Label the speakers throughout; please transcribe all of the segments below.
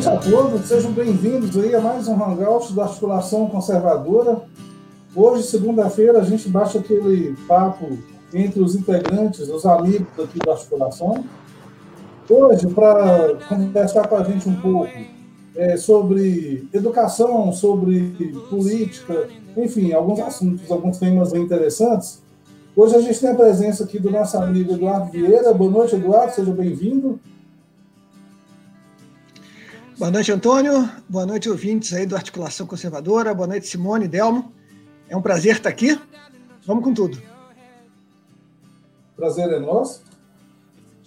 Speaker 1: noite a todos, sejam bem-vindos aí a mais um Hangout da Articulação Conservadora. Hoje, segunda-feira, a gente baixa aquele papo entre os integrantes, os amigos aqui da Articulação. Hoje, para conversar com a gente um pouco é, sobre educação, sobre política, enfim, alguns assuntos, alguns temas interessantes. Hoje a gente tem a presença aqui do nosso amigo Eduardo Vieira. Boa noite, Eduardo, seja bem-vindo.
Speaker 2: Boa noite, Antônio. Boa noite, ouvintes aí do Articulação Conservadora. Boa noite, Simone, Delmo. É um prazer estar aqui. Vamos com tudo.
Speaker 1: Prazer é nosso.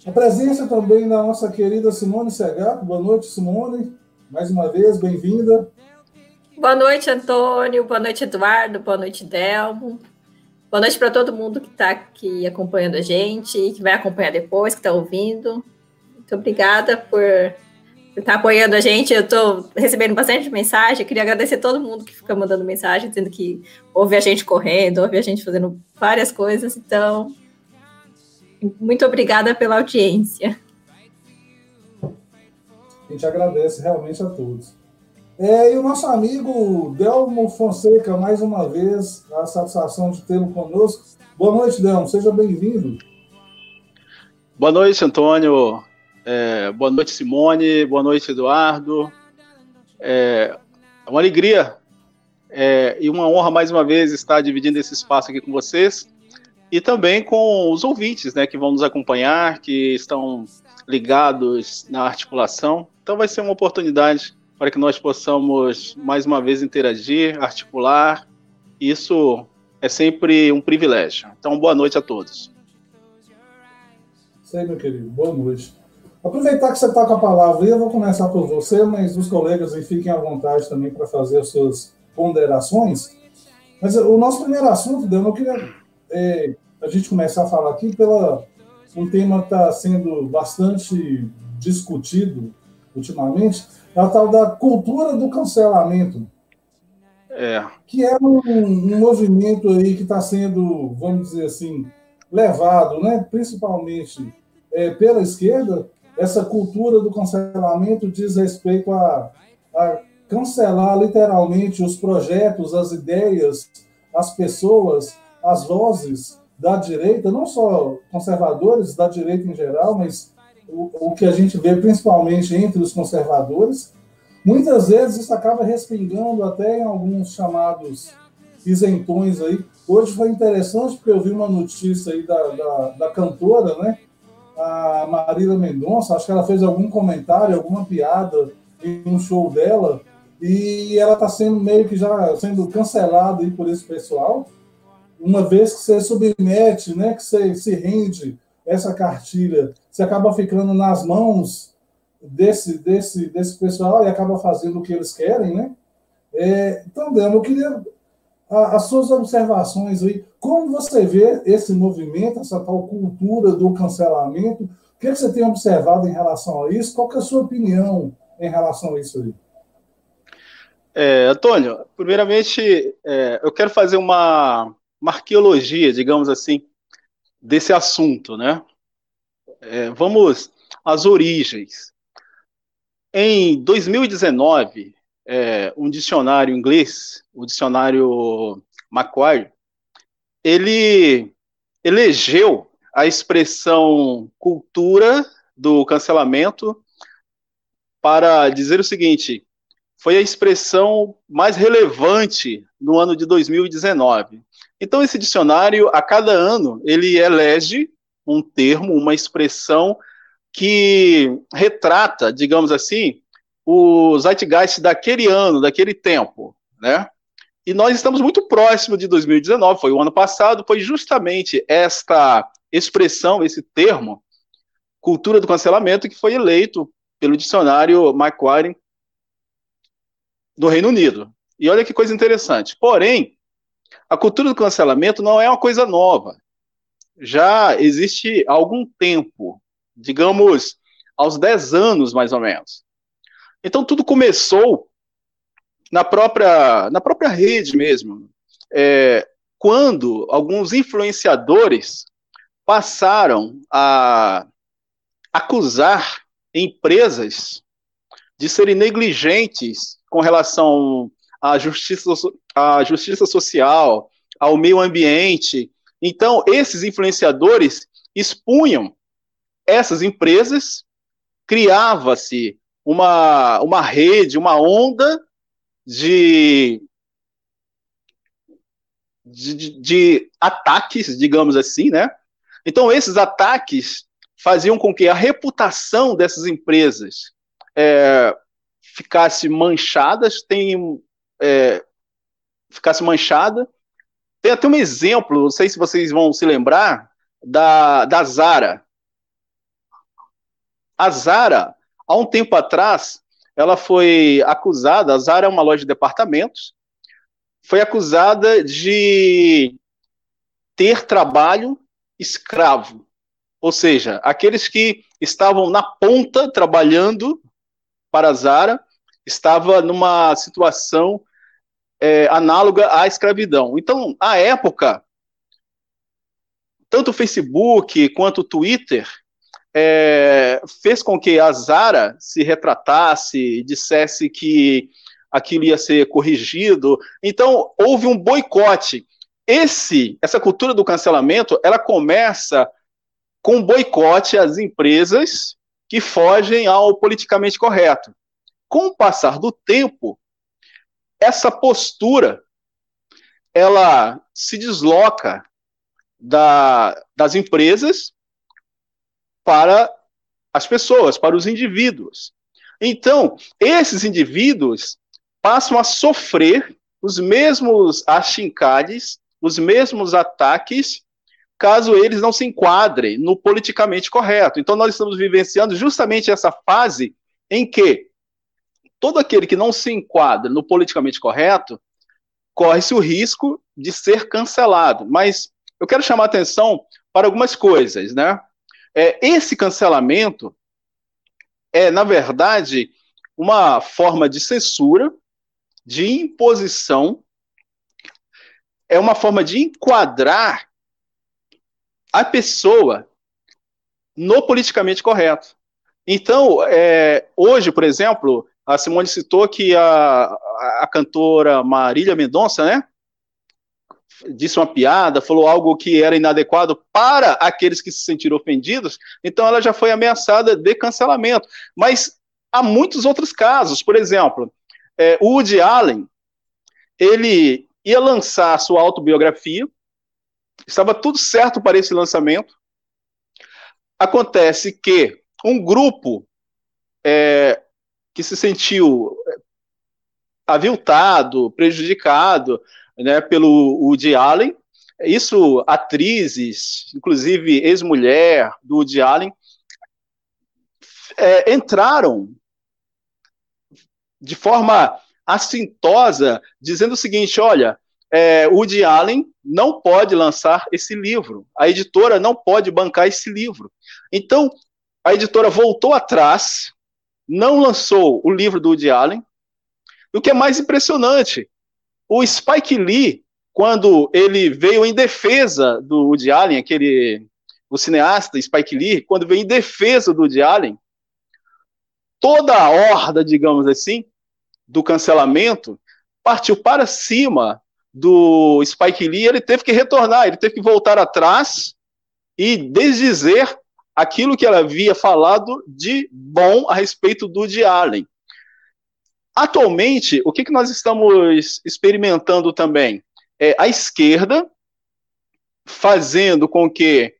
Speaker 1: A presença também da nossa querida Simone Segato. Boa noite, Simone. Mais uma vez, bem-vinda.
Speaker 3: Boa noite, Antônio. Boa noite, Eduardo. Boa noite, Delmo. Boa noite para todo mundo que está aqui acompanhando a gente, que vai acompanhar depois, que está ouvindo. Muito obrigada por tá apoiando a gente. Eu estou recebendo bastante mensagem. Queria agradecer a todo mundo que fica mandando mensagem, dizendo que ouve a gente correndo, ouve a gente fazendo várias coisas. Então, muito obrigada pela audiência.
Speaker 1: A gente agradece realmente a todos. É, e o nosso amigo Delmo Fonseca, mais uma vez, a satisfação de tê-lo conosco. Boa noite, Delmo, seja bem-vindo.
Speaker 4: Boa noite, Antônio. É, boa noite, Simone. Boa noite, Eduardo. É uma alegria é, e uma honra, mais uma vez, estar dividindo esse espaço aqui com vocês e também com os ouvintes né, que vão nos acompanhar, que estão ligados na articulação. Então, vai ser uma oportunidade para que nós possamos mais uma vez interagir, articular. Isso é sempre um privilégio. Então, boa noite a todos.
Speaker 1: Sei, meu querido. Boa noite. Aproveitar que você está com a palavra, eu vou começar por você, mas os colegas aí fiquem à vontade também para fazer as suas ponderações. Mas o nosso primeiro assunto, Dan, eu queria é, a gente começar a falar aqui pela um tema que está sendo bastante discutido ultimamente, é a tal da cultura do cancelamento. É. Que é um, um movimento aí que está sendo, vamos dizer assim, levado, né, principalmente é, pela esquerda. Essa cultura do cancelamento diz respeito a, a cancelar literalmente os projetos, as ideias, as pessoas, as vozes da direita, não só conservadores, da direita em geral, mas o, o que a gente vê principalmente entre os conservadores, muitas vezes isso acaba respingando até em alguns chamados isentões aí. Hoje foi interessante porque eu vi uma notícia aí da, da, da cantora, né? A Marília Mendonça, acho que ela fez algum comentário, alguma piada em um show dela, e ela está sendo meio que já sendo cancelada aí por esse pessoal. Uma vez que você submete, né, que você se rende essa cartilha, você acaba ficando nas mãos desse, desse, desse pessoal e acaba fazendo o que eles querem, né? É, então, eu queria a, as suas observações aí. Como você vê esse movimento, essa tal cultura do cancelamento? O que, é que você tem observado em relação a isso? Qual é a sua opinião em relação a isso aí?
Speaker 4: É, Antônio, primeiramente, é, eu quero fazer uma, uma arqueologia, digamos assim, desse assunto, né? É, vamos às origens. Em 2019, é, um dicionário inglês, o dicionário Macquarie, ele elegeu a expressão cultura do cancelamento para dizer o seguinte: foi a expressão mais relevante no ano de 2019. Então, esse dicionário, a cada ano, ele elege um termo, uma expressão que retrata, digamos assim, o zeitgeist daquele ano, daquele tempo, né? E nós estamos muito próximo de 2019, foi o ano passado, foi justamente esta expressão, esse termo, cultura do cancelamento, que foi eleito pelo dicionário Macquarie do Reino Unido. E olha que coisa interessante. Porém, a cultura do cancelamento não é uma coisa nova. Já existe há algum tempo, digamos, aos 10 anos mais ou menos. Então tudo começou na própria, na própria rede mesmo. É, quando alguns influenciadores passaram a acusar empresas de serem negligentes com relação à justiça, à justiça social, ao meio ambiente. Então, esses influenciadores expunham essas empresas, criava-se uma, uma rede, uma onda de, de, de, ataques, digamos assim, né? Então, esses ataques faziam com que a reputação dessas empresas é, ficasse manchada, tem, é, ficasse manchada. Tem até um exemplo, não sei se vocês vão se lembrar, da, da Zara. A Zara, há um tempo atrás, ela foi acusada, a Zara é uma loja de departamentos, foi acusada de ter trabalho escravo. Ou seja, aqueles que estavam na ponta trabalhando para a Zara estava numa situação é, análoga à escravidão. Então, à época, tanto o Facebook quanto o Twitter é, fez com que a Zara se retratasse, dissesse que aquilo ia ser corrigido. Então, houve um boicote. Esse, essa cultura do cancelamento, ela começa com boicote às empresas que fogem ao politicamente correto. Com o passar do tempo, essa postura ela se desloca da, das empresas para as pessoas, para os indivíduos. Então, esses indivíduos passam a sofrer os mesmos achincalhes, os mesmos ataques, caso eles não se enquadrem no politicamente correto. Então, nós estamos vivenciando justamente essa fase em que todo aquele que não se enquadra no politicamente correto corre-se o risco de ser cancelado. Mas eu quero chamar atenção para algumas coisas, né? É, esse cancelamento é, na verdade, uma forma de censura, de imposição, é uma forma de enquadrar a pessoa no politicamente correto. Então, é, hoje, por exemplo, a Simone citou que a, a cantora Marília Mendonça, né? Disse uma piada, falou algo que era inadequado para aqueles que se sentiram ofendidos, então ela já foi ameaçada de cancelamento. Mas há muitos outros casos, por exemplo, é, o Woody Allen, ele ia lançar sua autobiografia, estava tudo certo para esse lançamento. Acontece que um grupo é, que se sentiu aviltado, prejudicado, né, pelo Woody Allen. Isso, atrizes, inclusive ex-mulher do Woody Allen, é, entraram de forma assintosa, dizendo o seguinte: olha, é, Woody Allen não pode lançar esse livro, a editora não pode bancar esse livro. Então, a editora voltou atrás, não lançou o livro do Woody Allen. O que é mais impressionante, o Spike Lee, quando ele veio em defesa do Woody Allen, aquele o cineasta Spike Lee, quando veio em defesa do Woody Allen, toda a horda, digamos assim, do cancelamento partiu para cima do Spike Lee, ele teve que retornar, ele teve que voltar atrás e desdizer aquilo que ela havia falado de bom a respeito do Woody Allen. Atualmente, o que, que nós estamos experimentando também? É a esquerda fazendo com que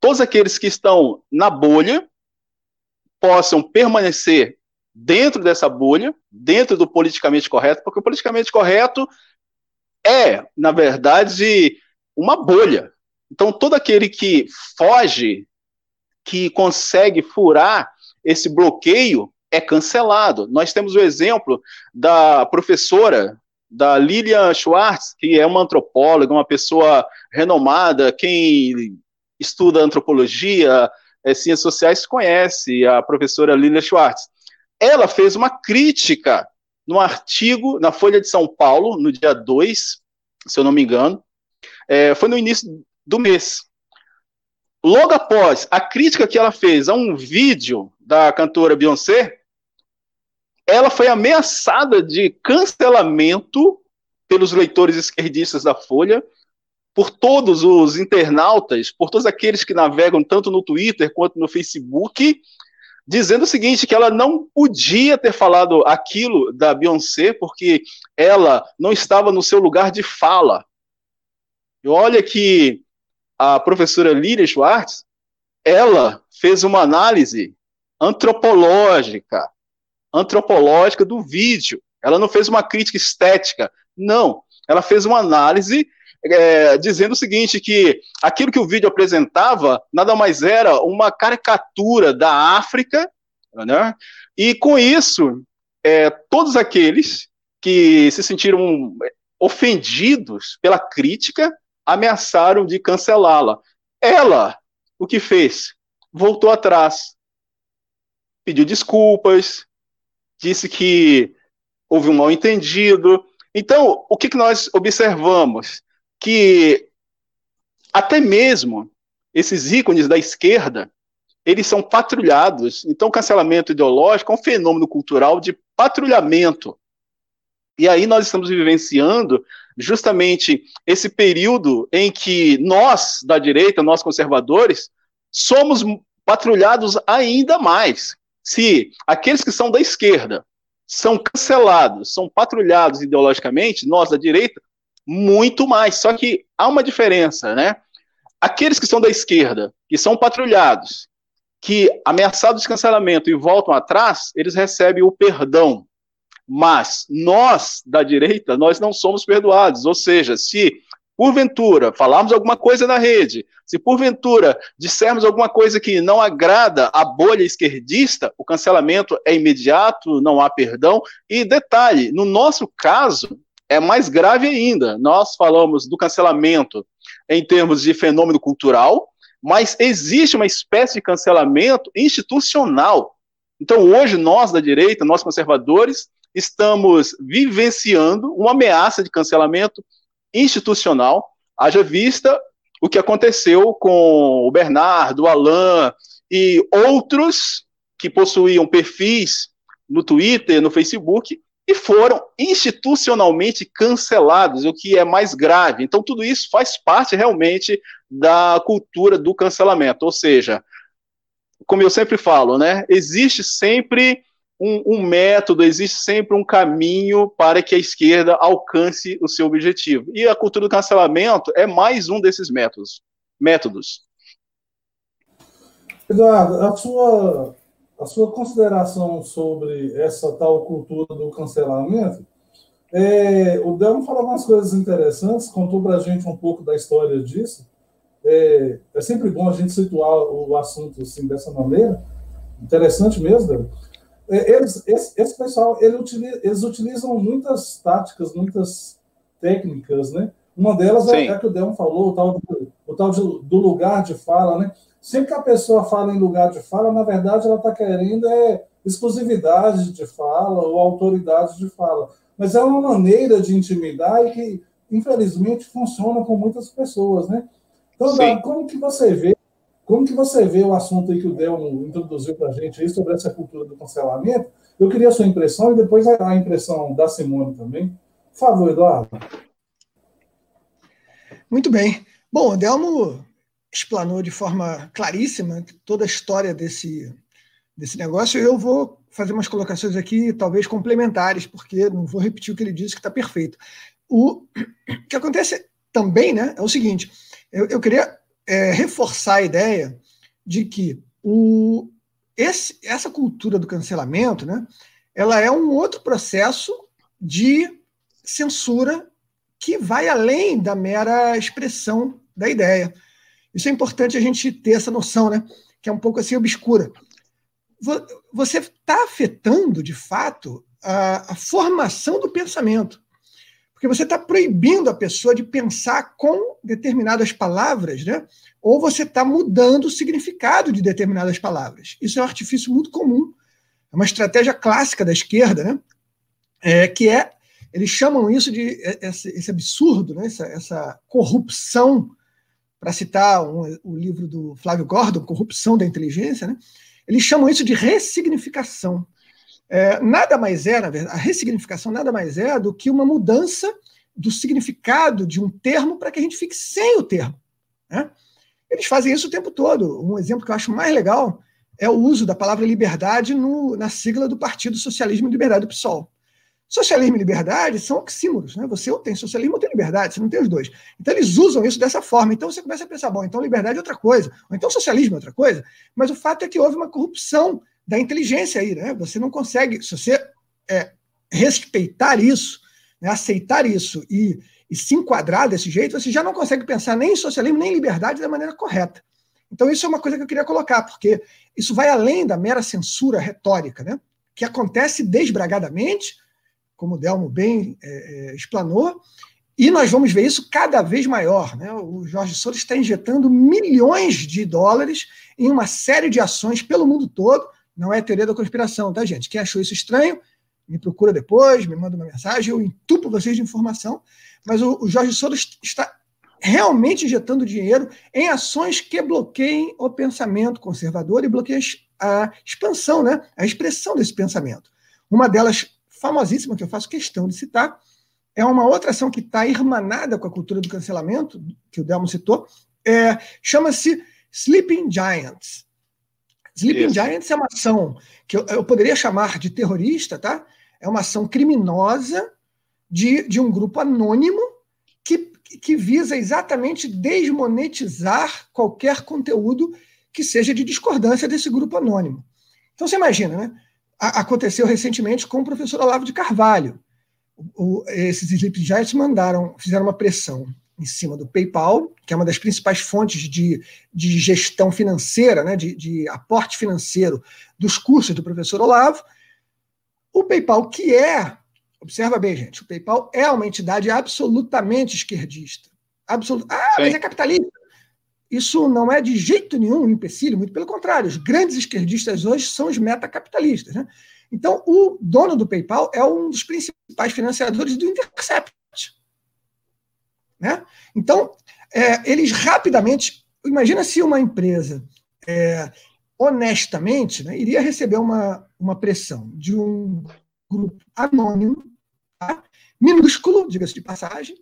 Speaker 4: todos aqueles que estão na bolha possam permanecer dentro dessa bolha, dentro do politicamente correto, porque o politicamente correto é, na verdade, uma bolha. Então, todo aquele que foge, que consegue furar esse bloqueio, é cancelado. Nós temos o exemplo da professora, da Lilian Schwartz, que é uma antropóloga, uma pessoa renomada, quem estuda antropologia, é, ciências sociais conhece a professora Lilian Schwartz. Ela fez uma crítica no artigo na Folha de São Paulo, no dia 2, se eu não me engano, é, foi no início do mês. Logo após a crítica que ela fez a um vídeo da cantora Beyoncé, ela foi ameaçada de cancelamento pelos leitores esquerdistas da Folha, por todos os internautas, por todos aqueles que navegam tanto no Twitter quanto no Facebook, dizendo o seguinte, que ela não podia ter falado aquilo da Beyoncé, porque ela não estava no seu lugar de fala. E olha que a professora Líria Schwartz, ela fez uma análise antropológica, antropológica do vídeo. Ela não fez uma crítica estética, não. Ela fez uma análise é, dizendo o seguinte, que aquilo que o vídeo apresentava nada mais era uma caricatura da África, né? e com isso, é, todos aqueles que se sentiram ofendidos pela crítica ameaçaram de cancelá-la. Ela, o que fez? Voltou atrás, pediu desculpas, disse que houve um mal entendido. Então, o que, que nós observamos? Que até mesmo esses ícones da esquerda, eles são patrulhados. Então, o cancelamento ideológico é um fenômeno cultural de patrulhamento. E aí nós estamos vivenciando justamente esse período em que nós, da direita, nós conservadores, somos patrulhados ainda mais. Se aqueles que são da esquerda são cancelados, são patrulhados ideologicamente, nós da direita, muito mais. Só que há uma diferença, né? Aqueles que são da esquerda, que são patrulhados, que ameaçados de cancelamento e voltam atrás, eles recebem o perdão. Mas nós, da direita, nós não somos perdoados. Ou seja, se porventura falarmos alguma coisa na rede, se porventura dissermos alguma coisa que não agrada a bolha esquerdista, o cancelamento é imediato, não há perdão. E detalhe, no nosso caso, é mais grave ainda. Nós falamos do cancelamento em termos de fenômeno cultural, mas existe uma espécie de cancelamento institucional. Então, hoje, nós da direita, nós conservadores, estamos vivenciando uma ameaça de cancelamento institucional, haja vista o que aconteceu com o Bernardo, o Alain e outros que possuíam perfis no Twitter, no Facebook, e foram institucionalmente cancelados, o que é mais grave. Então, tudo isso faz parte realmente da cultura do cancelamento. Ou seja, como eu sempre falo, né, existe sempre um, um, método, existe sempre um caminho para que a esquerda alcance o seu objetivo. E a cultura do cancelamento é mais um desses métodos. métodos.
Speaker 1: Eduardo, a sua, a sua consideração sobre essa tal cultura do cancelamento, é, o Delmo falou algumas coisas interessantes, contou para a gente um pouco da história disso. É, é, sempre bom a gente situar o assunto assim, dessa maneira. Interessante mesmo, Delmo. É, eles, esse, esse pessoal ele utiliza, eles utilizam muitas táticas, muitas técnicas, né? Uma delas é, é, a que o Delmo falou, o tal, o tal de, do lugar de fala, né? Sempre que a pessoa fala em lugar de fala, na verdade ela está querendo é exclusividade de fala ou autoridade de fala. Mas é uma maneira de intimidar e que, infelizmente, funciona com muitas pessoas, né? Então, como que você vê como que você vê o assunto aí que o Delmo introduziu para a gente aí sobre essa cultura do cancelamento? Eu queria a sua impressão e depois a impressão da Simone também. Por favor, Eduardo.
Speaker 2: Muito bem. Bom, o Delmo explanou de forma claríssima toda a história desse, desse negócio. Eu vou fazer umas colocações aqui, talvez complementares, porque não vou repetir o que ele disse, que está perfeito. O que acontece também né, é o seguinte: eu, eu queria é, reforçar a ideia de que o, esse, essa cultura do cancelamento, né, ela é um outro processo de censura que vai além da mera expressão da ideia. Isso é importante a gente ter essa noção, né, que é um pouco assim obscura. Você está afetando, de fato, a, a formação do pensamento porque você está proibindo a pessoa de pensar com determinadas palavras, né? ou você está mudando o significado de determinadas palavras. Isso é um artifício muito comum, é uma estratégia clássica da esquerda, né? É, que é, eles chamam isso de esse, esse absurdo, né? essa, essa corrupção, para citar um, o livro do Flávio Gordon, Corrupção da Inteligência, né? eles chamam isso de ressignificação. É, nada mais é, na verdade, a ressignificação nada mais é do que uma mudança do significado de um termo para que a gente fique sem o termo. Né? Eles fazem isso o tempo todo. Um exemplo que eu acho mais legal é o uso da palavra liberdade no, na sigla do Partido Socialismo e Liberdade do PSOL. Socialismo e liberdade são oxímoros, né? Você ou tem socialismo ou tem liberdade, você não tem os dois. Então eles usam isso dessa forma. Então você começa a pensar, bom, então liberdade é outra coisa, ou então socialismo é outra coisa. Mas o fato é que houve uma corrupção da inteligência aí, né? Você não consegue, se você é, respeitar isso, né, aceitar isso e, e se enquadrar desse jeito, você já não consegue pensar nem em socialismo nem em liberdade da maneira correta. Então isso é uma coisa que eu queria colocar, porque isso vai além da mera censura retórica, né? Que acontece desbragadamente como o Delmo bem é, é, explanou, e nós vamos ver isso cada vez maior. Né? O Jorge Soros está injetando milhões de dólares em uma série de ações pelo mundo todo. Não é teoria da conspiração, tá, gente? Quem achou isso estranho, me procura depois, me manda uma mensagem, eu entupo vocês de informação. Mas o, o Jorge Soros está realmente injetando dinheiro em ações que bloqueiem o pensamento conservador e bloqueiem a expansão, né? a expressão desse pensamento. Uma delas famosíssima, que eu faço questão de citar, é uma outra ação que está irmanada com a cultura do cancelamento, que o Delmo citou, é, chama-se Sleeping Giants. Sleeping Isso. Giants é uma ação que eu, eu, poderia chamar de terrorista, tá? É uma ação criminosa de, de um grupo anônimo que, que visa exatamente desmonetizar qualquer conteúdo que seja de discordância desse grupo anônimo. Então você imagina, né? aconteceu recentemente com o professor Olavo de Carvalho. O, esses Sleep Giants mandaram, fizeram uma pressão em cima do PayPal, que é uma das principais fontes de, de gestão financeira, né, de, de aporte financeiro dos cursos do professor Olavo. O PayPal, que é, observa bem, gente, o PayPal é uma entidade absolutamente esquerdista. Absolut, ah, Sim. mas é capitalista. Isso não é de jeito nenhum um empecilho, muito pelo contrário. Os grandes esquerdistas hoje são os metacapitalistas. Né? Então, o dono do PayPal é um dos principais financiadores do Intercept. Né? Então, é, eles rapidamente. Imagina se uma empresa, é, honestamente, né, iria receber uma, uma pressão de um grupo anônimo, tá? minúsculo, diga-se de passagem,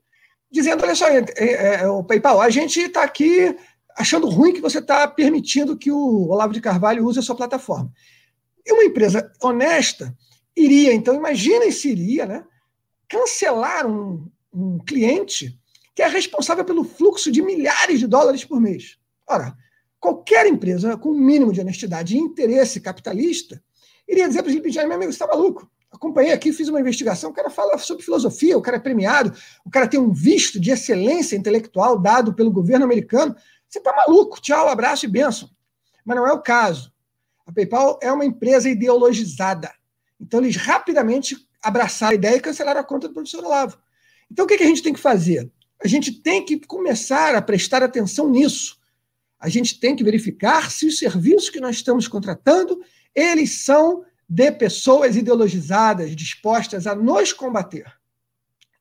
Speaker 2: dizendo: olha só, é, é, é o PayPal, a gente está aqui achando ruim que você está permitindo que o Olavo de Carvalho use a sua plataforma. E uma empresa honesta iria, então, imaginem se iria, né, cancelar um, um cliente que é responsável pelo fluxo de milhares de dólares por mês. Ora, qualquer empresa com um mínimo de honestidade e interesse capitalista iria dizer para o Felipe meu amigo, você está maluco? Acompanhei aqui, fiz uma investigação, o cara fala sobre filosofia, o cara é premiado, o cara tem um visto de excelência intelectual dado pelo governo americano. Você está maluco, tchau, abraço e benção. Mas não é o caso. A PayPal é uma empresa ideologizada. Então, eles rapidamente abraçaram a ideia e cancelaram a conta do professor Olavo. Então, o que a gente tem que fazer? A gente tem que começar a prestar atenção nisso. A gente tem que verificar se os serviços que nós estamos contratando, eles são de pessoas ideologizadas, dispostas a nos combater.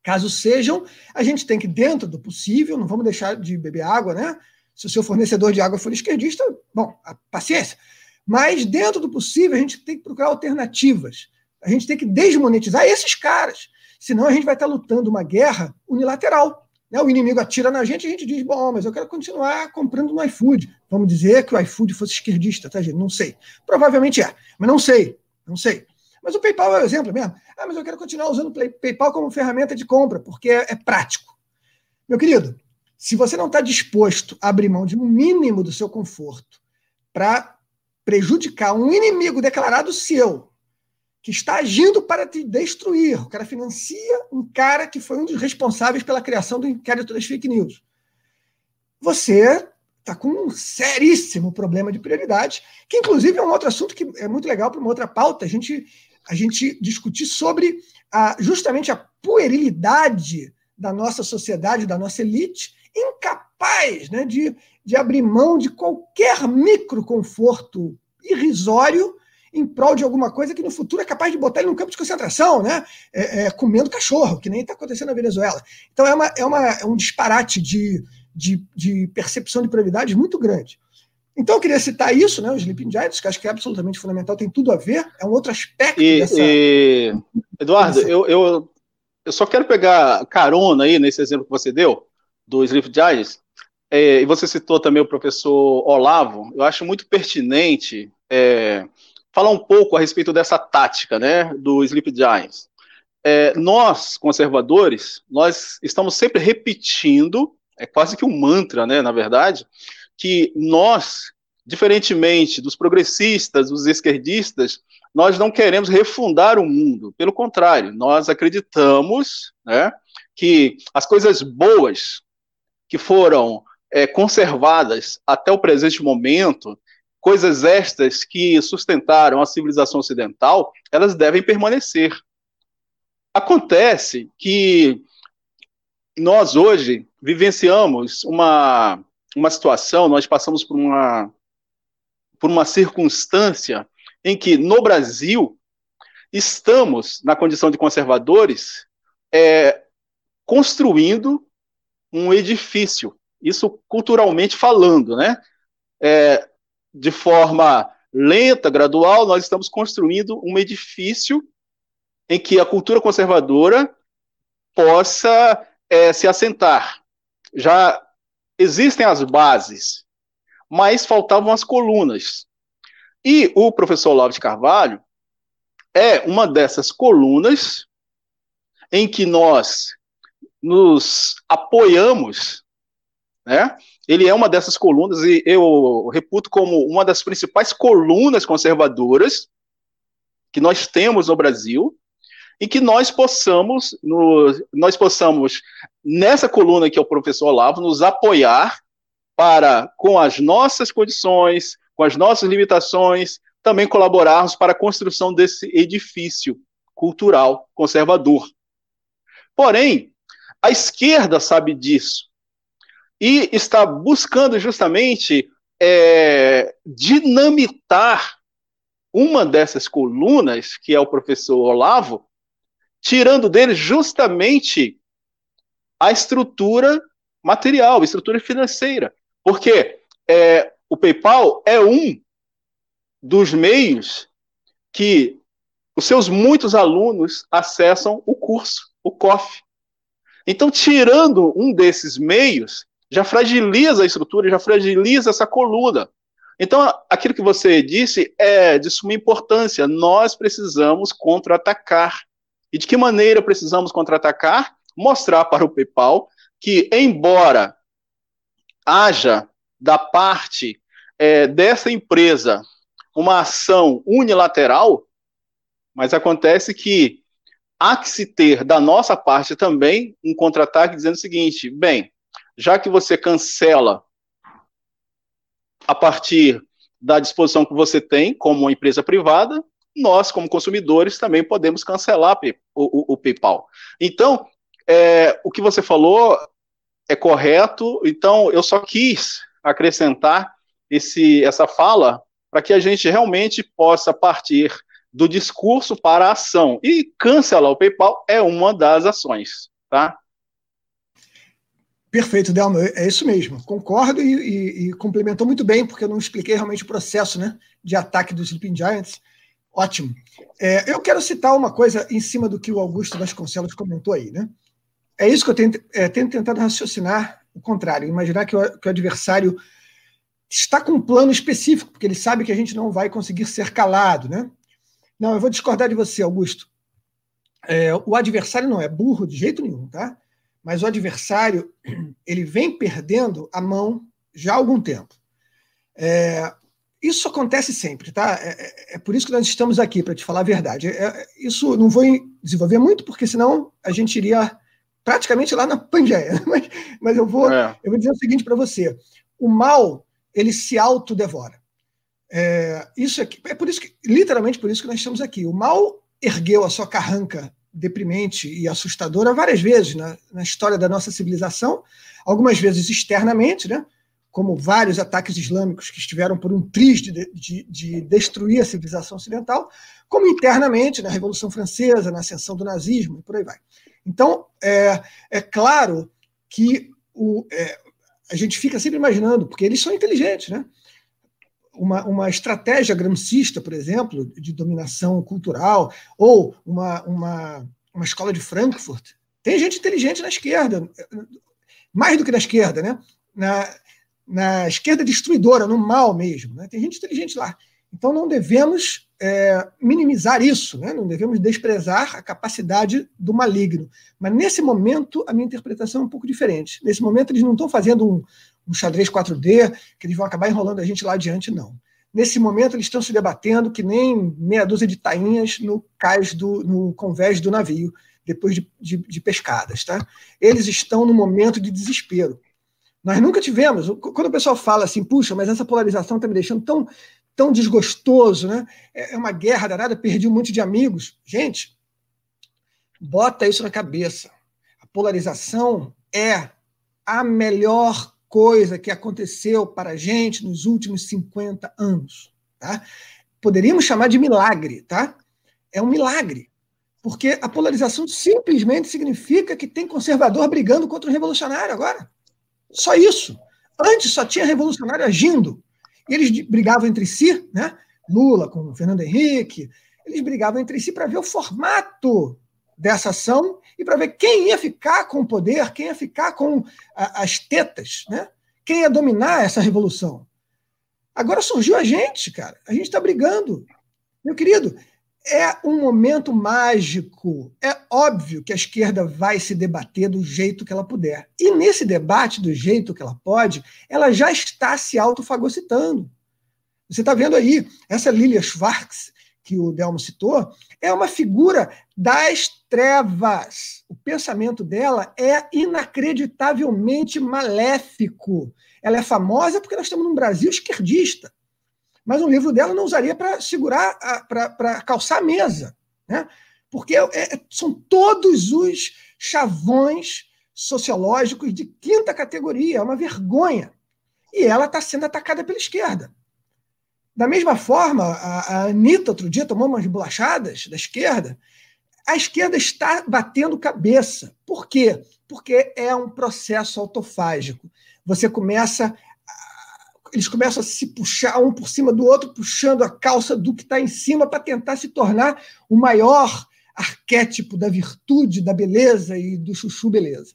Speaker 2: Caso sejam, a gente tem que, dentro do possível, não vamos deixar de beber água, né? Se o seu fornecedor de água for esquerdista, bom, paciência. Mas, dentro do possível, a gente tem que procurar alternativas. A gente tem que desmonetizar esses caras. Senão, a gente vai estar lutando uma guerra unilateral. Né? O inimigo atira na gente a gente diz: bom, mas eu quero continuar comprando no iFood. Vamos dizer que o iFood fosse esquerdista, tá, gente? Não sei. Provavelmente é, mas não sei. Não sei. Mas o PayPal é o exemplo mesmo. Ah, mas eu quero continuar usando o PayPal como ferramenta de compra, porque é, é prático. Meu querido, se você não está disposto a abrir mão de um mínimo do seu conforto para prejudicar um inimigo declarado seu, que está agindo para te destruir, o cara financia um cara que foi um dos responsáveis pela criação do inquérito das fake news. Você está com um seríssimo problema de prioridade, que inclusive é um outro assunto que é muito legal para uma outra pauta, a gente, a gente discutir sobre a, justamente a puerilidade da nossa sociedade, da nossa elite, incapaz né, de, de abrir mão de qualquer micro conforto irrisório em prol de alguma coisa que no futuro é capaz de botar ele num campo de concentração, né? É, é, comendo cachorro, que nem está acontecendo na Venezuela. Então é, uma, é, uma, é um disparate de, de, de percepção de prioridades muito grande. Então eu queria citar isso, né, os Sleeping Giants, que acho que é absolutamente fundamental, tem tudo a ver, é um outro aspecto
Speaker 4: e, dessa... E, Eduardo, eu, eu, eu só quero pegar carona aí nesse exemplo que você deu, do Sleeping Giants, é, e você citou também o professor Olavo, eu acho muito pertinente é, falar um pouco a respeito dessa tática né, do Sleep Giants. É, nós, conservadores, nós estamos sempre repetindo, é quase que um mantra, né, na verdade, que nós, diferentemente dos progressistas, dos esquerdistas, nós não queremos refundar o mundo. Pelo contrário, nós acreditamos né, que as coisas boas que foram é, conservadas até o presente momento, coisas estas que sustentaram a civilização ocidental, elas devem permanecer. Acontece que nós hoje vivenciamos uma uma situação, nós passamos por uma, por uma circunstância em que, no Brasil, estamos, na condição de conservadores, é, construindo um edifício, isso culturalmente falando, né? É, de forma lenta, gradual, nós estamos construindo um edifício em que a cultura conservadora possa é, se assentar. Já existem as bases, mas faltavam as colunas. E o professor Olavo de Carvalho é uma dessas colunas em que nós nos apoiamos, né? Ele é uma dessas colunas e eu reputo como uma das principais colunas conservadoras que nós temos no Brasil e que nós possamos, no, nós possamos, nessa coluna que é o professor Olavo, nos apoiar para, com as nossas condições, com as nossas limitações, também colaborarmos para a construção desse edifício cultural conservador. Porém, a esquerda sabe disso e está buscando justamente é, dinamitar uma dessas colunas, que é o professor Olavo, tirando dele justamente a estrutura material, a estrutura financeira. Porque é, o PayPal é um dos meios que os seus muitos alunos acessam o curso, o COF. Então, tirando um desses meios, já fragiliza a estrutura, já fragiliza essa coluna. Então, aquilo que você disse é de suma importância. Nós precisamos contra-atacar. E de que maneira precisamos contra-atacar? Mostrar para o PayPal que, embora haja da parte é, dessa empresa uma ação unilateral, mas acontece que há que se ter da nossa parte também um contra-ataque dizendo o seguinte: bem, já que você cancela a partir da disposição que você tem como uma empresa privada, nós, como consumidores, também podemos cancelar o, o, o PayPal. Então, é, o que você falou é correto, então eu só quis acrescentar esse, essa fala para que a gente realmente possa partir do discurso para a ação. E cancelar o PayPal é uma das ações, tá?
Speaker 2: Perfeito, Delma, é isso mesmo. Concordo e, e, e, complementou muito bem, porque eu não expliquei realmente o processo né, de ataque dos Sleeping Giants. Ótimo. É, eu quero citar uma coisa em cima do que o Augusto Vasconcelos comentou aí, né? É isso que eu tenho, é, tenho tentado raciocinar o contrário, imaginar que o, que o, adversário está com um plano específico, porque ele sabe que a gente não vai conseguir ser calado, né? Não, eu vou discordar de você, Augusto. É, o adversário não é burro de jeito nenhum, tá? Mas o adversário ele vem perdendo a mão já há algum tempo. É, isso acontece sempre, tá? É, é, é, por isso que nós estamos aqui, para te falar a verdade. É, é, isso não vou desenvolver muito, porque senão a gente iria praticamente lá na Pangeia. Mas, mas eu, vou, é. eu vou dizer o seguinte para você: o mal, ele se autodevora. É, isso aqui, é por isso que, literalmente por isso que nós estamos aqui. O mal ergueu a sua carranca deprimente e assustadora várias vezes na, na história da nossa civilização, algumas vezes externamente, né? como vários ataques islâmicos que estiveram por um triz de, de, de, destruir a civilização ocidental, como internamente na Revolução Francesa, na ascensão do nazismo e por aí vai. Então, é, é claro que o, é, a gente fica sempre imaginando, porque eles são inteligentes, né? Uma, uma estratégia gramscista, por exemplo, de dominação cultural, ou uma, uma, uma escola de Frankfurt. Tem gente inteligente na esquerda, mais do que na esquerda, né? Na, na esquerda destruidora, no mal mesmo. Né? Tem gente inteligente lá. Então não devemos é, minimizar isso, né? não devemos desprezar a capacidade do maligno. Mas nesse momento, a minha interpretação é um pouco diferente. Nesse momento, eles não estão fazendo um, um xadrez 4D, que eles vão acabar enrolando a gente lá adiante, não. Nesse momento, eles estão se debatendo que nem meia dúzia de tainhas no cais do, no convés do navio, depois de, de, de pescadas. Tá? Eles estão no momento de desespero. Nós nunca tivemos. Quando o pessoal fala assim, puxa, mas essa polarização está me deixando tão, tão desgostoso, né? É, é uma guerra danada, perdi um monte de amigos. Gente, bota isso na cabeça. A polarização é a melhor coisa que aconteceu para a gente nos últimos 50 anos. Tá? Poderíamos chamar de milagre, tá? É um milagre. Porque a polarização simplesmente significa que tem conservador brigando contra o revolucionário agora. Só isso. Antes só tinha revolucionário agindo. E eles brigavam entre si, né? Lula com Fernando Henrique, eles brigavam entre si para ver o formato dessa ação e para ver quem ia ficar com o poder, quem ia ficar com a, as tetas, né? quem ia dominar essa revolução. Agora surgiu a gente, cara. A gente está brigando. Meu querido, é um momento mágico. É óbvio que a esquerda vai se debater do jeito que ela puder. E nesse debate, do jeito que ela pode, ela já está se autofagocitando. Você está vendo aí, essa Lilia Schwartz, que o Delmo citou, é uma figura das trevas. O pensamento dela é inacreditavelmente maléfico. Ela é famosa porque nós estamos num Brasil esquerdista. Mas um livro dela não usaria para segurar, para calçar a mesa. Né? Porque é, é, são todos os chavões sociológicos de quinta categoria. É uma vergonha. E ela está sendo atacada pela esquerda. Da mesma forma, a, a Anitta, outro dia, tomou umas bolachadas da esquerda. A esquerda está batendo cabeça. Por quê? Porque é um processo autofágico. Você começa. Eles começam a se puxar um por cima do outro, puxando a calça do que está em cima para tentar se tornar o maior arquétipo da virtude, da beleza e do chuchu beleza.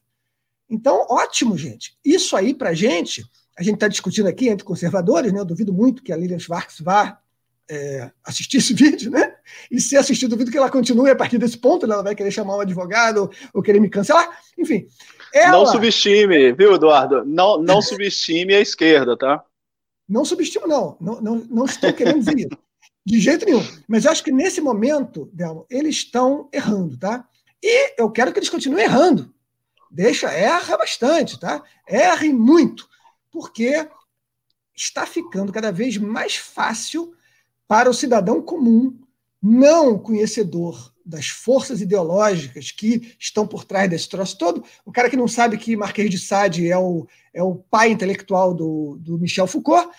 Speaker 2: Então, ótimo, gente. Isso aí, para gente, a gente está discutindo aqui entre conservadores, né? Eu duvido muito que a Lilian Schwartz vá é, assistir esse vídeo, né? E se assistir, duvido que ela continue a partir desse ponto, né? ela vai querer chamar um advogado ou querer me cancelar. Enfim.
Speaker 4: Ela... Não subestime, viu, Eduardo? Não, não subestime a esquerda, tá?
Speaker 2: Não subestimo, não. Não, não, não estou querendo dizer isso. De jeito nenhum. Mas acho que nesse momento, Delmo, eles estão errando, tá? E eu quero que eles continuem errando. Deixa, erra bastante, tá? Errem muito porque está ficando cada vez mais fácil para o cidadão comum, não conhecedor das forças ideológicas que estão por trás desse troço todo, o cara que não sabe que Marquês de Sade é o, é o pai intelectual do, do Michel Foucault,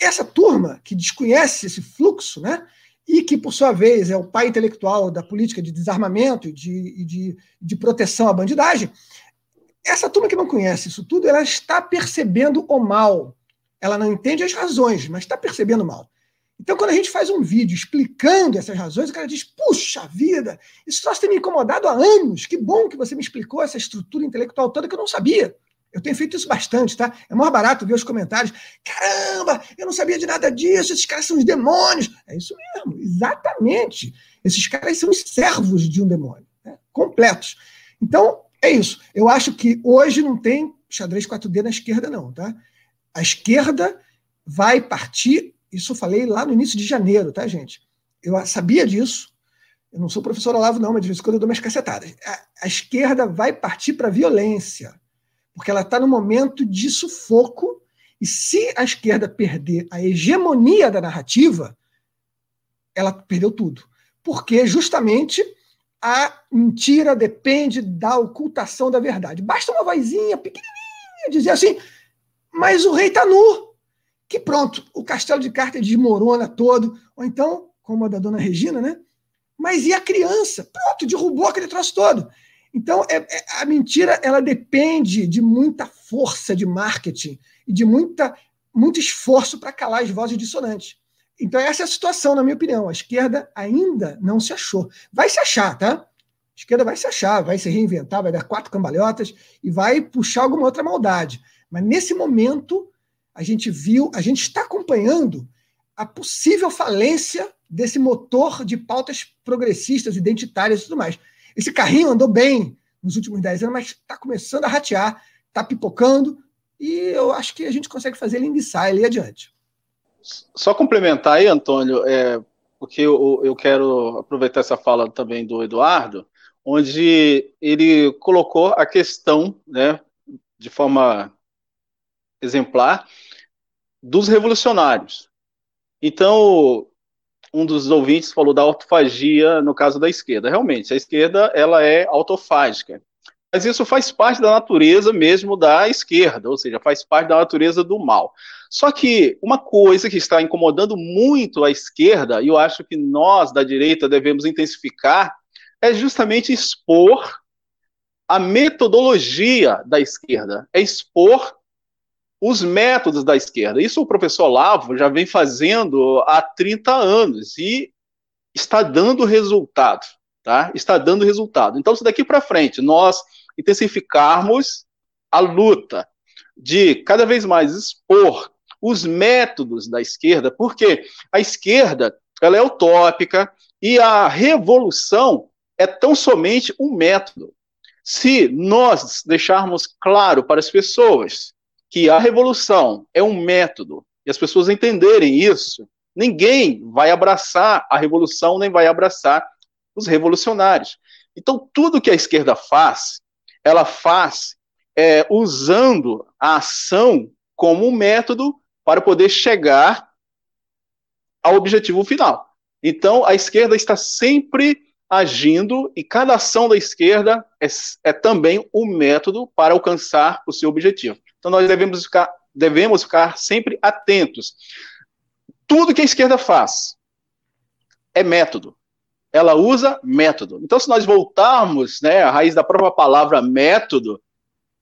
Speaker 2: essa turma que desconhece esse fluxo, né, e que, por sua vez, é o pai intelectual da política de desarmamento e de, de, de proteção à bandidagem, essa turma que não conhece isso tudo, ela está percebendo o mal. Ela não entende as razões, mas está percebendo o mal. Então, quando a gente faz um vídeo explicando essas razões, o cara diz: puxa vida, isso troço tem me incomodado há anos. Que bom que você me explicou essa estrutura intelectual toda que eu não sabia. Eu tenho feito isso bastante, tá? É mais barato ver os comentários. Caramba, eu não sabia de nada disso, esses caras são os demônios. É isso mesmo, exatamente. Esses caras são os servos de um demônio, né? completos. Então, é isso. Eu acho que hoje não tem xadrez 4D na esquerda, não, tá? A esquerda vai partir, isso eu falei lá no início de janeiro, tá, gente? Eu sabia disso. Eu não sou professor Olavo, não, mas de vez em quando eu dou minhas cacetadas. A, a esquerda vai partir para a violência, porque ela está no momento de sufoco, e se a esquerda perder a hegemonia da narrativa, ela perdeu tudo. Porque justamente a mentira depende da ocultação da verdade. Basta uma vozinha pequenininha dizer assim, mas o rei está nu. Que pronto, o castelo de cartas desmorona todo. Ou então, como a da dona Regina, né? Mas e a criança? Pronto, derrubou aquele troço todo. Então, é, é, a mentira ela depende de muita força de marketing e de muita muito esforço para calar as vozes dissonantes. Então, essa é a situação, na minha opinião. A esquerda ainda não se achou. Vai se achar, tá? A esquerda vai se achar, vai se reinventar, vai dar quatro cambalhotas e vai puxar alguma outra maldade. Mas nesse momento, a gente viu, a gente está acompanhando a possível falência desse motor de pautas progressistas, identitárias e tudo mais. Esse carrinho andou bem nos últimos dez anos, mas está começando a ratear, está pipocando, e eu acho que a gente consegue fazer ele enguiçar ali adiante.
Speaker 4: Só complementar aí, Antônio, é, porque eu, eu quero aproveitar essa fala também do Eduardo, onde ele colocou a questão, né, de forma exemplar, dos revolucionários. Então, um dos ouvintes falou da autofagia no caso da esquerda. Realmente, a esquerda ela é autofágica. Mas isso faz parte da natureza mesmo da esquerda, ou seja, faz parte da natureza do mal. Só que uma coisa que está incomodando muito a esquerda, e eu acho que nós da direita devemos intensificar, é justamente expor a metodologia da esquerda, é expor os métodos da esquerda. Isso o professor Lavo já vem fazendo há 30 anos e está dando resultado, tá? Está dando resultado. Então, se daqui para frente nós intensificarmos a luta de cada vez mais expor os métodos da esquerda, porque a esquerda ela é utópica e a revolução é tão somente um método. Se nós deixarmos claro para as pessoas que a revolução é um método e as pessoas entenderem isso, ninguém vai abraçar a revolução nem vai abraçar os revolucionários. Então, tudo que a esquerda faz ela faz é, usando a ação como um método para poder chegar ao objetivo final. Então, a esquerda está sempre agindo e cada ação da esquerda é, é também um método para alcançar o seu objetivo. Então, nós devemos ficar, devemos ficar sempre atentos. Tudo que a esquerda faz é método ela usa método. Então, se nós voltarmos né, à raiz da própria palavra método,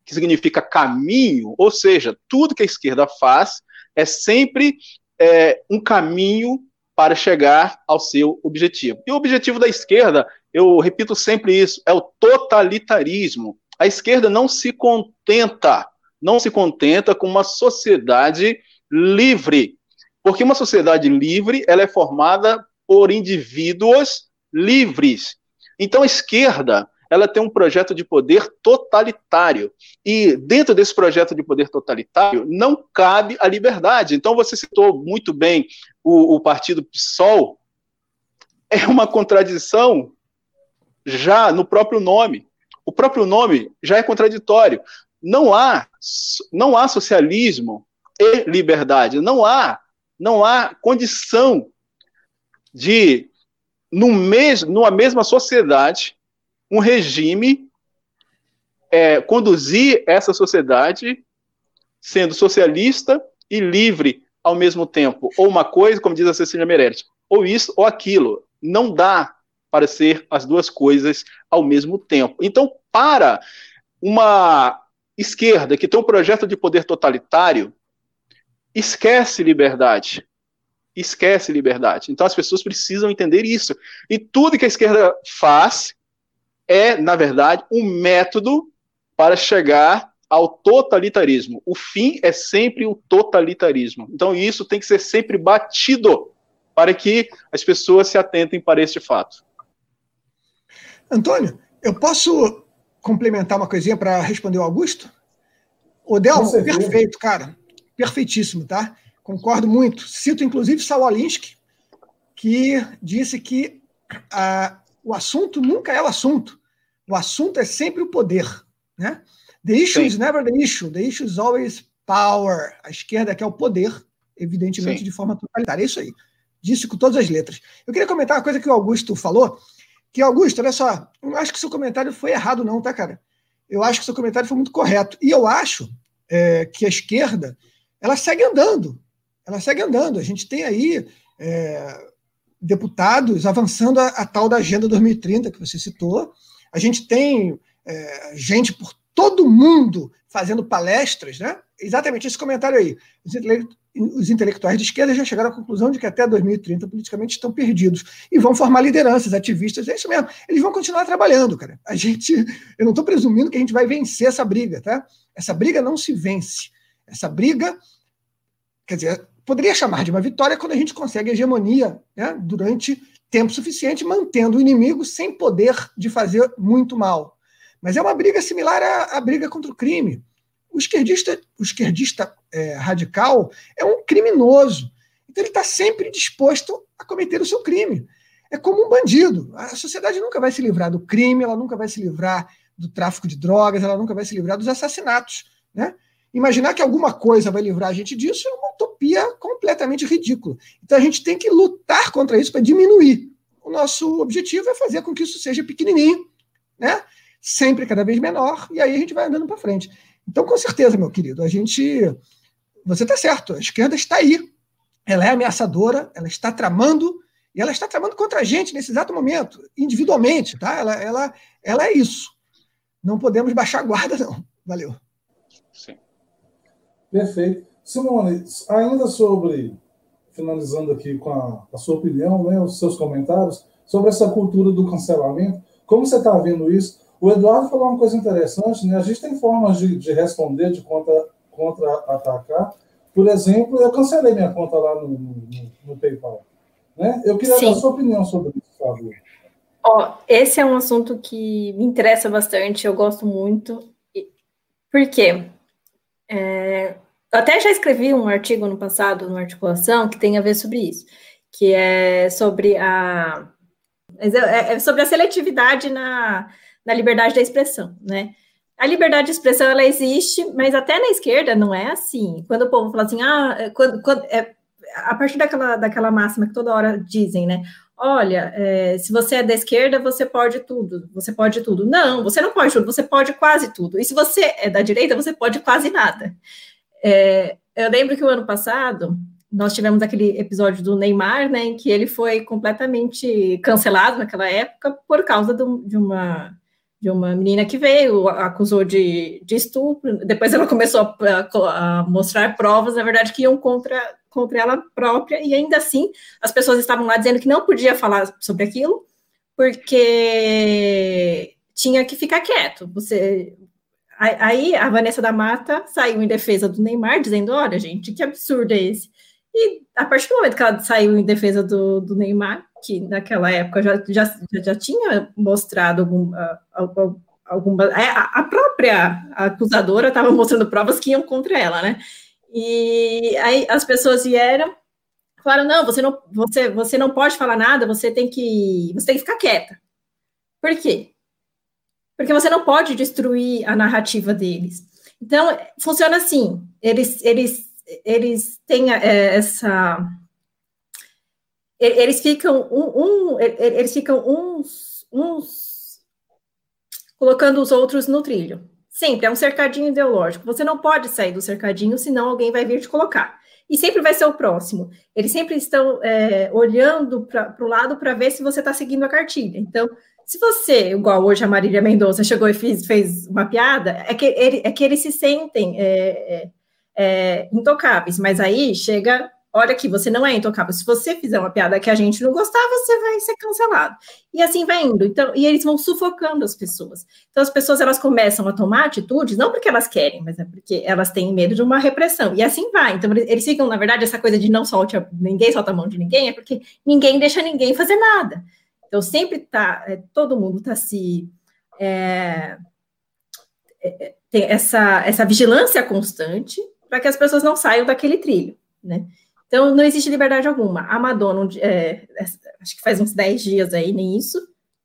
Speaker 4: que significa caminho, ou seja, tudo que a esquerda faz é sempre é, um caminho para chegar ao seu objetivo. E o objetivo da esquerda, eu repito sempre isso, é o totalitarismo. A esquerda não se contenta, não se contenta com uma sociedade livre, porque uma sociedade livre ela é formada por indivíduos livres. Então a esquerda, ela tem um projeto de poder totalitário. E dentro desse projeto de poder totalitário não cabe a liberdade. Então você citou muito bem o, o partido PSOL. É uma contradição já no próprio nome. O próprio nome já é contraditório. Não há, não há socialismo e liberdade. Não há, não há condição de no mes numa mesma sociedade, um regime é, conduzir essa sociedade sendo socialista e livre ao mesmo tempo. Ou uma coisa, como diz a Cecília Meirelles, ou isso ou aquilo. Não dá para ser as duas coisas ao mesmo tempo. Então, para uma esquerda que tem um projeto de poder totalitário, esquece liberdade, esquece liberdade. Então as pessoas precisam entender isso. E tudo que a esquerda faz é, na verdade, um método para chegar ao totalitarismo. O fim é sempre o totalitarismo. Então isso tem que ser sempre batido para que as pessoas se atentem para este fato.
Speaker 2: Antônio, eu posso complementar uma coisinha para responder o Augusto? O Del, perfeito, cara. Perfeitíssimo, tá? Concordo muito. Cito inclusive Saul Alinsky, que disse que ah, o assunto nunca é o assunto. O assunto é sempre o poder. Né? The issue Sim. is never the issue. The issue is always power. A esquerda quer o poder, evidentemente, Sim. de forma totalitária. É isso aí. Disse com todas as letras. Eu queria comentar uma coisa que o Augusto falou. Que, Augusto, olha só, eu acho que seu comentário foi errado, não, tá, cara? Eu acho que seu comentário foi muito correto. E eu acho é, que a esquerda ela segue andando ela segue andando. A gente tem aí é, deputados avançando a, a, tal da Agenda 2030 que você citou. A gente tem é, gente por todo mundo fazendo palestras, né? Exatamente esse comentário aí. os intelectuais de esquerda já chegaram à conclusão de que até 2030 politicamente estão perdidos e vão formar lideranças, ativistas, é isso mesmo. Eles vão continuar trabalhando, cara. A gente, eu não estou presumindo que a gente vai vencer essa briga, tá? Essa briga não se vence. Essa briga, quer dizer, poderia chamar de uma vitória quando a gente consegue hegemonia né, durante tempo suficiente, mantendo o inimigo sem poder de fazer muito mal. Mas é uma briga similar à, à briga contra o crime. O esquerdista, o esquerdista é, radical é um criminoso. Então ele está sempre disposto a cometer o seu crime. É como um bandido. A sociedade nunca vai se livrar do crime, ela nunca vai se livrar do tráfico de drogas, ela nunca vai se livrar dos assassinatos. Né? Imaginar que alguma coisa vai livrar a gente disso é uma utopia completamente ridícula. Então a gente tem que lutar contra isso para diminuir. O nosso objetivo é fazer com que isso seja pequenininho, né? sempre cada vez menor, e aí a gente vai andando para frente. Então, com certeza, meu querido, a gente. Você está certo, a esquerda está aí. Ela é ameaçadora, ela está tramando, e ela está tramando contra a gente nesse exato momento, individualmente, tá? Ela, ela, ela é isso. Não podemos baixar a guarda, não. Valeu.
Speaker 1: Sim. Perfeito. Simone, ainda sobre, finalizando aqui com a, a sua opinião, né, os seus comentários, sobre essa cultura do cancelamento, como você está vendo isso? O Eduardo falou uma coisa interessante, né? A gente tem formas de, de responder, de contra-atacar. Contra Por exemplo, eu cancelei minha conta lá no, no, no PayPal. Né? Eu queria Sim. a sua opinião sobre isso, favor.
Speaker 3: Ó, esse é um assunto que me interessa bastante, eu gosto muito. Por quê? É, eu até já escrevi um artigo no passado, numa articulação, que tem a ver sobre isso, que é sobre a é, é sobre a seletividade na, na liberdade da expressão, né? A liberdade de expressão ela existe, mas até na esquerda não é assim. Quando o povo fala assim, ah, é, quando, quando é, a partir daquela, daquela máxima que toda hora dizem, né? Olha, é, se você é da esquerda, você pode tudo, você pode tudo. Não, você não pode tudo, você pode quase tudo. E se você é da direita, você pode quase nada. É, eu lembro que o ano passado nós tivemos aquele episódio do Neymar, né, em que ele foi completamente cancelado naquela época por causa do, de uma de uma menina que veio, acusou de, de estupro, depois ela começou a, a, mostrar provas, na verdade, que iam contra, contra ela própria, e ainda assim as pessoas estavam lá dizendo que não podia falar sobre aquilo, porque tinha que ficar quieto. Você, aí a Vanessa da Mata saiu em defesa do Neymar, dizendo: olha, gente, que absurdo é esse? E a partir do momento que ela saiu em defesa do, do Neymar, que naquela época já, já, já tinha mostrado algum, algum, alguma. É, a própria acusadora estava mostrando provas que iam contra ela, né? E aí as pessoas vieram, falaram: não, você não, você, você não pode falar nada, você tem que, você tem que ficar quieta. Por quê? Porque você não pode destruir a narrativa deles. Então, funciona assim: eles, eles eles têm é, essa eles ficam um, um, eles ficam uns, uns colocando os outros no trilho. Sempre é um cercadinho ideológico. Você não pode sair do cercadinho, senão alguém vai vir te colocar. E sempre vai ser o próximo. Eles sempre estão é, olhando para o lado para ver se você está seguindo a cartilha. Então, se você, igual hoje a Marília Mendonça chegou e fez, fez uma piada, é que, ele, é que eles se sentem é, é é, intocáveis, mas aí chega, olha aqui, você não é intocável. Se você fizer uma piada que a gente não gostar, você vai ser cancelado. E assim vai indo. Então, e eles vão sufocando as pessoas. Então, as pessoas elas começam a tomar atitudes, não porque elas querem, mas é porque elas têm medo de uma repressão. E assim vai. Então, eles ficam, na verdade, essa coisa de não solte, ninguém solta a mão de ninguém, é porque ninguém deixa ninguém fazer nada. Então, sempre tá, é, todo mundo tá se. É, é, tem essa, essa vigilância constante para que as pessoas não saiam daquele trilho, né? Então, não existe liberdade alguma. A Madonna, é, é acho que faz uns 10 dias aí, nem isso,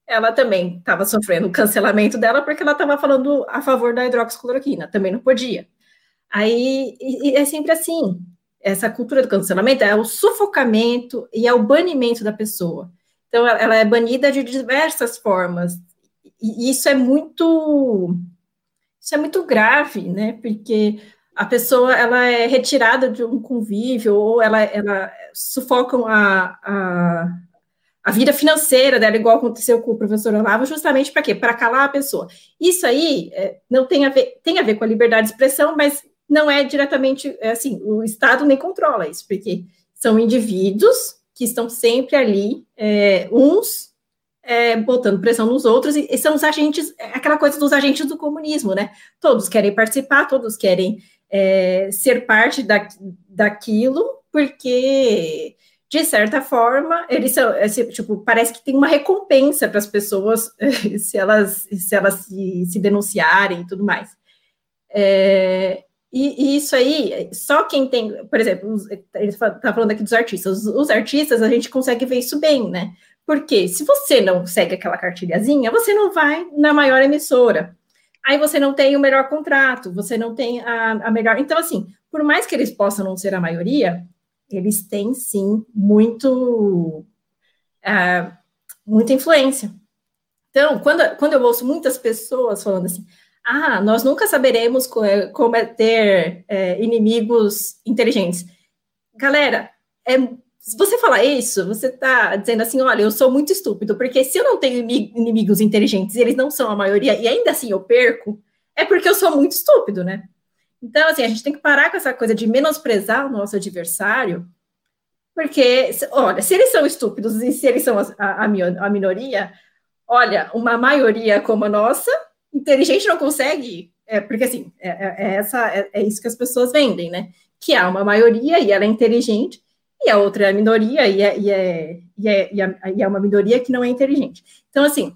Speaker 3: ela também estava sofrendo o cancelamento dela porque ela estava falando a favor da hidroxicloroquina, também não podia. Aí, e, e é sempre assim, essa cultura do cancelamento é o sufocamento e é o banimento da pessoa. Então, ela é banida de diversas formas, e isso é muito, isso é muito grave, né, porque a pessoa ela é retirada de um convívio ou ela, ela sufocam a, a, a vida financeira dela, igual aconteceu com o professor Olavo, justamente para quê? Para calar a pessoa. Isso aí é, não tem a ver, tem a ver com a liberdade de expressão, mas não é diretamente é assim, o Estado nem controla isso, porque são indivíduos que estão sempre ali, é, uns é, botando pressão nos outros, e, e, são os agentes, é aquela coisa dos agentes do comunismo, né? Todos querem participar, todos querem é, ser parte da, daquilo, porque de certa forma, eles são, tipo, parece que tem uma recompensa para as pessoas se elas, se, elas se, se denunciarem e tudo mais. É, e, e, isso aí, só quem tem, por exemplo, ele está falando aqui dos artistas, os, os, artistas a gente consegue ver isso bem, né? Porque se você não segue aquela cartilhazinha, você não vai na maior emissora. Aí você não tem o melhor contrato, você não tem a, a melhor. Então, assim, por mais que eles possam não ser a maioria, eles têm sim muito uh, muita influência. Então, quando, quando eu ouço muitas pessoas falando assim, ah, nós nunca saberemos como é ter é, inimigos inteligentes. Galera, é, se você falar isso, você está dizendo assim, olha, eu sou muito estúpido, porque se eu não tenho inimigos inteligentes e eles não são a maioria, e ainda assim eu perco, é porque eu sou muito estúpido, né? Então, assim, a gente tem que parar com essa coisa de menosprezar o nosso adversário, porque, olha, se eles são estúpidos e se eles são a, a, a minoria, olha, uma maioria como a nossa, inteligente não consegue, é, porque assim, é, é, é essa, é, é, isso que as pessoas vendem, né? Que há uma maioria e ela é inteligente, e a outra é a minoria e é, e é, e é, e é, é uma minoria que não é inteligente. Então, assim,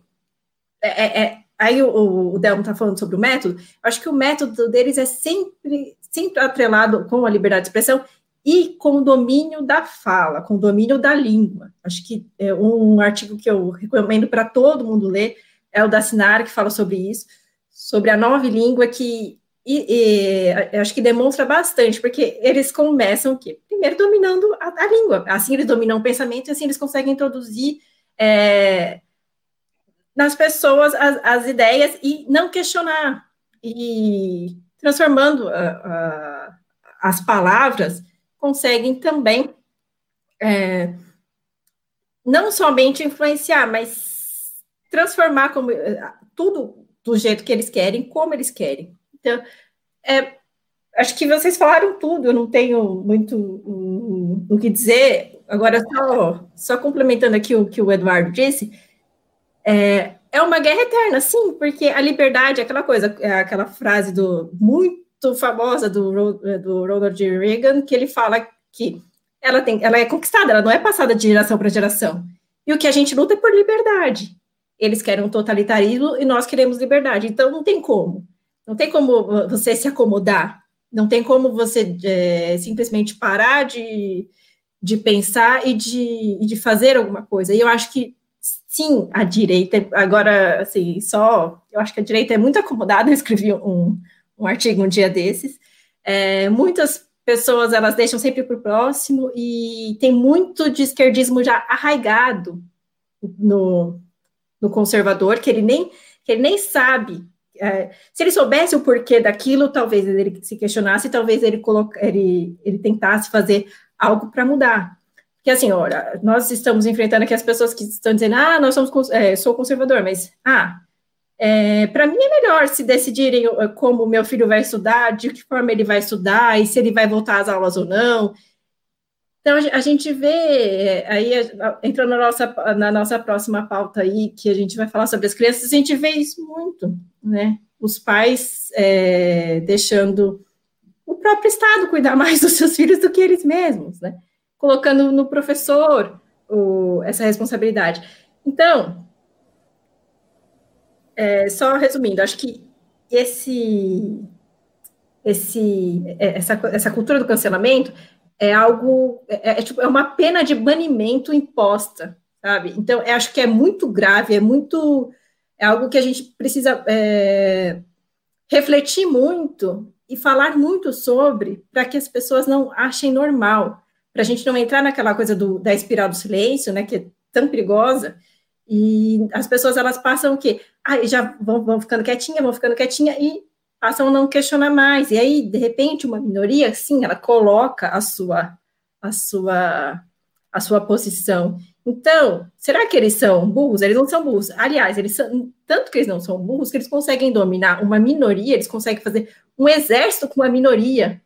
Speaker 3: é, é aí o, o Delmo está falando sobre o método, acho que o método deles é sempre, sempre atrelado com a liberdade de expressão e com o domínio da fala, com o domínio da língua. Acho que é um artigo que eu recomendo para todo mundo ler é o da Sinar, que fala sobre isso, sobre a nova língua que e, e, acho que demonstra bastante, porque eles começam que primeiro dominando a, a, língua, assim eles dominam o pensamento e assim eles conseguem introduzir é, nas pessoas as, as, ideias e não questionar, e transformando a, a, as palavras, conseguem também é, não somente influenciar, mas transformar como, tudo do jeito que eles querem, como eles querem. Então, é, acho que vocês falaram tudo, eu não tenho muito o, o que dizer. Agora, só, só complementando aqui o que o Eduardo disse, é, é uma guerra eterna, sim, porque a liberdade, aquela coisa, é aquela frase do muito famosa do, do Ronald Reagan, que ele fala que ela, tem, ela é conquistada, ela não é passada de geração para geração. E o que a gente luta é por liberdade. Eles querem um totalitarismo e nós queremos liberdade. Então não tem como. Não tem como você se acomodar. Não tem como você é, simplesmente parar de, de pensar e de, de fazer alguma coisa. E eu acho que sim, a direita, agora, assim, só, eu acho que a direita é muito acomodada, eu escrevi um, um artigo um dia desses, é, muitas pessoas, elas deixam sempre para o próximo, e tem muito de esquerdismo já arraigado no, no conservador, que ele nem, que ele nem sabe, é, se ele soubesse o porquê daquilo, talvez ele se questionasse, talvez ele, coloca, ele, ele tentasse fazer algo para mudar, que assim, olha, nós estamos enfrentando aqui as pessoas que estão dizendo, ah, nós somos, é, sou conservador, mas, ah, é, para mim é melhor se decidirem uh, como meu filho vai estudar, de que forma ele vai estudar, e se ele vai voltar às aulas ou não. Então, a gente vê, é, aí, entrando na nossa, na nossa próxima pauta aí, que a gente vai falar sobre as crianças, a gente vê isso muito, né? Os pais é, deixando o próprio Estado cuidar mais dos seus filhos do que eles mesmos, né? colocando no professor o, essa responsabilidade. Então, é, só resumindo, acho que esse, esse, é, essa, essa cultura do cancelamento é algo, é, é, tipo, é uma pena de banimento imposta, sabe? Então, acho que é muito grave, é muito, é algo que a gente precisa é, refletir muito e falar muito sobre para que as pessoas não achem normal para a gente não entrar naquela coisa do, da espiral do silêncio, né, que é tão perigosa, e as pessoas elas passam o quê? Ah, já vão, vão ficando quietinha, vão ficando quietinha e passam a não questionar mais. E aí, de repente, uma minoria, sim, ela coloca a sua a sua a sua posição. Então, será que eles são burros? Eles não são burros. Aliás, eles são, tanto que eles não são burros, que eles conseguem dominar uma minoria, eles conseguem fazer um exército com uma minoria,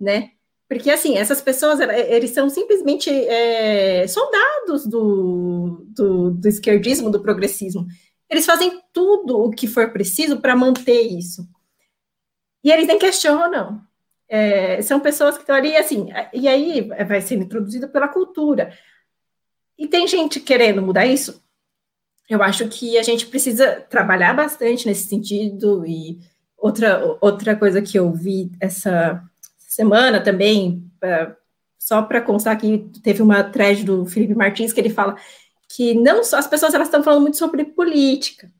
Speaker 3: né? Porque, assim, essas pessoas, eles são simplesmente é, soldados do, do, do esquerdismo, do progressismo. Eles fazem tudo o que for preciso para manter isso. E eles nem questionam. É, são pessoas que estão ali, assim, e aí vai sendo introduzido pela cultura. E tem gente querendo mudar isso? Eu acho que a gente precisa trabalhar bastante nesse sentido. E outra, outra coisa que eu vi essa semana também, só para constar que teve uma thread do Felipe Martins que ele fala que não só as pessoas elas estão falando muito sobre política,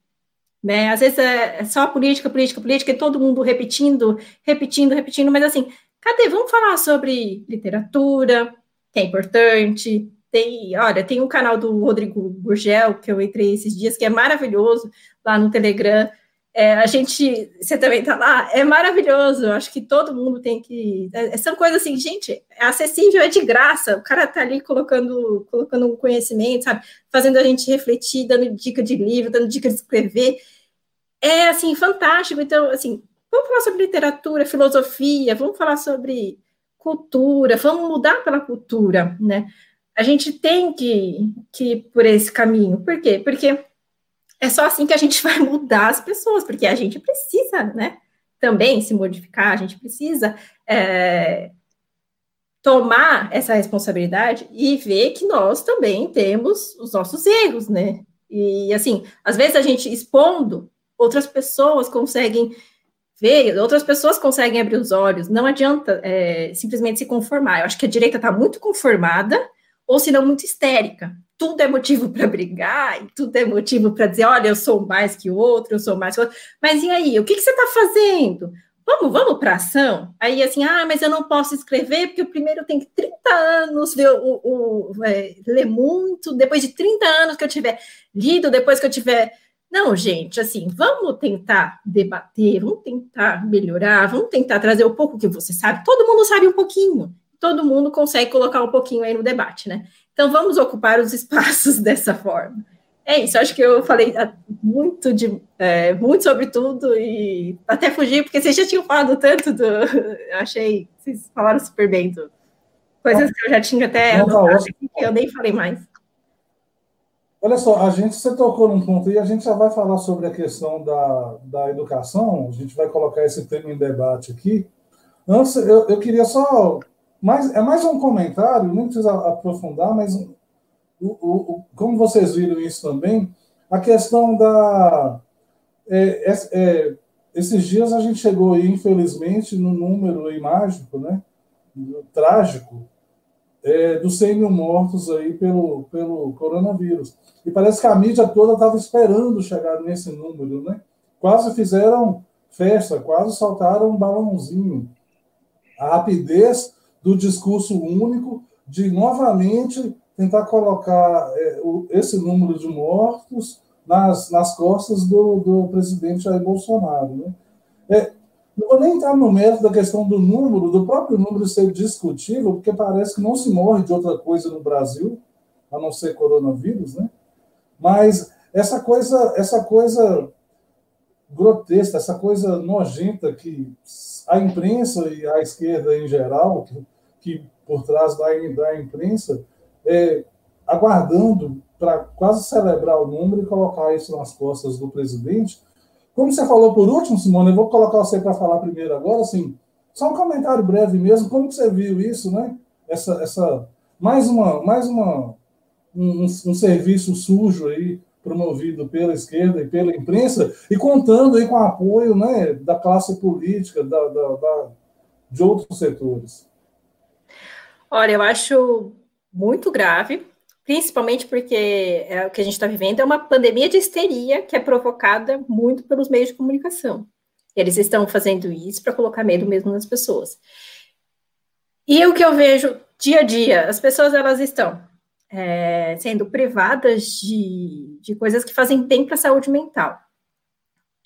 Speaker 3: né? Às vezes é, é só política, política, política, e todo mundo repetindo, repetindo, repetindo, mas assim, cadê? Vamos falar sobre literatura, que é importante. Tem, olha, tem um canal do Rodrigo Gurgel, que eu entrei esses dias, que é maravilhoso, lá no Telegram, é, a gente, você também tá lá, é maravilhoso. Acho que todo mundo tem que. É, são coisas assim, gente, é acessível, é de graça. O cara tá ali colocando, colocando um conhecimento, sabe? Fazendo a gente refletir, dando dica de livro, dando dica de escrever. É assim, fantástico. Então, assim, vamos falar sobre literatura, filosofia, vamos falar sobre cultura, vamos mudar pela cultura, né? A gente tem que, que ir por esse caminho. Por quê? Porque é só assim que a gente vai mudar as pessoas, porque a gente precisa, né? Também se modificar, a gente precisa é, tomar essa responsabilidade e ver que nós também temos os nossos erros, né? E assim, às vezes a gente expondo, outras pessoas conseguem ver, outras pessoas conseguem abrir os olhos. Não adianta é, simplesmente se conformar. Eu acho que a direita está muito conformada, ou se não muito histérica tudo é motivo para brigar, e tudo é motivo para dizer, olha, eu sou mais que o outro, eu sou mais que o outro. Mas e aí, o que, que você está fazendo? Vamos, vamos para ação? Aí, assim, ah, mas eu não posso escrever porque eu primeiro tenho 30 anos, ver o, o é, ler muito, depois de 30 anos que eu tiver lido, depois que eu tiver. Não, gente, assim, vamos tentar debater, vamos tentar melhorar, vamos tentar trazer o pouco que você sabe. Todo mundo sabe um pouquinho, todo mundo consegue colocar um pouquinho aí no debate, né? Então, vamos ocupar os espaços dessa forma. É isso, acho que eu falei ah, muito, de, é, muito sobre tudo e até fugi, porque vocês já tinham falado tanto do. Eu achei, vocês falaram super bem do, coisas que eu já tinha até anotado que eu nem falei mais.
Speaker 1: Olha só, a gente, você tocou num ponto e a gente já vai falar sobre a questão da, da educação, a gente vai colocar esse tema em debate aqui. Antes, eu, eu queria só mas é mais um comentário, não precisa aprofundar, mas o, o, o, como vocês viram isso também, a questão da. É, é, esses dias a gente chegou aí, infelizmente, no número aí mágico, né? Trágico, é, dos 100 mil mortos aí pelo, pelo coronavírus. E parece que a mídia toda estava esperando chegar nesse número, né? Quase fizeram festa, quase saltaram um balãozinho. A rapidez do discurso único, de novamente tentar colocar é, o, esse número de mortos nas, nas costas do, do presidente Jair Bolsonaro. Né? É, não vou nem entrar no mérito da questão do número, do próprio número ser discutível, porque parece que não se morre de outra coisa no Brasil, a não ser coronavírus, né? Mas essa coisa, essa coisa grotesca, essa coisa nojenta que a imprensa e a esquerda em geral, que, que por trás da, da imprensa, é, aguardando para quase celebrar o número e colocar isso nas costas do presidente. Como você falou por último, Simone, eu vou colocar você para falar primeiro agora, assim, só um comentário breve mesmo, como você viu isso, né? Essa, essa mais uma, mais uma um, um serviço sujo aí promovido pela esquerda e pela imprensa, e contando aí com o apoio né, da classe política, da, da, da, de outros setores.
Speaker 3: Olha, eu acho muito grave, principalmente porque é, o que a gente está vivendo é uma pandemia de histeria que é provocada muito pelos meios de comunicação. Eles estão fazendo isso para colocar medo mesmo nas pessoas. E o que eu vejo dia a dia, as pessoas elas estão é, sendo privadas de, de coisas que fazem bem para a saúde mental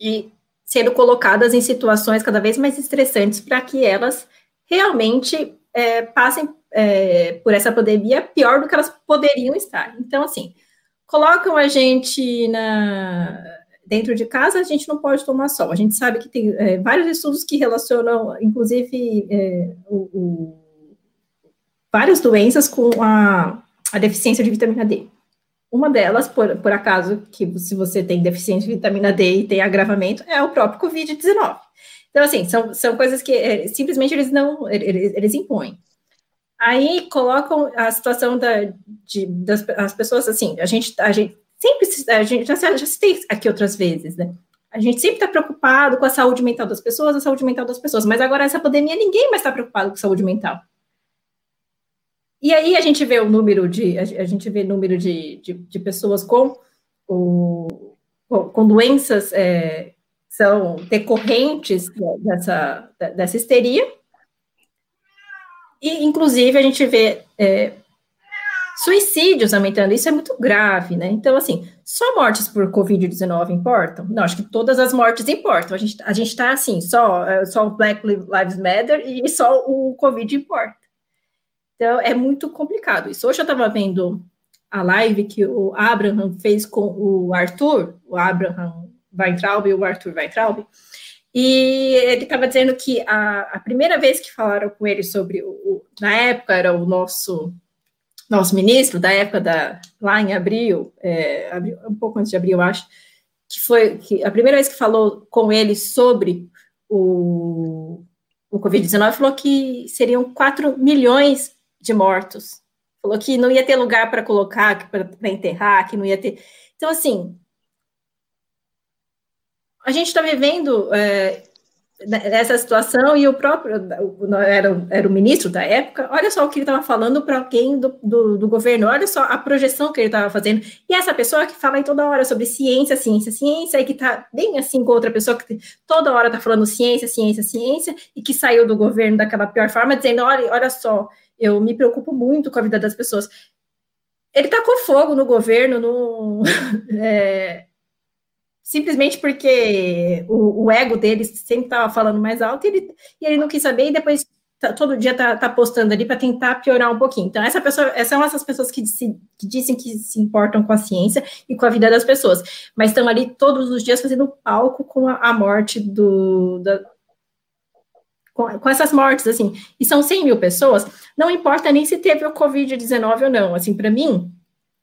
Speaker 3: e sendo colocadas em situações cada vez mais estressantes para que elas realmente é, passem é, por essa pandemia pior do que elas poderiam estar. Então, assim, colocam a gente na, dentro de casa, a gente não pode tomar sol. A gente sabe que tem é, vários estudos que relacionam, inclusive, é, o, o, várias doenças com a, a deficiência de vitamina D. Uma delas, por, por acaso, que se você tem deficiência de vitamina D e tem agravamento, é o próprio Covid-19. Então, assim, são, são coisas que é, simplesmente eles não, eles, eles impõem. Aí colocam a situação da, de, das as pessoas, assim, a gente, a gente sempre, a gente já, já citei aqui outras vezes, né? A gente sempre está preocupado com a saúde mental das pessoas, a saúde mental das pessoas, mas agora essa pandemia ninguém mais está preocupado com saúde mental. E aí a gente vê o número de, a gente vê número de, de, de pessoas com, o, com doenças é, são decorrentes dessa, dessa histeria, e, inclusive, a gente vê é, suicídios aumentando, isso é muito grave, né? Então, assim, só mortes por Covid-19 importam? Não, acho que todas as mortes importam. A gente, a gente tá assim, só, é, só o Black Lives Matter e só o Covid importa. Então, é muito complicado isso. Hoje eu estava vendo a live que o Abraham fez com o Arthur, o Abraham Weintraub e o Arthur Weintraub, e ele estava dizendo que a, a, primeira vez que falaram com ele sobre o, o, na época era o nosso nosso ministro da época da lá em abril, é, abril, um pouco antes de abril, acho, que foi que a primeira vez que falou com ele sobre o, o Covid-19 falou que seriam 4 milhões de mortos. Falou que não ia ter lugar para colocar, para enterrar, que não ia ter. Então, assim, a gente está vivendo é, essa situação e o próprio era, era o ministro da época. Olha só o que ele estava falando para alguém do, do, do, governo, olha só a projeção que ele estava fazendo. E essa pessoa que fala aí toda hora sobre ciência, ciência, ciência, e que está bem assim com outra pessoa que toda hora está falando ciência, ciência, ciência, e que saiu do governo daquela pior forma, dizendo: olha, olha só, eu me preocupo muito com a vida das pessoas. Ele com fogo no governo, no. é, simplesmente porque o, o ego dele sempre estava falando mais alto e ele, e ele não quis saber, e depois tá, todo dia tá, tá postando ali para tentar piorar um pouquinho. Então, essa pessoa, são essas pessoas que, que dizem que se importam com a ciência e com a vida das pessoas, mas estão ali todos os dias fazendo palco com a, a morte do. Da, com, com, essas mortes, assim, e são 100 mil pessoas, não importa nem se teve o Covid-19 ou não, assim, para mim,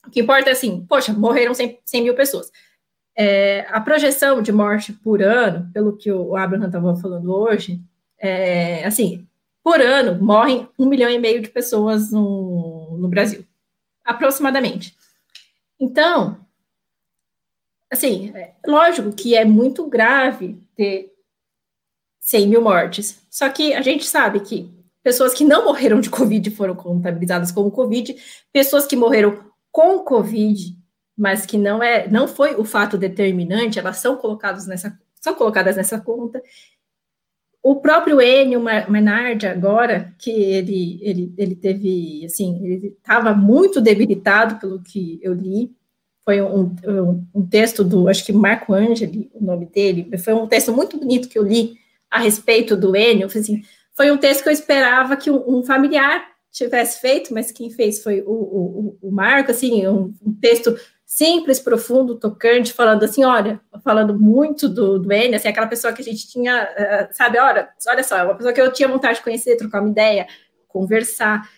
Speaker 3: o que importa é assim, poxa, morreram 100, 100 mil pessoas. É, a projeção de morte por ano, pelo que o Abraham estava falando hoje, é, assim, por ano morrem um milhão e meio de pessoas no, no Brasil, aproximadamente. Então, assim, é, lógico que é muito grave ter 100 mil mortes, só que a gente sabe que pessoas que não morreram de Covid foram contabilizadas como Covid, pessoas que morreram com Covid mas que não é, não foi o fato determinante, elas são colocadas nessa, são colocadas nessa conta. O próprio Enio Menard agora, que ele, ele, ele teve, assim, ele estava muito debilitado pelo que eu li, foi um, um, um, texto do, acho que Marco Angeli, o nome dele, foi um texto muito bonito que eu li a respeito do Enio, assim, foi um texto que eu esperava que um, um familiar tivesse feito, mas quem fez foi o, o, o Marco, assim, um, um texto simples, profundo, tocante, falando assim, olha, falando muito do, do N, assim, aquela pessoa que a gente tinha, uh, sabe, olha, olha só, é uma pessoa que eu tinha vontade de conhecer, trocar uma ideia, conversar.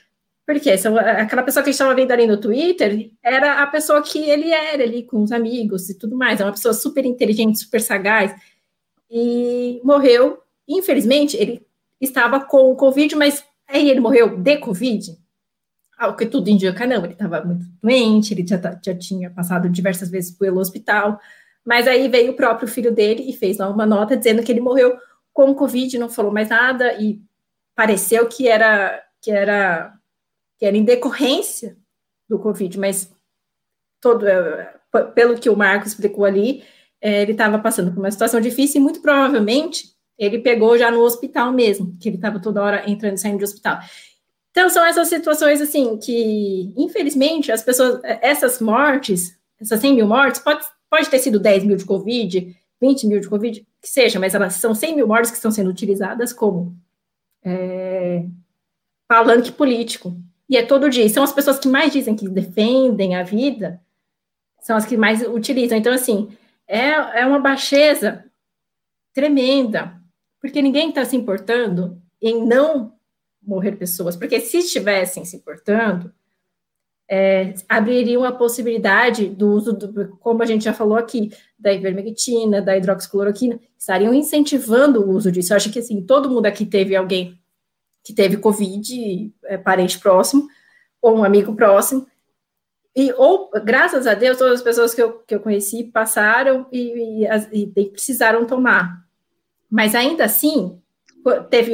Speaker 3: Porque são, aquela pessoa que a gente estava vendo ali no Twitter era a pessoa que ele era ali com os amigos e tudo mais, é uma pessoa super inteligente, super sagaz, e morreu, infelizmente, ele estava com o Covid, mas aí ele morreu de Covid, ao que tudo indica, não, ele estava muito doente, ele já, tá, já tinha passado diversas vezes pelo hospital, mas aí veio o próprio filho dele e fez uma nota dizendo que ele morreu com Covid, não falou mais nada, e pareceu que era, que era, que era em decorrência do Covid, mas todo, é, pelo que o Marcos explicou ali, é, ele estava passando por uma situação difícil e muito provavelmente ele pegou já no hospital mesmo, que ele estava toda hora entrando e saindo do hospital. Então, são essas situações, assim, que, infelizmente, as pessoas, essas mortes, essas 100 mil mortes, pode, pode ter sido 10 mil de Covid, 20 mil de Covid, que seja, mas elas são 100 mil mortes que estão sendo utilizadas como é, palanque político. E é todo dia. São as pessoas que mais dizem que defendem a vida, são as que mais utilizam. Então, assim, é, é uma baixeza tremenda, porque ninguém está se importando em não morrer pessoas, porque se estivessem se importando, é, abririam a possibilidade do uso, do, como a gente já falou aqui, da ivermectina, da hidroxicloroquina, estariam incentivando o uso disso. Eu acho que, assim, todo mundo aqui teve alguém que teve Covid, é, parente próximo, ou um amigo próximo, e, ou, graças a Deus, todas as pessoas que eu, que eu conheci passaram e, e, e precisaram tomar. Mas ainda assim, teve,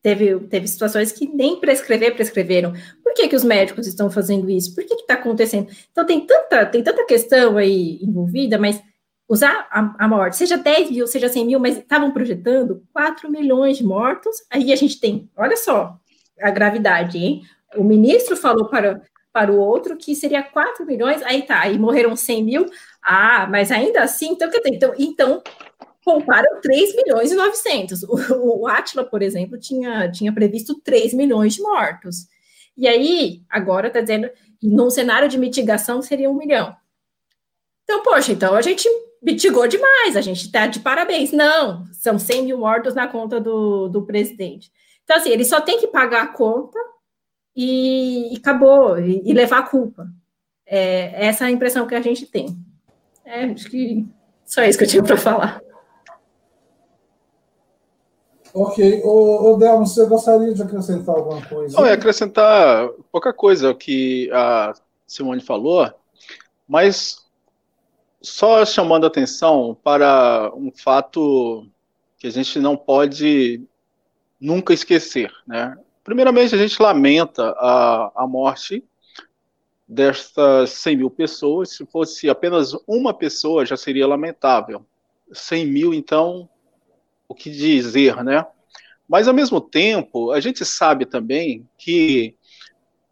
Speaker 3: teve, teve situações que nem prescrever prescreveram. Por que, que os médicos estão fazendo isso? Por que está acontecendo? Então, tem tanta, tem tanta questão aí envolvida, mas usar a, a, morte, seja 10 mil, seja 100 mil, mas estavam projetando 4 milhões de mortos. Aí a gente tem, olha só a gravidade, hein? O ministro falou para para o outro, que seria 4 milhões, aí tá, aí morreram 100 mil, ah, mas ainda assim, então, então, então pouparam 3 milhões e 900. O, o Atila, por exemplo, tinha, tinha previsto 3 milhões de mortos. E aí, agora está dizendo, num cenário de mitigação seria um milhão. Então, poxa, então a gente mitigou demais, a gente está de parabéns. Não, são 100 mil mortos na conta do, do presidente. Então, assim, ele só tem que pagar a conta e, e acabou, e, e, levar a culpa. É, essa é a impressão que a gente tem. É, acho que só isso que eu tinha para falar.
Speaker 1: Ok. O, o Delmo, você gostaria de acrescentar alguma coisa?
Speaker 4: Não, é acrescentar pouca coisa o que a Simone falou, mas só chamando atenção para um fato que a gente não pode nunca esquecer, né? Primeiramente, a gente lamenta a, a morte destas 100 mil pessoas. Se fosse apenas uma pessoa, já seria lamentável. 100 mil, então, o que dizer, né? Mas, ao mesmo tempo, a gente sabe também que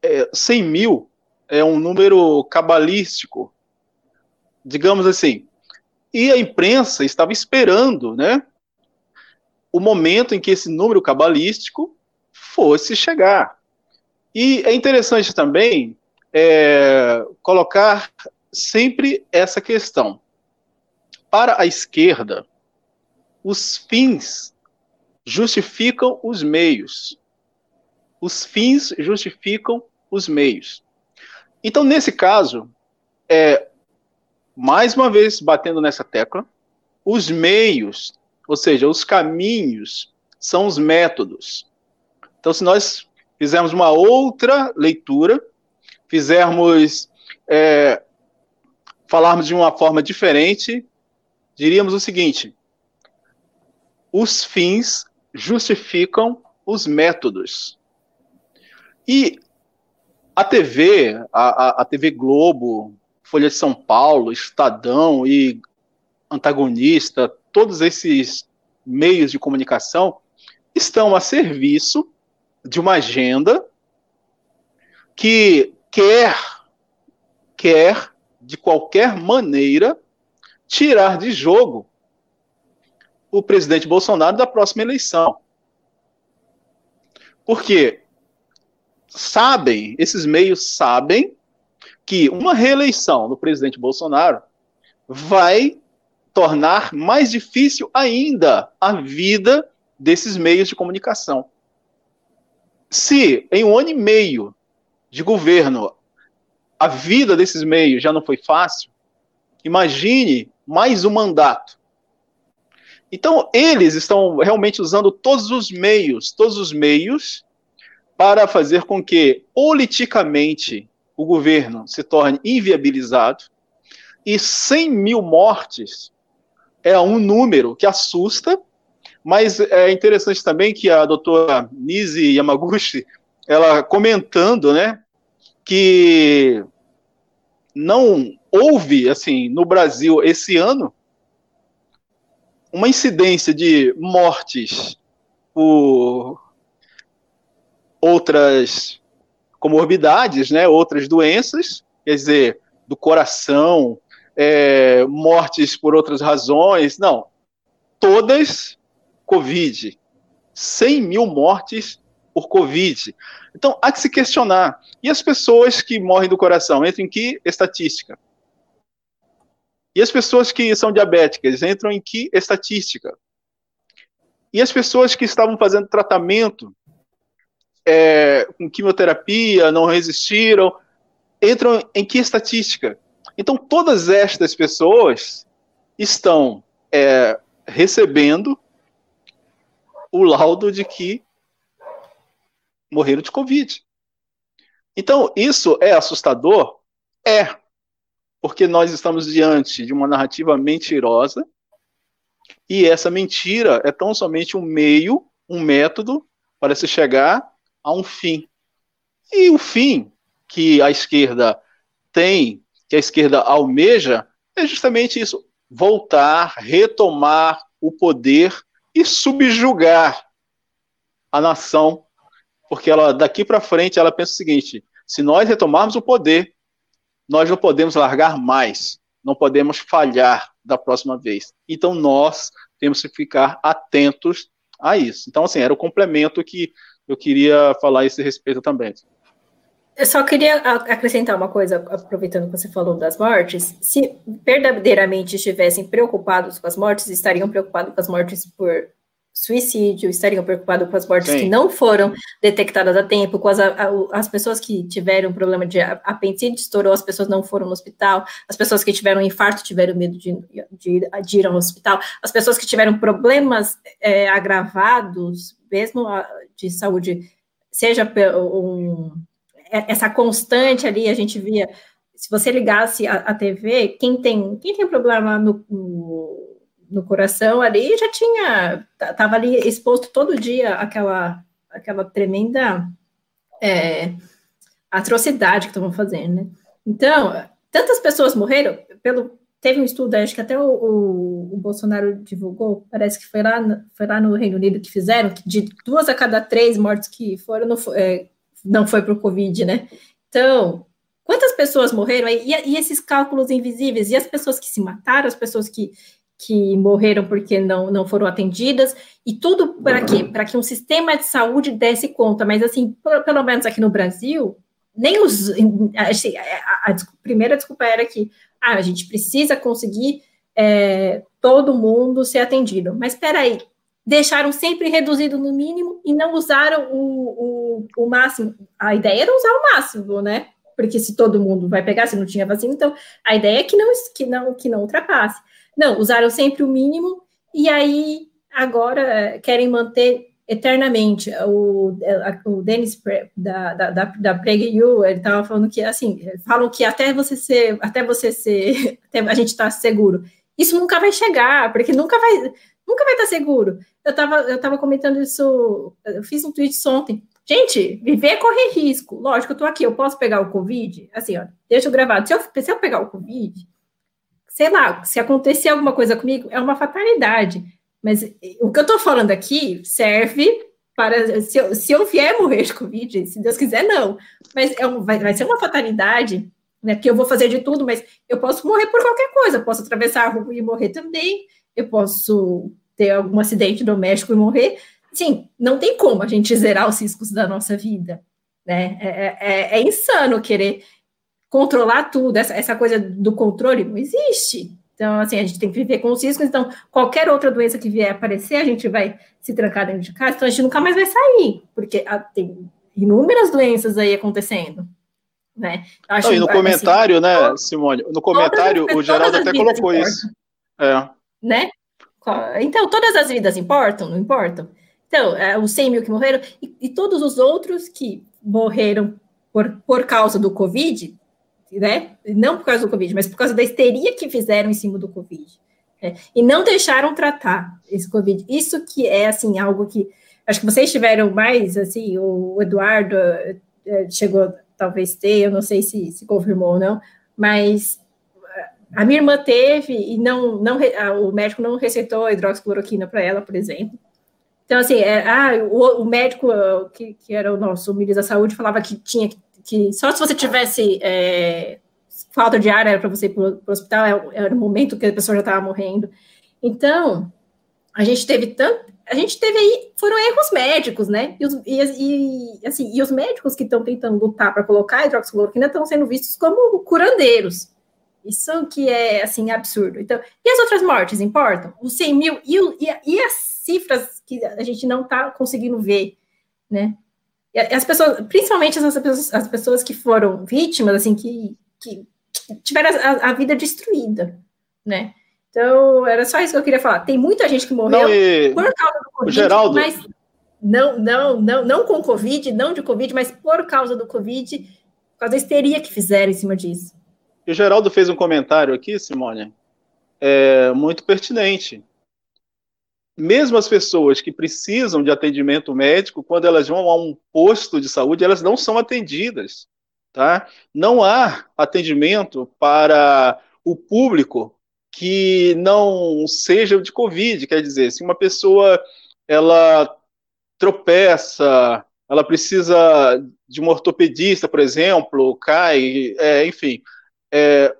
Speaker 4: é, 100 mil é um número cabalístico, digamos assim. E a imprensa estava esperando, né? O momento em que esse número cabalístico fosse chegar. E é interessante também é, colocar sempre essa questão. Para a esquerda, os fins justificam os meios. Os fins justificam os meios. Então, nesse caso, é, mais uma vez batendo nessa tecla, os meios, ou seja, os caminhos, são os métodos. Então, se nós fizermos uma outra leitura, fizermos, é, falarmos de uma forma diferente, diríamos o seguinte: os fins justificam os métodos. E a TV, a, a, TV Globo, Folha de São Paulo, Estadão e Antagonista, todos esses meios de comunicação estão a serviço de uma agenda que quer, quer, de qualquer maneira, tirar de jogo o presidente Bolsonaro da próxima eleição. Porque sabem, esses meios sabem que uma reeleição do presidente Bolsonaro vai tornar mais difícil ainda a vida desses meios de comunicação. Se em um ano e meio de governo a vida desses meios já não foi fácil, imagine mais um mandato. Então, eles estão realmente usando todos os meios, todos os meios, para fazer com que, politicamente, o governo se torne inviabilizado. E 100 mil mortes é um número que assusta, mas é interessante também que a doutora Nise Yamaguchi, ela comentando, né, que não houve, assim, no Brasil esse ano, uma incidência de mortes por outras comorbidades, né, outras doenças, quer dizer, do coração, é, mortes por outras razões, não, todas Covid, 100 mil mortes por Covid. Então, há que se questionar. E as pessoas que morrem do coração entram em que estatística? E as pessoas que são diabéticas entram em que estatística? E as pessoas que estavam fazendo tratamento é, com quimioterapia, não resistiram, entram em que estatística? Então, todas estas pessoas estão é, recebendo o laudo de que morreram de Covid. Então, isso é assustador? É. Porque nós estamos diante de uma narrativa mentirosa e essa mentira é tão somente um meio, um método para se chegar a um fim. E o fim que a esquerda tem, que a esquerda almeja, é justamente isso: voltar, retomar o poder e subjugar a nação, porque ela daqui para frente ela pensa o seguinte: se nós retomarmos o poder, nós não podemos largar mais, não podemos falhar da próxima vez. Então nós temos que ficar atentos a isso. Então assim era o complemento que eu queria falar a esse respeito também.
Speaker 3: Eu só queria acrescentar uma coisa, aproveitando que você falou das mortes. Se verdadeiramente estivessem preocupados com as mortes, estariam preocupados com as mortes por suicídio, estariam preocupados com as mortes Sim. que não foram detectadas a tempo, com as, as pessoas que tiveram problema de apendicite, estourou, as pessoas não foram no hospital, as pessoas que tiveram infarto tiveram medo de, de, de ir ao hospital, as pessoas que tiveram problemas é, agravados, mesmo de saúde, seja um essa constante ali, a gente via, se você ligasse a, a TV, quem tem, quem tem problema no, no, no coração ali já tinha, estava ali exposto todo dia aquela, aquela tremenda é, atrocidade que estavam fazendo, né? Então, tantas pessoas morreram, pelo, teve um estudo, acho que até o, o, o, Bolsonaro divulgou, parece que foi lá, foi lá no Reino Unido que fizeram, que de duas a cada três mortes que foram, é, não foi para o Covid, né? Então, quantas pessoas morreram? E, e, esses cálculos invisíveis? E as pessoas que se mataram, as pessoas que, que morreram porque não, não foram atendidas? E tudo para quê? Para que um sistema de saúde desse conta. Mas, assim, pelo menos aqui no Brasil, nem os. Assim, a, a, a, primeira desculpa era que ah, a gente precisa conseguir é, todo mundo ser atendido. Mas espera aí, deixaram sempre reduzido no mínimo e não usaram o, o, o máximo. A ideia era usar o máximo, né? Porque se todo mundo vai pegar, se não tinha vacina, então a ideia é que não, que não, que não ultrapasse. Não, usaram sempre o mínimo e aí agora querem manter eternamente. O, o Dennis da, da, da, da PragerU, ele estava falando que, assim, falam que até você ser, até você ser, até a gente está seguro. Isso nunca vai chegar, porque nunca vai, nunca vai estar seguro. Eu estava eu tava comentando isso, eu fiz um tweet ontem. Gente, viver é correr risco. Lógico, eu estou aqui, eu posso pegar o Covid? Assim, ó, deixa eu gravar. Se eu, se eu pegar o Covid, sei lá, se acontecer alguma coisa comigo, é uma fatalidade. Mas o que eu estou falando aqui serve para. Se eu, se eu vier morrer de Covid, se Deus quiser, não. Mas é um, vai, vai ser uma fatalidade, né? Porque eu vou fazer de tudo, mas eu posso morrer por qualquer coisa. Eu posso atravessar a rua e morrer também. Eu posso ter algum acidente doméstico e morrer. Sim, não tem como a gente zerar os riscos da nossa vida. Né? É, é, é, é insano querer controlar tudo, essa, essa coisa do controle não existe. Então, assim, a gente tem que viver com os riscos. Então, qualquer outra doença que vier aparecer, a gente vai se trancar dentro de casa, então a gente nunca mais vai sair, porque ah, tem inúmeras doenças aí acontecendo. Né?
Speaker 4: Não, e no comentário, assim, né, Simone? No comentário, o Geraldo até colocou isso.
Speaker 3: É. Né? Então, todas as vidas importam, não importam? Então, é, os 100 mil que morreram e, e, todos os outros que morreram por, por causa do Covid, né? Não por causa do Covid, mas por causa da histeria que fizeram em cima do Covid. Né? E não deixaram tratar esse Covid. Isso que é, assim, algo que... Acho que vocês tiveram mais, assim, o Eduardo é, chegou talvez ter, eu não sei se, se confirmou ou não, mas a minha irmã teve e não, não o médico não receitou hidroxicloroquina para ela, por exemplo. Então, assim, é, ah, o, o, médico que, que era o nosso ministro da saúde falava que tinha que, que só se você tivesse é, falta de ar era para você ir para o hospital, era, era o momento que a pessoa já estava morrendo. Então, a gente teve tanto. a gente teve aí, foram erros médicos, né? E os, e, e assim, e os médicos que estão tentando lutar para colocar hidroxicloroquina estão sendo vistos como curandeiros. Isso que é, assim, absurdo. Então, e as outras mortes importam? Os 100 mil e, e, e as cifras que a gente não está conseguindo ver, né? E as pessoas, principalmente as pessoas, as pessoas que foram vítimas, assim, que, que tiveram a, a vida destruída, né? Então, era só isso que eu queria falar. Tem muita gente que morreu não, e... por causa do Covid,
Speaker 4: Geraldo...
Speaker 3: mas não, não, não, não com Covid, não de Covid, mas por causa do Covid, por causa da histeria que fizeram em cima disso.
Speaker 4: O Geraldo fez um comentário aqui, Simone, é, muito pertinente. Mesmo as pessoas que precisam de atendimento médico, quando elas vão a um posto de saúde, elas não são atendidas. Tá? Não há atendimento para o público que não seja de Covid, quer dizer, se uma pessoa ela tropeça, ela precisa de um ortopedista, por exemplo, cai, é, enfim, é,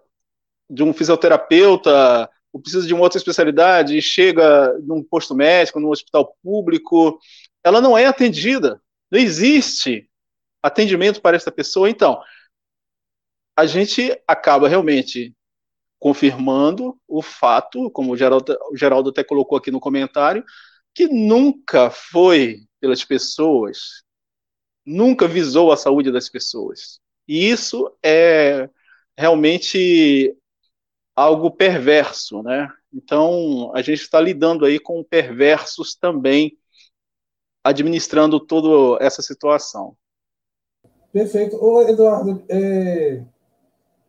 Speaker 4: de um fisioterapeuta, ou precisa de uma outra especialidade e chega num posto médico, num hospital público, ela não é atendida. Não existe atendimento para essa pessoa. Então, a gente acaba realmente confirmando o fato, como o Geraldo, o Geraldo até colocou aqui no comentário, que nunca foi pelas pessoas, nunca visou a saúde das pessoas. E isso é realmente algo perverso, né? Então, a gente está lidando aí com perversos também, administrando toda essa situação.
Speaker 1: Perfeito. Ô, Eduardo, é,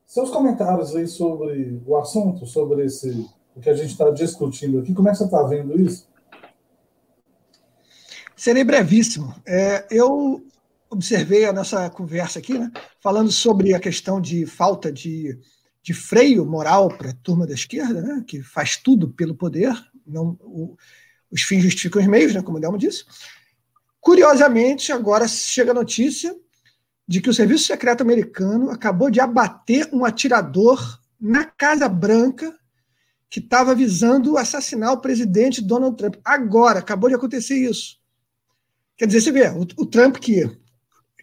Speaker 1: seus comentários aí sobre o assunto, sobre esse, o que a gente está discutindo aqui, como é que você está vendo isso?
Speaker 2: Serei brevíssimo. É, eu observei a nossa conversa aqui, né, falando sobre a questão de falta de, de freio moral para a turma da esquerda, né, que faz tudo pelo poder, não, o, os fins justificam os meios, né, como o Delmo disse. Curiosamente, agora chega a notícia de que o Serviço Secreto Americano acabou de abater um atirador na Casa Branca que estava visando assassinar o presidente Donald Trump. Agora, acabou de acontecer isso. Quer dizer, você vê, o, o Trump que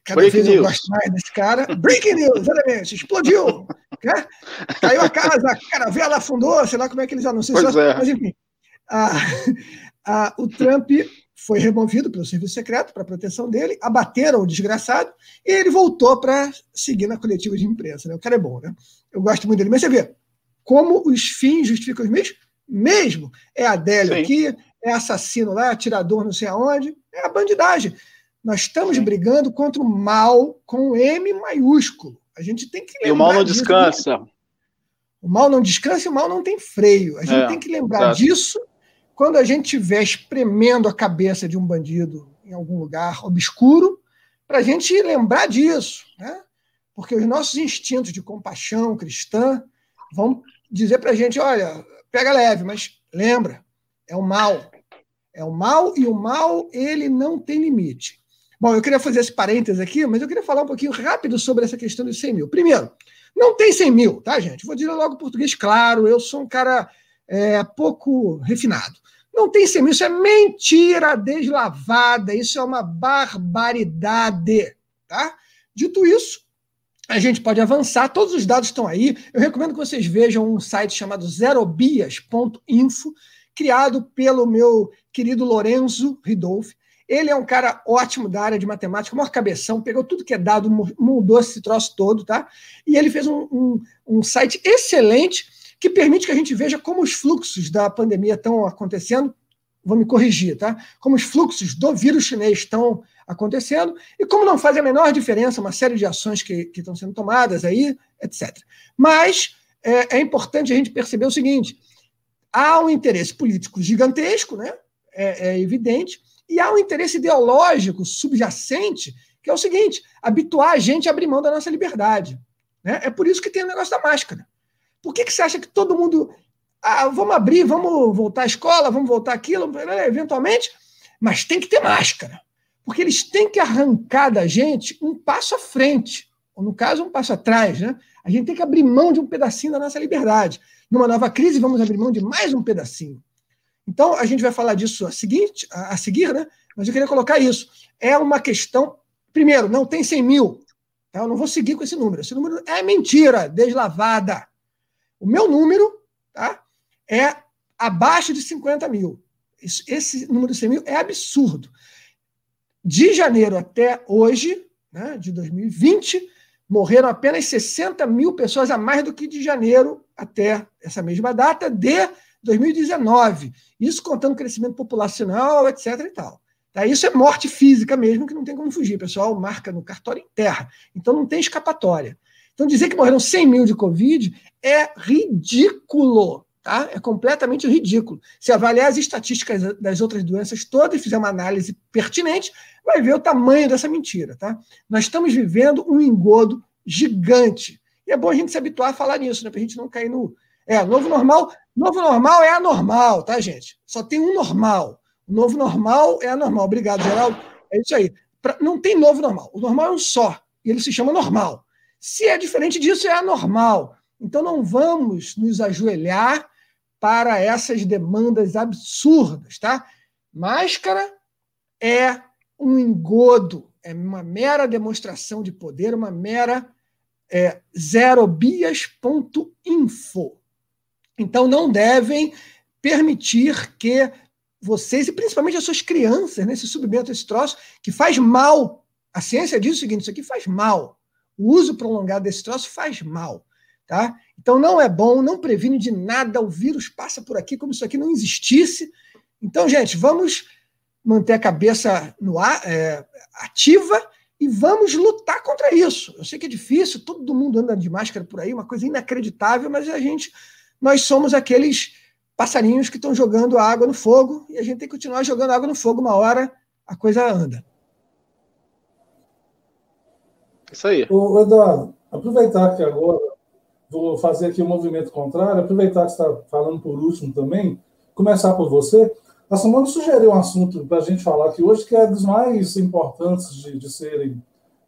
Speaker 2: cada Breaking vez news. eu gosto mais desse cara. Breaking news, exatamente. Explodiu. Né? Caiu a casa, a caravela afundou, sei lá como é que eles anunciam. Pois é. Mas, enfim, a, a, o Trump foi removido pelo serviço secreto para proteção dele, abateram o desgraçado e ele voltou para seguir na coletiva de imprensa. Né? O cara é bom, né? Eu gosto muito dele. Mas você vê como os fins justificam os meios? Mesmo. É Adélio Sim. aqui, é assassino lá, atirador não sei aonde, é a bandidagem. Nós estamos Sim. brigando contra o mal com M maiúsculo. A gente tem que
Speaker 4: lembrar. E o mal não descansa.
Speaker 2: O mal não descansa e o mal não tem freio. A gente é, tem que lembrar exato. disso quando a gente estiver espremendo a cabeça de um bandido em algum lugar obscuro, para a gente lembrar disso, né? Porque os nossos instintos de compaixão cristã vão dizer para a gente: olha, pega leve, mas lembra, é o mal. É o mal e o mal ele não tem limite. Bom, eu queria fazer esse parênteses aqui, mas eu queria falar um pouquinho rápido sobre essa questão dos 100 mil. Primeiro, não tem 100 mil, tá, gente? Vou dizer logo português claro, eu sou um cara é, pouco refinado. Não tem semil, isso é mentira deslavada, isso é uma barbaridade. Tá? Dito isso, a gente pode avançar, todos os dados estão aí. Eu recomendo que vocês vejam um site chamado zerobias.info, criado pelo meu querido Lorenzo Ridolfi. Ele é um cara ótimo da área de matemática, maior cabeção, pegou tudo que é dado, mudou esse troço todo, tá? E ele fez um, um, um site excelente que permite que a gente veja como os fluxos da pandemia estão acontecendo. Vou me corrigir, tá? Como os fluxos do vírus chinês estão acontecendo e como não faz a menor diferença uma série de ações que, que estão sendo tomadas aí, etc. Mas é, é importante a gente perceber o seguinte: há um interesse político gigantesco, né? É, é, evidente, e há um interesse ideológico subjacente, que é o seguinte: habituar a gente a abrir mão da nossa liberdade. Né? É por isso que tem o negócio da máscara. Por que, que você acha que todo mundo. Ah, vamos abrir, vamos voltar à escola, vamos voltar aquilo, eventualmente, mas tem que ter máscara. Porque eles têm que arrancar da gente um passo à frente, ou no caso, um passo atrás. Né? A gente tem que abrir mão de um pedacinho da nossa liberdade. Numa nova crise, vamos abrir mão de mais um pedacinho. Então, a gente vai falar disso a, seguinte, a, a seguir, né? mas eu queria colocar isso. É uma questão. Primeiro, não tem 100 mil. Tá? Eu não vou seguir com esse número. Esse número é mentira, deslavada. O meu número tá? é abaixo de 50 mil. Esse número de 100 mil é absurdo. De janeiro até hoje, né, de 2020, morreram apenas 60 mil pessoas a mais do que de janeiro até essa mesma data de 2019. Isso contando crescimento populacional, etc. e tal. Tá? Isso é morte física mesmo, que não tem como fugir. Pessoal marca no cartório em terra. Então não tem escapatória. Então dizer que morreram 100 mil de Covid é ridículo. Tá? É completamente ridículo. Se avaliar as estatísticas das outras doenças todas e fizer uma análise pertinente, vai ver o tamanho dessa mentira. Tá? Nós estamos vivendo um engodo gigante. E é bom a gente se habituar a falar nisso, né? para a gente não cair no. É, novo normal. Novo normal é anormal, tá, gente? Só tem um normal. O novo normal é anormal. Obrigado, Geraldo. É isso aí. Pra... Não tem novo normal. O normal é um só. E ele se chama normal. Se é diferente disso, é anormal. Então não vamos nos ajoelhar para essas demandas absurdas, tá? Máscara é um engodo, é uma mera demonstração de poder, uma mera é, zerobias.info. Então não devem permitir que vocês, e principalmente as suas crianças, né, se submetam a esse troço que faz mal. A ciência diz o seguinte: isso aqui faz mal. O uso prolongado desse troço faz mal. Tá? Então não é bom, não previne de nada, o vírus passa por aqui como se isso aqui não existisse. Então, gente, vamos manter a cabeça no ar, é, ativa e vamos lutar contra isso. Eu sei que é difícil, todo mundo anda de máscara por aí, uma coisa inacreditável, mas a gente, nós somos aqueles passarinhos que estão jogando água no fogo e a gente tem que continuar jogando água no fogo, uma hora a coisa anda.
Speaker 4: Isso aí.
Speaker 1: Ô, Eduardo, aproveitar que agora vou fazer aqui o um movimento contrário, aproveitar que você está falando por último também, começar por você. A Simone sugeriu um assunto para a gente falar aqui hoje, que é dos mais importantes de, de serem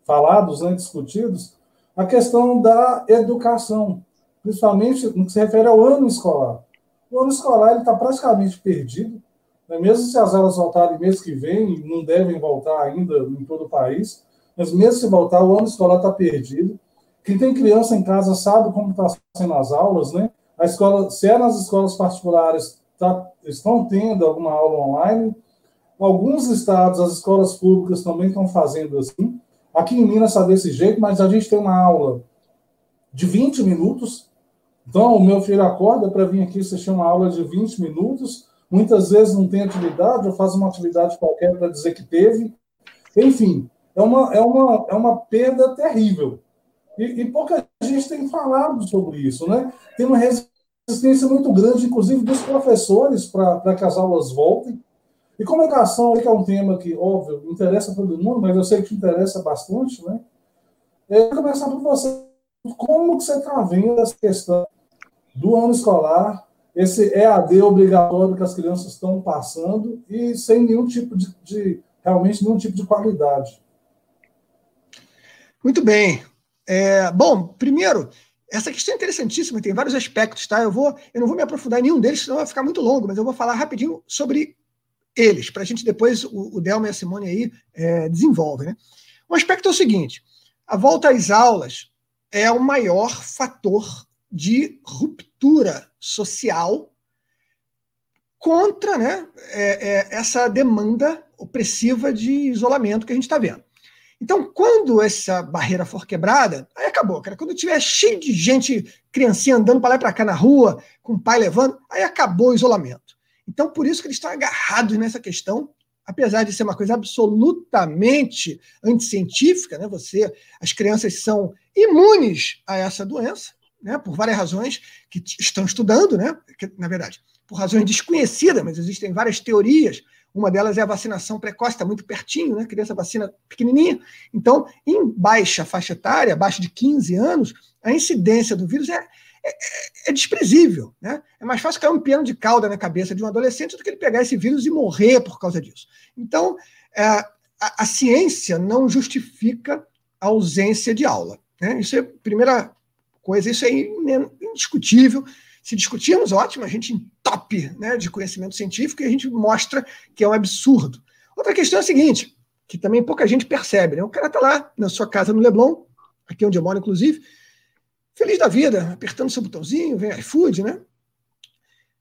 Speaker 1: falados, né, discutidos, a questão da educação, principalmente no que se refere ao ano escolar. O ano escolar está praticamente perdido, né, mesmo se as aulas voltarem mês que vem, não devem voltar ainda em todo o país, mas mesmo se voltar, o ano escolar está perdido. Quem tem criança em casa sabe como está sendo as aulas, né? A escola, se é nas escolas particulares, tá, estão tendo alguma aula online. Alguns estados, as escolas públicas também estão fazendo assim. Aqui em Minas está desse jeito, mas a gente tem uma aula de 20 minutos. Então, o meu filho acorda para vir aqui assistir uma aula de 20 minutos. Muitas vezes não tem atividade, ou faz uma atividade qualquer para dizer que teve. Enfim, é uma, é uma, é uma perda terrível. E, e, pouca gente tem falado sobre isso, né? Tem uma resistência muito grande, inclusive dos professores, para que as aulas voltem. E comunicação, que é um tema que, óbvio, interessa todo mundo, mas eu sei que te interessa bastante, né? Eu vou começar por você. Como que você está vendo essa questão do ano escolar, esse EAD obrigatório que as crianças estão passando e sem nenhum tipo de, de realmente nenhum tipo de qualidade?
Speaker 2: Muito bem. É, bom, primeiro, essa questão é interessantíssima, tem vários aspectos, tá? Eu, vou, eu não vou me aprofundar em nenhum deles, senão vai ficar muito longo, mas eu vou falar rapidinho sobre eles, para a gente depois, o, o Delma e a Simone aí, é, desenvolvem. Né? O aspecto é o seguinte: a volta às aulas é o maior fator de ruptura social contra né, é, é, essa demanda opressiva de isolamento que a gente está vendo. Então, quando essa barreira for quebrada, aí acabou, cara. Quando tiver cheio de gente, criancinha andando para lá e para cá na rua, com o pai levando, aí acabou o isolamento. Então, por isso que eles estão agarrados nessa questão, apesar de ser uma coisa absolutamente anticientífica, né? Você, as crianças são imunes a essa doença, né? Por várias razões que estão estudando, né? Que, na verdade, por razões desconhecidas, mas existem várias teorias uma delas é a vacinação precoce, está muito pertinho, né? Criança vacina pequenininha. Então, em baixa faixa etária, abaixo de 15 anos, a incidência do vírus é, é, é desprezível. Né? É mais fácil cair um piano de cauda na cabeça de um adolescente do que ele pegar esse vírus e morrer por causa disso. Então, é, a, a, ciência não justifica a ausência de aula. Né? Isso é a primeira coisa, isso é indiscutível. Se discutirmos, ótimo, a gente top né, de conhecimento científico e a gente mostra que é um absurdo. Outra questão é a seguinte, que também pouca gente percebe, né? O cara está lá na sua casa no Leblon, aqui onde eu moro, inclusive, feliz da vida, apertando seu botãozinho, vem iFood, né?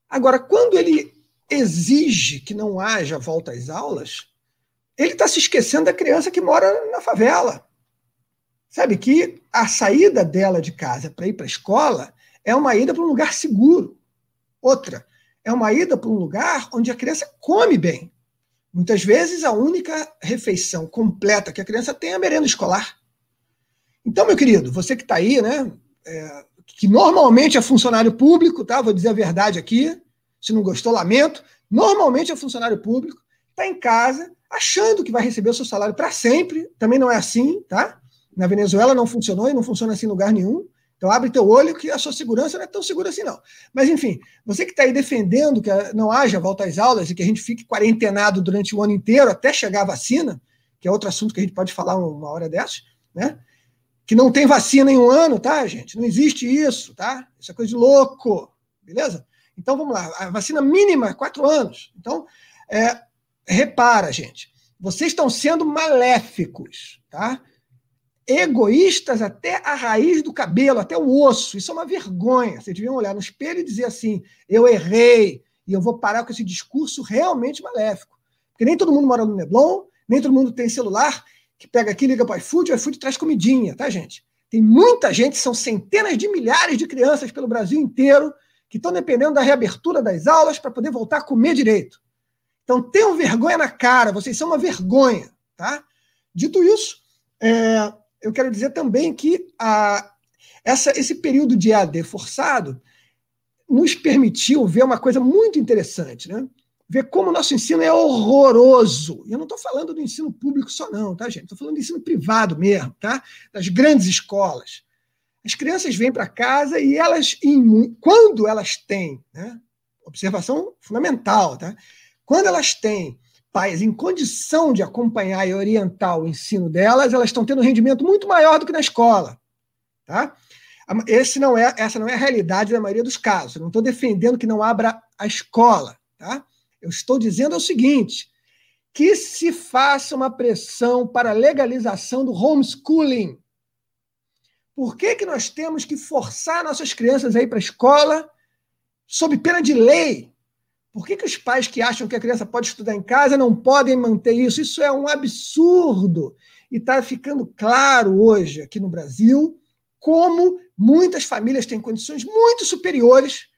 Speaker 2: Agora, quando ele exige que não haja volta às aulas, ele está se esquecendo da criança que mora na favela. Sabe que a saída dela de casa para ir para a escola é uma ida para um lugar seguro. Outra, é uma ida para um lugar onde a criança come bem. Muitas vezes a única refeição completa que a criança tem é a merenda escolar. Então, meu querido, você que está aí, né, é, que normalmente é funcionário público, tá? Vou dizer a verdade aqui, se não gostou, lamento. Normalmente é funcionário público, está em casa, achando que vai receber o seu salário para sempre. Também não é assim, tá? Na Venezuela não funcionou e não funciona assim em lugar nenhum. Então abre teu olho que a sua segurança não é tão segura assim, não. Mas, enfim, você que está aí defendendo que não haja volta às aulas e que a gente fique quarentenado durante o ano inteiro até chegar a vacina, que é outro assunto que a gente pode falar uma hora dessas, né? Que não tem vacina em um ano, tá, gente? Não existe isso, tá? Isso é coisa de louco, beleza? Então vamos lá, a vacina mínima é quatro anos. Então, é, repara, gente, vocês estão sendo maléficos, tá? egoístas até a raiz do cabelo, até o osso. Isso é uma vergonha. Vocês deviam olhar no espelho e dizer assim: eu errei e eu vou parar com esse discurso realmente maléfico. Porque nem todo mundo mora no Neblon, nem todo mundo tem celular que pega aqui, liga para o iFood, o iFood traz comidinha, tá, gente? Tem muita gente, são centenas de milhares de crianças pelo Brasil inteiro que estão dependendo da reabertura das aulas para poder voltar a comer direito. Então tenham vergonha na cara, vocês são uma vergonha, tá? Dito isso, é, eu quero dizer também que a, essa, esse período de EAD forçado nos permitiu ver uma coisa muito interessante, né? Ver como o nosso ensino é horroroso. E eu não estou falando do ensino público só, não, tá, gente? Estou falando do ensino privado mesmo, tá? Das grandes escolas. As crianças vêm para casa e elas, quando elas têm, né? Observação fundamental, tá? Quando elas têm pais em condição de acompanhar e orientar o ensino delas, elas estão tendo um rendimento muito maior do que na escola. Tá? Esse não é, essa não é a realidade da maioria dos casos. Eu não estou defendendo que não abra a escola. Tá? Eu estou dizendo o seguinte: que se faça uma pressão para a legalização do homeschooling. Por que, que nós temos que forçar nossas crianças a ir para a escola sob pena de lei? Por que, que os pais que acham que a criança pode estudar em casa não podem manter isso? Isso é um absurdo. E está ficando claro hoje aqui no Brasil como muitas famílias têm condições muito superiores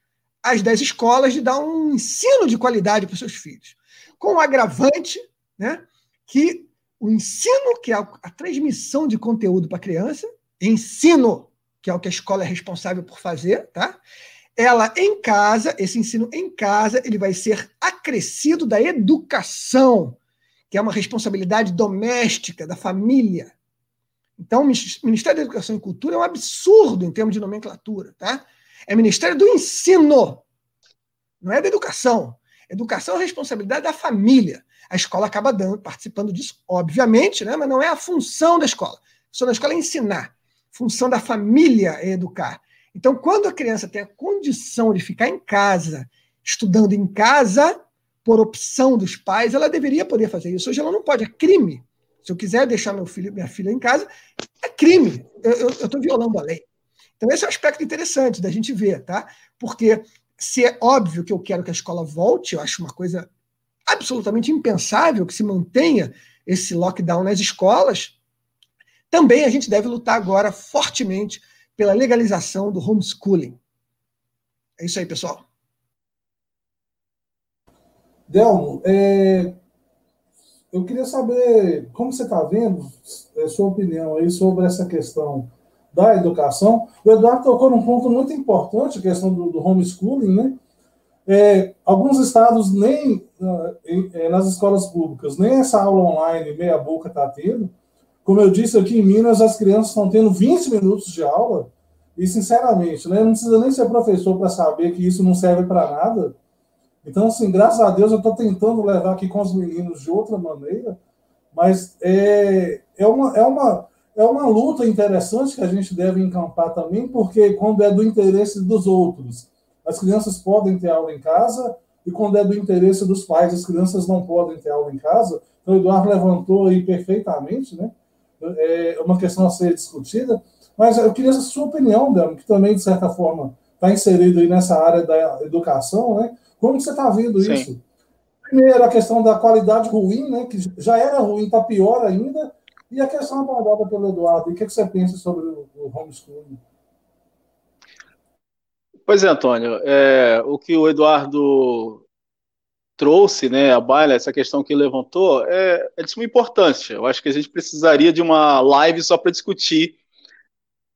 Speaker 2: às das escolas de dar um ensino de qualidade para os seus filhos. Com o agravante né, que o ensino, que é a transmissão de conteúdo para a criança, ensino, que é o que a escola é responsável por fazer, tá? ela em casa, esse ensino em casa, ele vai ser acrescido da educação, que é uma responsabilidade doméstica da família. Então, o Ministério da Educação e Cultura é um absurdo em termos de nomenclatura, tá? É Ministério do Ensino, não é da educação. Educação é responsabilidade da família. A escola acaba dando, participando disso, obviamente, né? mas não é a função da escola. A função da escola é ensinar. A função da família é educar. Então, quando a criança tem a condição de ficar em casa, estudando em casa, por opção dos pais, ela deveria poder fazer isso. Hoje ela não pode, é crime. Se eu quiser deixar meu filho, minha filha em casa, é crime. Eu estou violando a lei. Então, esse é um aspecto interessante da gente ver, tá? Porque se é óbvio que eu quero que a escola volte, eu acho uma coisa absolutamente impensável que se mantenha esse lockdown nas escolas, também a gente deve lutar agora fortemente pela legalização do homeschooling. É isso aí, pessoal.
Speaker 1: Delmo, é, eu queria saber como você está vendo, a é, sua opinião aí sobre essa questão da educação. O Eduardo tocou num ponto muito importante, a questão do, do homeschooling, né? É, alguns estados nem é, nas escolas públicas, nem essa aula online meia boca está tendo. Como eu disse aqui em Minas, as crianças estão tendo 20 minutos de aula, e sinceramente, né, não precisa nem ser professor para saber que isso não serve para nada. Então, assim, graças a Deus eu estou tentando levar aqui com os meninos de outra maneira, mas é, é, uma, é, uma, é uma luta interessante que a gente deve encampar também, porque quando é do interesse dos outros, as crianças podem ter aula em casa, e quando é do interesse dos pais, as crianças não podem ter aula em casa. Então, o Eduardo levantou aí perfeitamente, né? É uma questão a ser discutida, mas eu queria a sua opinião, Dano, que também, de certa forma, está inserido aí nessa área da educação, né? Como você está vendo Sim. isso? Primeiro, a questão da qualidade ruim, né? Que já era ruim, está pior ainda. E a questão abordada pelo Eduardo. O que, que você pensa sobre o homeschooling?
Speaker 4: Pois é, Antônio. É, o que o Eduardo trouxe, né, a baila, essa questão que levantou, é, é de suma importância. Eu acho que a gente precisaria de uma live só para discutir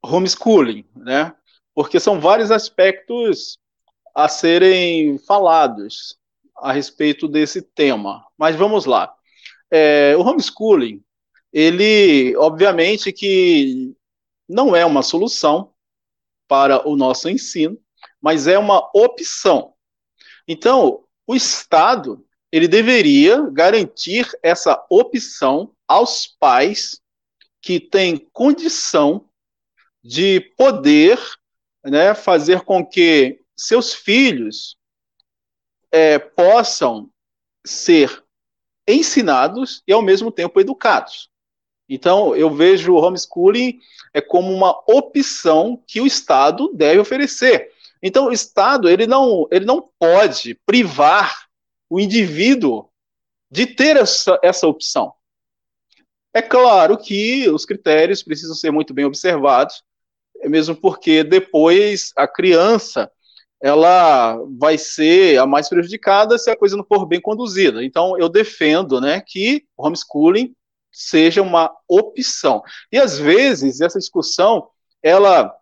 Speaker 4: homeschooling, né? Porque são vários aspectos a serem falados a respeito desse tema. Mas vamos lá. É, o homeschooling, ele, obviamente, que não é uma solução para o nosso ensino, mas é uma opção. Então, o Estado ele deveria garantir essa opção aos pais que têm condição de poder né, fazer com que seus filhos é, possam ser ensinados e ao mesmo tempo educados. Então, eu vejo o homeschooling é como uma opção que o Estado deve oferecer. Então, o Estado ele não, ele não pode privar o indivíduo de ter essa, essa opção. É claro que os critérios precisam ser muito bem observados, mesmo porque depois a criança ela vai ser a mais prejudicada se a coisa não for bem conduzida. Então, eu defendo né, que homeschooling seja uma opção. E às vezes essa discussão ela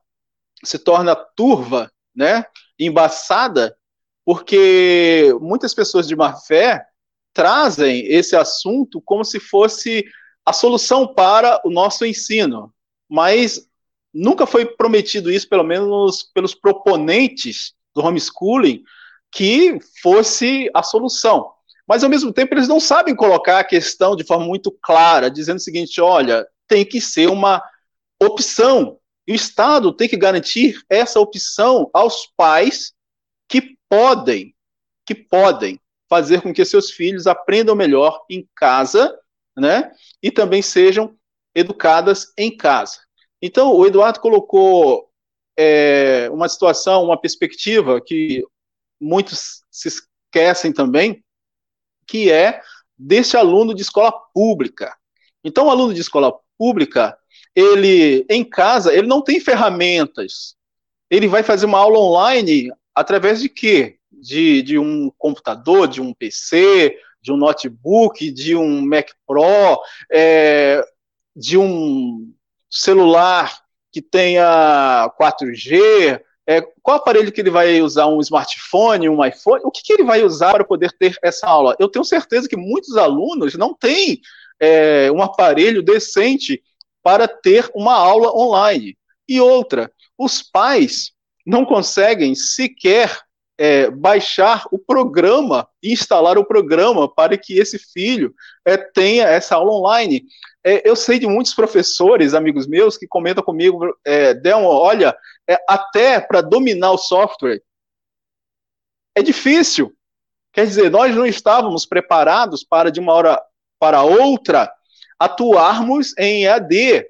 Speaker 4: se torna turva, né, embaçada, porque muitas pessoas de má fé trazem esse assunto como se fosse a solução para o nosso ensino. Mas nunca foi prometido isso, pelo menos pelos proponentes do homeschooling, que fosse a solução mas ao mesmo tempo eles não sabem colocar a questão de forma muito clara, dizendo o seguinte: olha, tem que ser uma opção. E o Estado tem que garantir essa opção aos pais que podem, que podem fazer com que seus filhos aprendam melhor em casa, né? E também sejam educadas em casa. Então, o Eduardo colocou é, uma situação, uma perspectiva que muitos se esquecem também, que é desse aluno de escola pública. Então, o aluno de escola pública, ele em casa, ele não tem ferramentas. Ele vai fazer uma aula online através de quê? De, de um computador, de um PC, de um notebook, de um Mac Pro, é, de um celular que tenha 4G, é, qual aparelho que ele vai usar? Um smartphone, um iPhone? O que, que ele vai usar para poder ter essa aula? Eu tenho certeza que muitos alunos não têm é, um aparelho decente para ter uma aula online. E outra, os pais não conseguem sequer é, baixar o programa instalar o programa para que esse filho é, tenha essa aula online. É, eu sei de muitos professores, amigos meus, que comentam comigo, é, Delmo, olha, é, até para dominar o software é difícil. Quer dizer, nós não estávamos preparados para, de uma hora para outra, atuarmos em EAD.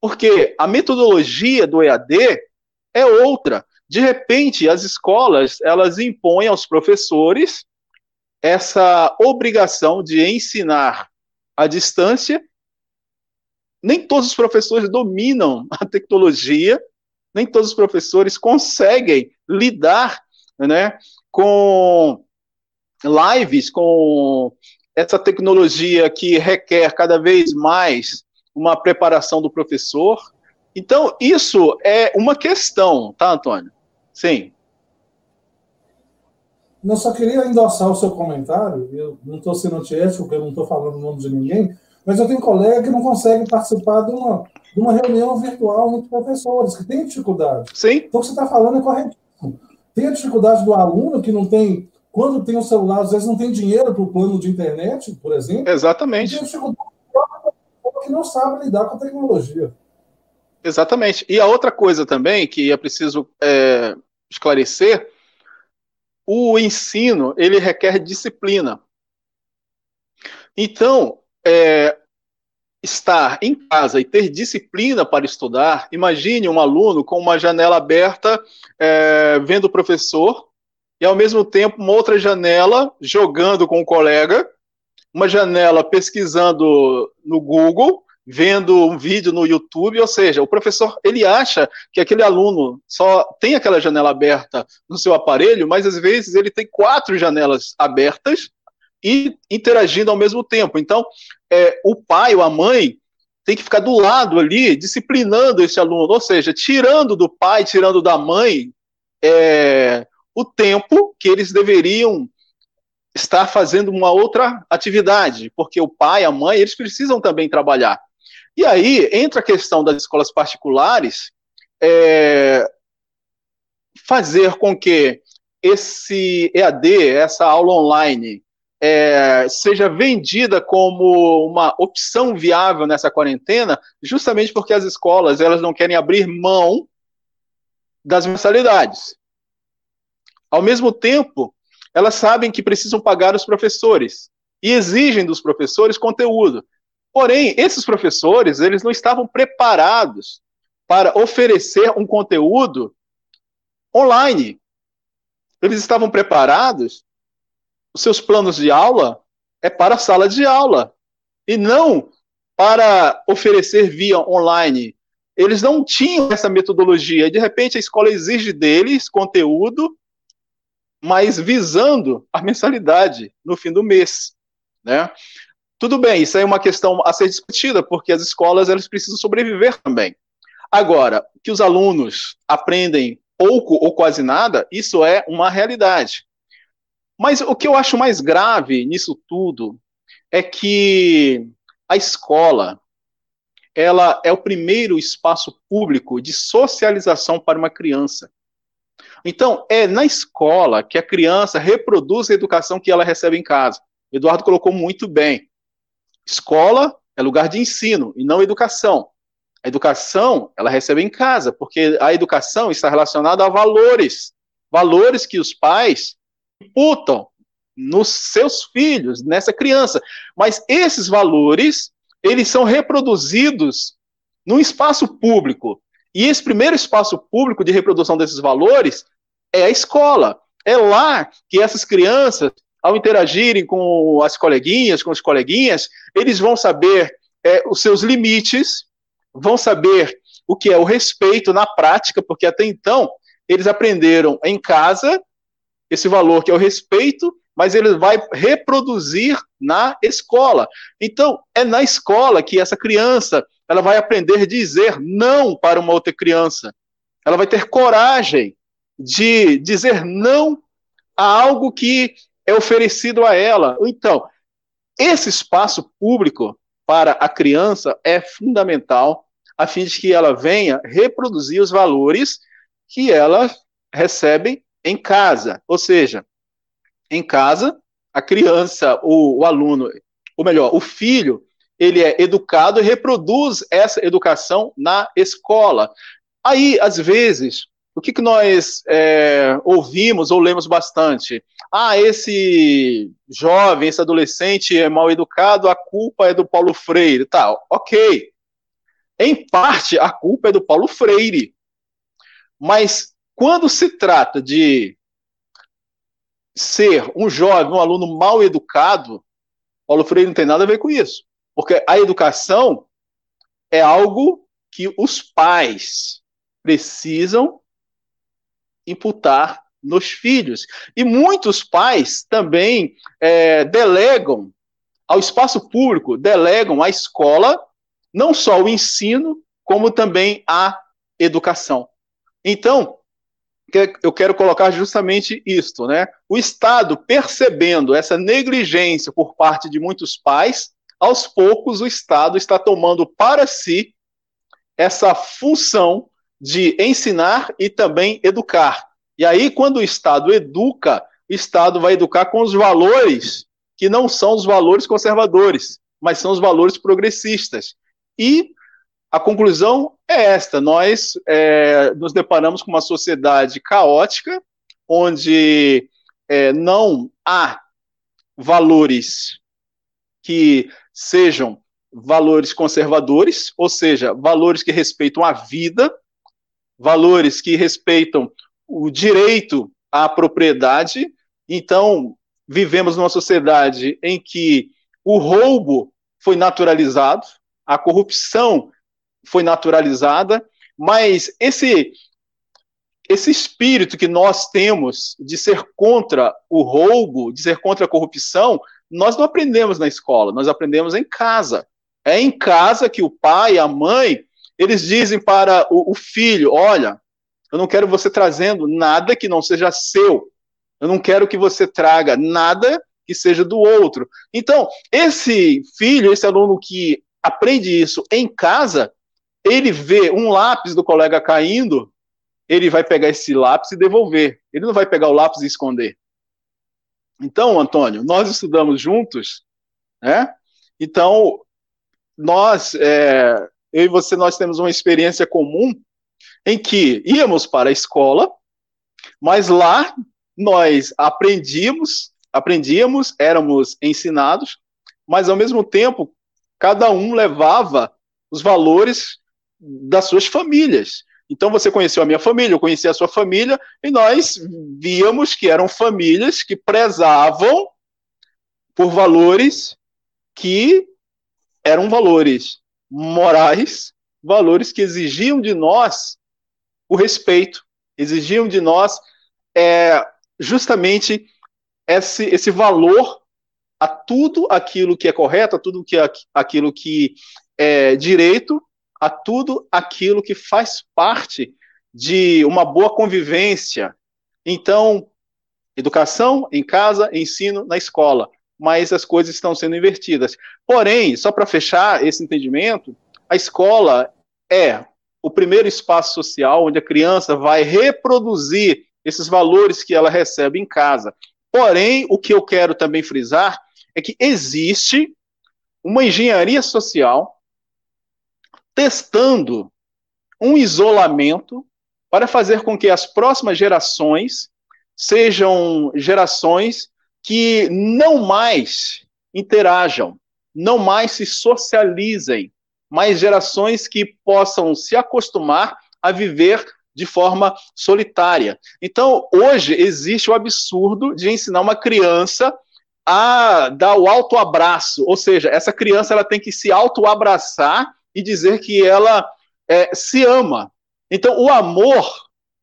Speaker 4: Porque a metodologia do EAD é outra. De repente, as escolas, elas impõem aos professores essa obrigação de ensinar à distância. Nem todos os professores dominam a tecnologia, nem todos os professores conseguem lidar né, com lives, com essa tecnologia que requer cada vez mais uma preparação do professor. Então, isso é uma questão, tá, Antônio? Sim.
Speaker 1: Eu só queria endossar o seu comentário, eu não estou sendo antiético, porque eu não estou falando o nome de ninguém, mas eu tenho colega que não consegue participar de uma de uma reunião virtual entre professores, que tem dificuldade.
Speaker 4: Sim.
Speaker 1: Então, o que você está falando é correto. Tem a dificuldade do aluno que não tem, quando tem o celular, às vezes não tem dinheiro para o plano de internet, por exemplo.
Speaker 4: Exatamente.
Speaker 1: Tem a dificuldade que não sabe lidar com a tecnologia.
Speaker 4: Exatamente. E a outra coisa também que é preciso é, esclarecer o ensino ele requer disciplina. Então, é, estar em casa e ter disciplina para estudar, imagine um aluno com uma janela aberta, é, vendo o professor, e ao mesmo tempo uma outra janela jogando com o colega, uma janela pesquisando no Google, vendo um vídeo no YouTube, ou seja, o professor ele acha que aquele aluno só tem aquela janela aberta no seu aparelho, mas às vezes ele tem quatro janelas abertas e interagindo ao mesmo tempo. Então, é, o pai ou a mãe tem que ficar do lado ali, disciplinando esse aluno, ou seja, tirando do pai, tirando da mãe é, o tempo que eles deveriam estar fazendo uma outra atividade, porque o pai, a mãe, eles precisam também trabalhar. E aí entra a questão das escolas particulares, é, fazer com que esse EAD, essa aula online, é, seja vendida como uma opção viável nessa quarentena, justamente porque as escolas elas não querem abrir mão das mensalidades. Ao mesmo tempo, elas sabem que precisam pagar os professores e exigem dos professores conteúdo. Porém, esses professores eles não estavam preparados para oferecer um conteúdo online. Eles estavam preparados os seus planos de aula é para a sala de aula e não para oferecer via online. Eles não tinham essa metodologia. De repente a escola exige deles conteúdo, mas visando a mensalidade no fim do mês, né? Tudo bem, isso é uma questão a ser discutida, porque as escolas elas precisam sobreviver também. Agora, que os alunos aprendem pouco ou quase nada, isso é uma realidade. Mas o que eu acho mais grave nisso tudo é que a escola ela é o primeiro espaço público de socialização para uma criança. Então, é na escola que a criança reproduz a educação que ela recebe em casa. Eduardo colocou muito bem. Escola é lugar de ensino e não educação. A educação, ela recebe em casa, porque a educação está relacionada a valores. Valores que os pais imputam nos seus filhos, nessa criança. Mas esses valores, eles são reproduzidos no espaço público. E esse primeiro espaço público de reprodução desses valores é a escola. É lá que essas crianças, ao interagirem com as coleguinhas, com os coleguinhas, eles vão saber é, os seus limites, vão saber o que é o respeito na prática, porque até então eles aprenderam em casa esse valor que é o respeito, mas ele vai reproduzir na escola. Então, é na escola que essa criança ela vai aprender a dizer não para uma outra criança. Ela vai ter coragem de dizer não a algo que é oferecido a ela. Então, esse espaço público para a criança é fundamental a fim de que ela venha reproduzir os valores que ela recebe em casa. Ou seja, em casa, a criança, o, o aluno, ou melhor, o filho, ele é educado e reproduz essa educação na escola. Aí, às vezes, o que, que nós é, ouvimos ou lemos bastante? Ah, esse jovem, esse adolescente é mal educado, a culpa é do Paulo Freire. Tá, ok. Em parte, a culpa é do Paulo Freire. Mas quando se trata de ser um jovem, um aluno mal educado, Paulo Freire não tem nada a ver com isso. Porque a educação é algo que os pais precisam imputar nos filhos. E muitos pais também é, delegam ao espaço público, delegam à escola não só o ensino, como também a educação. Então, eu quero colocar justamente isto, né? O Estado percebendo essa negligência por parte de muitos pais, aos poucos o Estado está tomando para si essa função de ensinar e também educar. E aí, quando o Estado educa, o Estado vai educar com os valores que não são os valores conservadores, mas são os valores progressistas. E a conclusão é esta: nós é, nos deparamos com uma sociedade caótica, onde é, não há valores que sejam valores conservadores, ou seja, valores que respeitam a vida, valores que respeitam o direito à propriedade. Então, vivemos numa sociedade em que o roubo foi naturalizado, a corrupção foi naturalizada, mas esse esse espírito que nós temos de ser contra o roubo, de ser contra a corrupção, nós não aprendemos na escola, nós aprendemos em casa. É em casa que o pai, a mãe, eles dizem para o, o filho: olha, eu não quero você trazendo nada que não seja seu. Eu não quero que você traga nada que seja do outro. Então, esse filho, esse aluno que aprende isso em casa, ele vê um lápis do colega caindo, ele vai pegar esse lápis e devolver. Ele não vai pegar o lápis e esconder. Então, Antônio, nós estudamos juntos, né? Então, nós, é, eu e você, nós temos uma experiência comum em que íamos para a escola, mas lá nós aprendíamos, aprendíamos, éramos ensinados, mas ao mesmo tempo cada um levava os valores das suas famílias. Então você conheceu a minha família, eu conheci a sua família, e nós víamos que eram famílias que prezavam por valores que eram valores morais, valores que exigiam de nós o respeito, exigiam de nós é, justamente esse, esse valor a tudo aquilo que é correto, a tudo que, aquilo que é direito, a tudo aquilo que faz parte de uma boa convivência. Então, educação em casa, ensino na escola mas as coisas estão sendo invertidas. Porém, só para fechar esse entendimento, a escola é o primeiro espaço social onde a criança vai reproduzir esses valores que ela recebe em casa. Porém, o que eu quero também frisar é que existe uma engenharia social testando um isolamento para fazer com que as próximas gerações sejam gerações que não mais interajam, não mais se socializem, mas gerações que possam se acostumar a viver de forma solitária. Então, hoje existe o absurdo de ensinar uma criança a dar o autoabraço, ou seja, essa criança ela tem que se autoabraçar e dizer que ela é, se ama. Então, o amor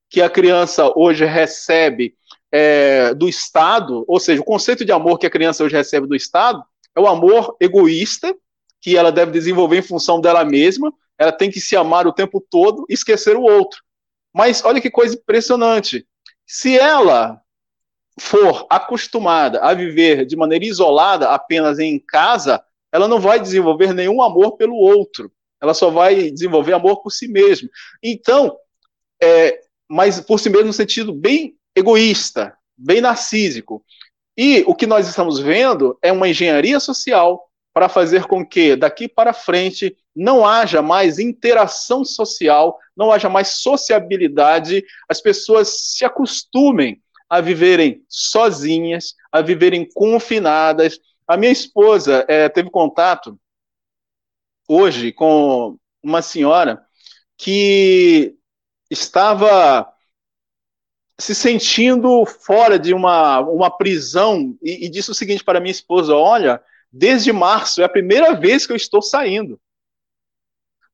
Speaker 4: que a criança hoje recebe é, do Estado, ou seja, o conceito de amor que a criança hoje recebe do Estado é o amor egoísta, que ela deve desenvolver em função dela mesma, ela tem que se amar o tempo todo e esquecer o outro. Mas olha que coisa impressionante. Se ela for acostumada a viver de maneira isolada, apenas em casa, ela não vai desenvolver nenhum amor pelo outro. Ela só vai desenvolver amor por si mesma. Então, é, mas por si mesmo no sentido bem egoísta, bem narcísico. E o que nós estamos vendo é uma engenharia social para fazer com que daqui para frente não haja mais interação social, não haja mais sociabilidade, as pessoas se acostumem a viverem sozinhas, a viverem confinadas. A minha esposa é, teve contato hoje com uma senhora que estava se sentindo fora de uma, uma prisão e, e disse o seguinte para minha esposa: Olha, desde março é a primeira vez que eu estou saindo.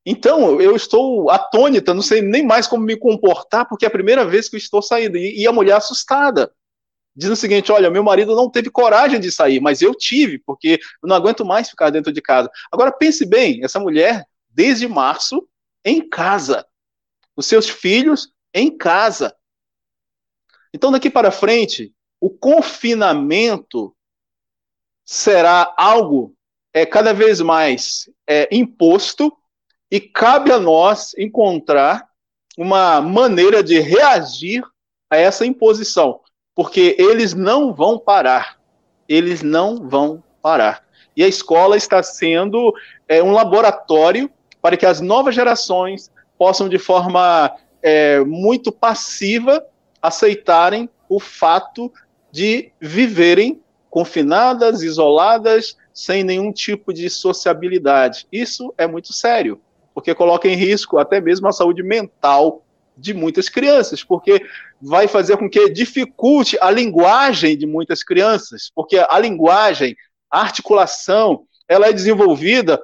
Speaker 4: Então, eu estou atônita, não sei nem mais como me comportar, porque é a primeira vez que eu estou saindo. E, e a mulher assustada, diz o seguinte: Olha, meu marido não teve coragem de sair, mas eu tive, porque eu não aguento mais ficar dentro de casa. Agora, pense bem: essa mulher, desde março, em casa. Os seus filhos em casa. Então, daqui para frente, o confinamento será algo é, cada vez mais é, imposto e cabe a nós encontrar uma maneira de reagir a essa imposição, porque eles não vão parar. Eles não vão parar. E a escola está sendo é, um laboratório para que as novas gerações possam, de forma é, muito passiva, aceitarem o fato de viverem confinadas, isoladas, sem nenhum tipo de sociabilidade. Isso é muito sério, porque coloca em risco até mesmo a saúde mental de muitas crianças, porque vai fazer com que dificulte a linguagem de muitas crianças, porque a linguagem, a articulação, ela é desenvolvida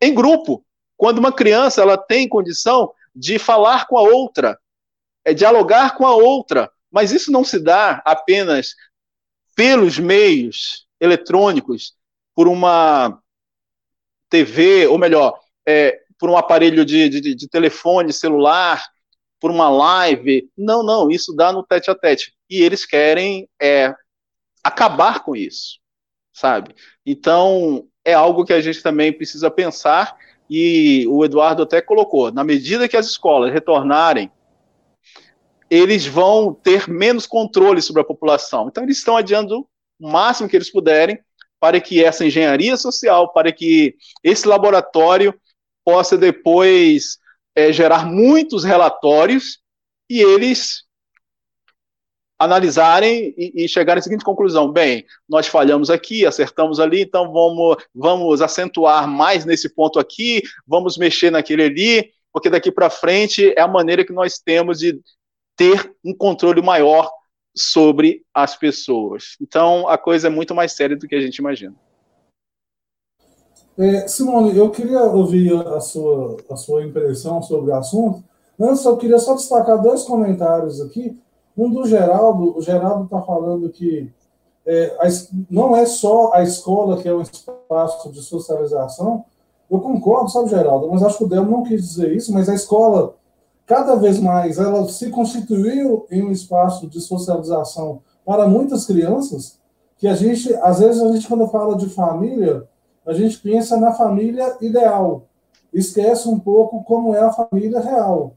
Speaker 4: em grupo. Quando uma criança ela tem condição de falar com a outra, é dialogar com a outra, mas isso não se dá apenas pelos meios eletrônicos, por uma TV, ou melhor, é, por um aparelho de, de, de telefone celular, por uma live. Não, não, isso dá no tete a tete. E eles querem é, acabar com isso, sabe? Então, é algo que a gente também precisa pensar, e o Eduardo até colocou: na medida que as escolas retornarem, eles vão ter menos controle sobre a população. Então, eles estão adiando o máximo que eles puderem para que essa engenharia social, para que esse laboratório possa depois é, gerar muitos relatórios e eles analisarem e, e chegarem à seguinte conclusão: bem, nós falhamos aqui, acertamos ali, então vamos, vamos acentuar mais nesse ponto aqui, vamos mexer naquele ali, porque daqui para frente é a maneira que nós temos de ter um controle maior sobre as pessoas. Então a coisa é muito mais séria do que a gente imagina.
Speaker 1: É, Simone, eu queria ouvir a sua, a sua impressão sobre o assunto. Antes, eu queria só destacar dois comentários aqui. Um do Geraldo. O Geraldo está falando que é, a, não é só a escola que é um espaço de socialização. Eu concordo, sabe, Geraldo? Mas acho que o Del não quis dizer isso. Mas a escola, cada vez mais, ela se constituiu em um espaço de socialização para muitas crianças. Que a gente, às vezes, a gente, quando fala de família a gente pensa na família ideal, esquece um pouco como é a família real.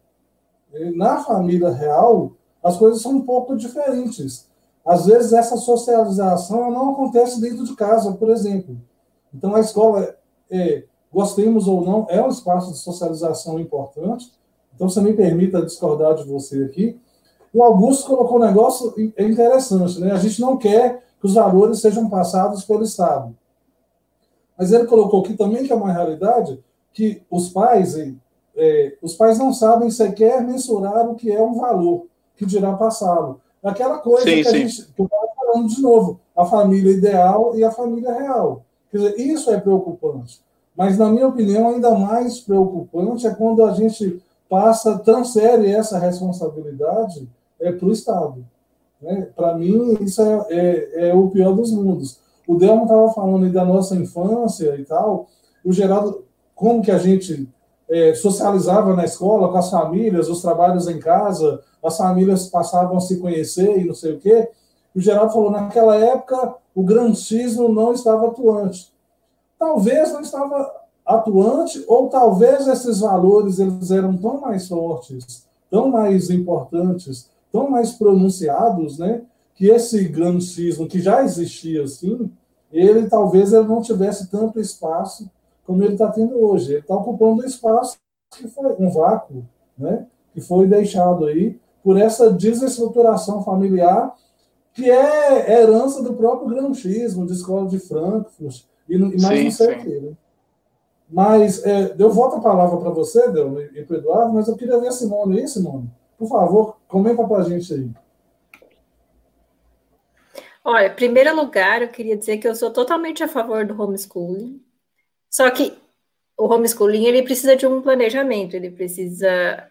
Speaker 1: Na família real, as coisas são um pouco diferentes. Às vezes, essa socialização não acontece dentro de casa, por exemplo. Então, a escola, é, gostemos ou não, é um espaço de socialização importante. Então, você me permita discordar de você aqui. O Augusto colocou um negócio interessante, né? A gente não quer que os valores sejam passados pelo Estado. Mas ele colocou aqui também que é uma realidade que os pais, é, os pais não sabem sequer mensurar o que é um valor, que dirá passá-lo. Aquela coisa sim, que, sim. a gente, estava falando de novo, a família ideal e a família real. Quer dizer, isso é preocupante. Mas, na minha opinião, ainda mais preocupante é quando a gente passa, transfere essa responsabilidade é, para o Estado. Né? Para mim, isso é, é, é o pior dos mundos. O Delmo estava falando da nossa infância e tal. O Geraldo, como que a gente é, socializava na escola com as famílias, os trabalhos em casa, as famílias passavam a se conhecer e não sei o quê. O Geraldo falou, naquela época, o grancismo não estava atuante. Talvez não estava atuante, ou talvez esses valores eles eram tão mais fortes, tão mais importantes, tão mais pronunciados, né, que esse grancismo que já existia assim, ele talvez ele não tivesse tanto espaço como ele está tendo hoje. Ele está ocupando um espaço que foi um vácuo, né? que foi deixado aí por essa desestruturação familiar que é herança do próprio granchismo, de escola de Frankfurt, e, mais sim, não sei o quê. Né? Mas é, eu volto a palavra para você, Del, e para o Eduardo, mas eu queria ver a Simone aí, Simone. Por favor, comenta para a gente aí.
Speaker 3: Olha, em primeiro lugar, eu queria dizer que eu sou totalmente a favor do homeschooling. Só que o homeschooling ele precisa de um planejamento, ele precisa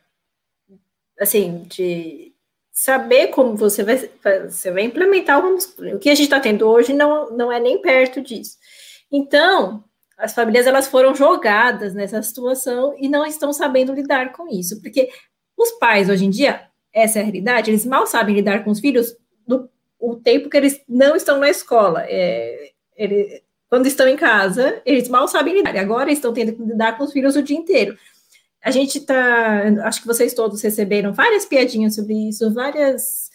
Speaker 3: assim de saber como você vai, você vai implementar o homeschooling. O que a gente está tendo hoje não, não é nem perto disso. Então, as famílias elas foram jogadas nessa situação e não estão sabendo lidar com isso, porque os pais hoje em dia, essa é a realidade, eles mal sabem lidar com os filhos o tempo que eles não estão na escola. É, ele, quando estão em casa, eles mal sabem lidar. Agora estão tendo que lidar com os filhos o dia inteiro. A gente está, acho que vocês todos receberam várias piadinhas sobre isso, várias,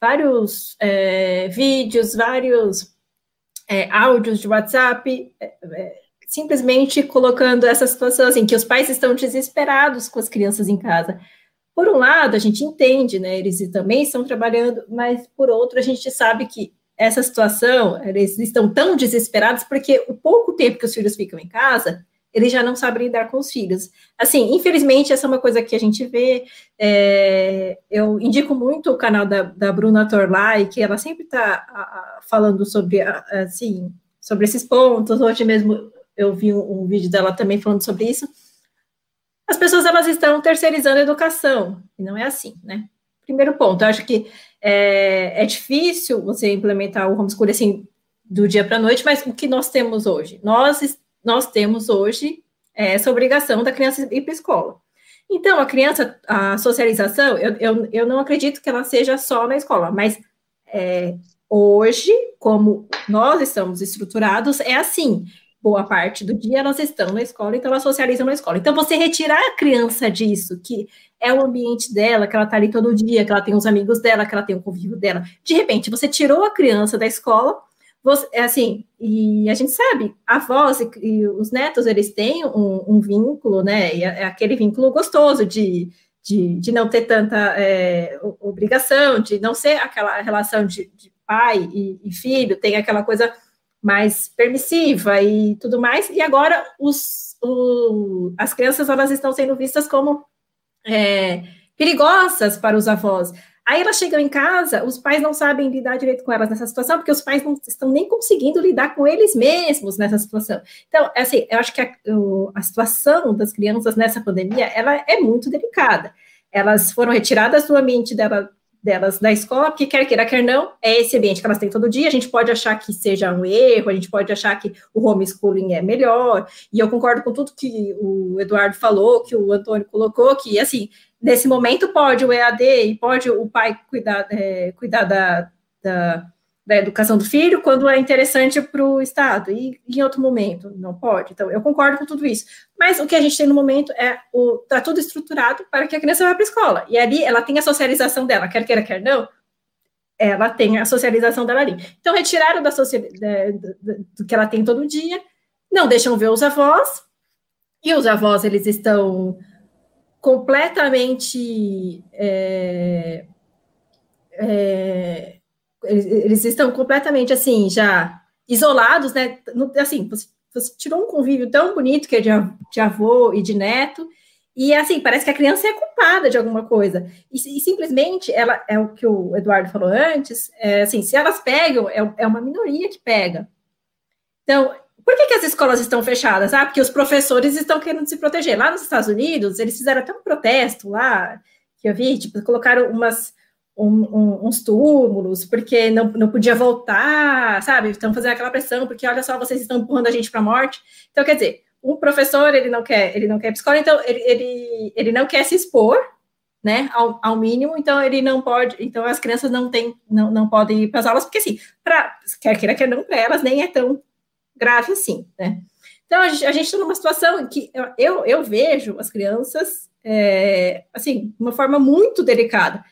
Speaker 3: vários é, vídeos, vários é, áudios de WhatsApp, é, é, simplesmente colocando essa situação assim, que os pais estão desesperados com as crianças em casa. Por um lado, a gente entende, né? Eles também estão trabalhando, mas por outro, a gente sabe que essa situação, eles estão tão desesperados porque o pouco tempo que os filhos ficam em casa, eles já não sabem lidar com os filhos. Assim, infelizmente, essa é uma coisa que a gente vê. É, eu indico muito o canal da, da Bruna Torlai, que ela sempre está falando sobre, assim, sobre esses pontos. Hoje mesmo eu vi um, um vídeo dela também falando sobre isso as pessoas elas estão terceirizando a educação, e não é assim, né? Primeiro ponto, eu acho que é, é difícil você implementar o homeschooling assim do dia para a noite, mas o que nós temos hoje? Nós, nós temos hoje é, essa obrigação da criança ir para a escola. Então, a criança, a socialização, eu, eu, eu não acredito que ela seja só na escola, mas é, hoje, como nós estamos estruturados, é assim boa parte do dia elas estão na escola, então elas socializam na escola. Então, você retirar a criança disso, que é o ambiente dela, que ela está ali todo dia, que ela tem os amigos dela, que ela tem o convívio dela. De repente, você tirou a criança da escola, você, é assim, e a gente sabe, avós e, e os netos, eles têm um, um vínculo, né? E é, é aquele vínculo gostoso de, de, de não ter tanta é, obrigação, de não ser aquela relação de, de pai e, e filho, tem aquela coisa mais permissiva e tudo mais, e agora os, o, as crianças elas estão sendo vistas como é, perigosas para os avós. Aí elas chegam em casa, os pais não sabem lidar direito com elas nessa situação, porque os pais não estão nem conseguindo lidar com eles mesmos nessa situação. Então, assim, eu acho que a, a situação das crianças nessa pandemia, ela é muito delicada. Elas foram retiradas do ambiente dela, delas da escola, porque quer queira, quer não, é esse ambiente que elas têm todo dia. A gente pode achar que seja um erro, a gente pode achar que o homeschooling é melhor, e eu concordo com tudo que o Eduardo falou, que o Antônio colocou, que, assim, nesse momento pode o EAD e pode o pai cuidar, é, cuidar da, da da educação do filho quando é interessante para o Estado, e em outro momento não pode. Então, eu concordo com tudo isso. Mas o que a gente tem no momento é o está tudo estruturado para que a criança vá para a escola. E ali ela tem a socialização dela, quer queira, quer não, ela tem a socialização dela ali. Então, retiraram da do que ela tem todo dia, não deixam ver os avós, e os avós, eles estão completamente. É, é, eles, eles estão completamente assim, já isolados, né? Assim, você, você, tirou um convívio tão bonito que é de, de avô e de neto, e assim, parece que a criança é culpada de alguma coisa. E, e, simplesmente, ela é o que o Eduardo falou antes, é, assim, se elas pegam, é, é uma minoria que pega. Então, por que, que, as escolas estão fechadas? Ah, porque os professores estão querendo se proteger. Lá nos Estados Unidos, eles fizeram até um protesto lá, que eu vi, tipo, colocaram umas um, um, uns túmulos, porque não, não podia voltar, sabe? Estão fazendo aquela pressão, porque olha só, vocês estão empurrando a gente para a morte. Então, quer dizer, um professor, ele não quer, ele não quer escola, então ele, ele, ele não quer se expor, né, ao, ao, mínimo, então ele não pode, então as crianças não têm, não, não podem ir para as aulas, porque assim, para, quer queira, quer não, para elas nem é tão grave assim, né. Então, a gente está numa situação que eu, eu vejo as crianças, é, assim, de uma forma muito delicada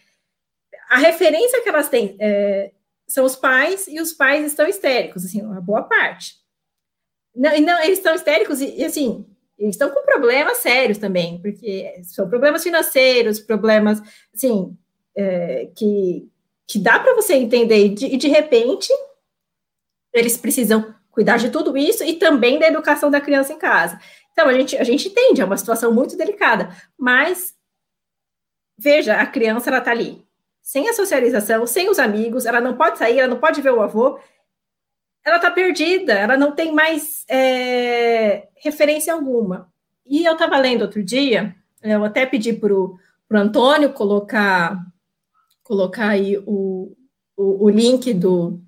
Speaker 3: a referência que elas têm é, são os pais, e os pais estão histéricos, assim, uma boa parte. Não, não eles estão histéricos e, e, assim, eles estão com problemas sérios também, porque são problemas financeiros, problemas, assim, é, que, que dá para você entender, e de, de repente, eles precisam cuidar de tudo isso e também da educação da criança em casa. Então, a gente, a gente entende, é uma situação muito delicada, mas veja, a criança, ela está ali, sem a socialização, sem os amigos, ela não pode sair, ela não pode ver o avô, ela está perdida, ela não tem mais é, referência alguma. E eu estava lendo outro dia, eu até pedi para o Antônio colocar, colocar aí o, o, o, link do,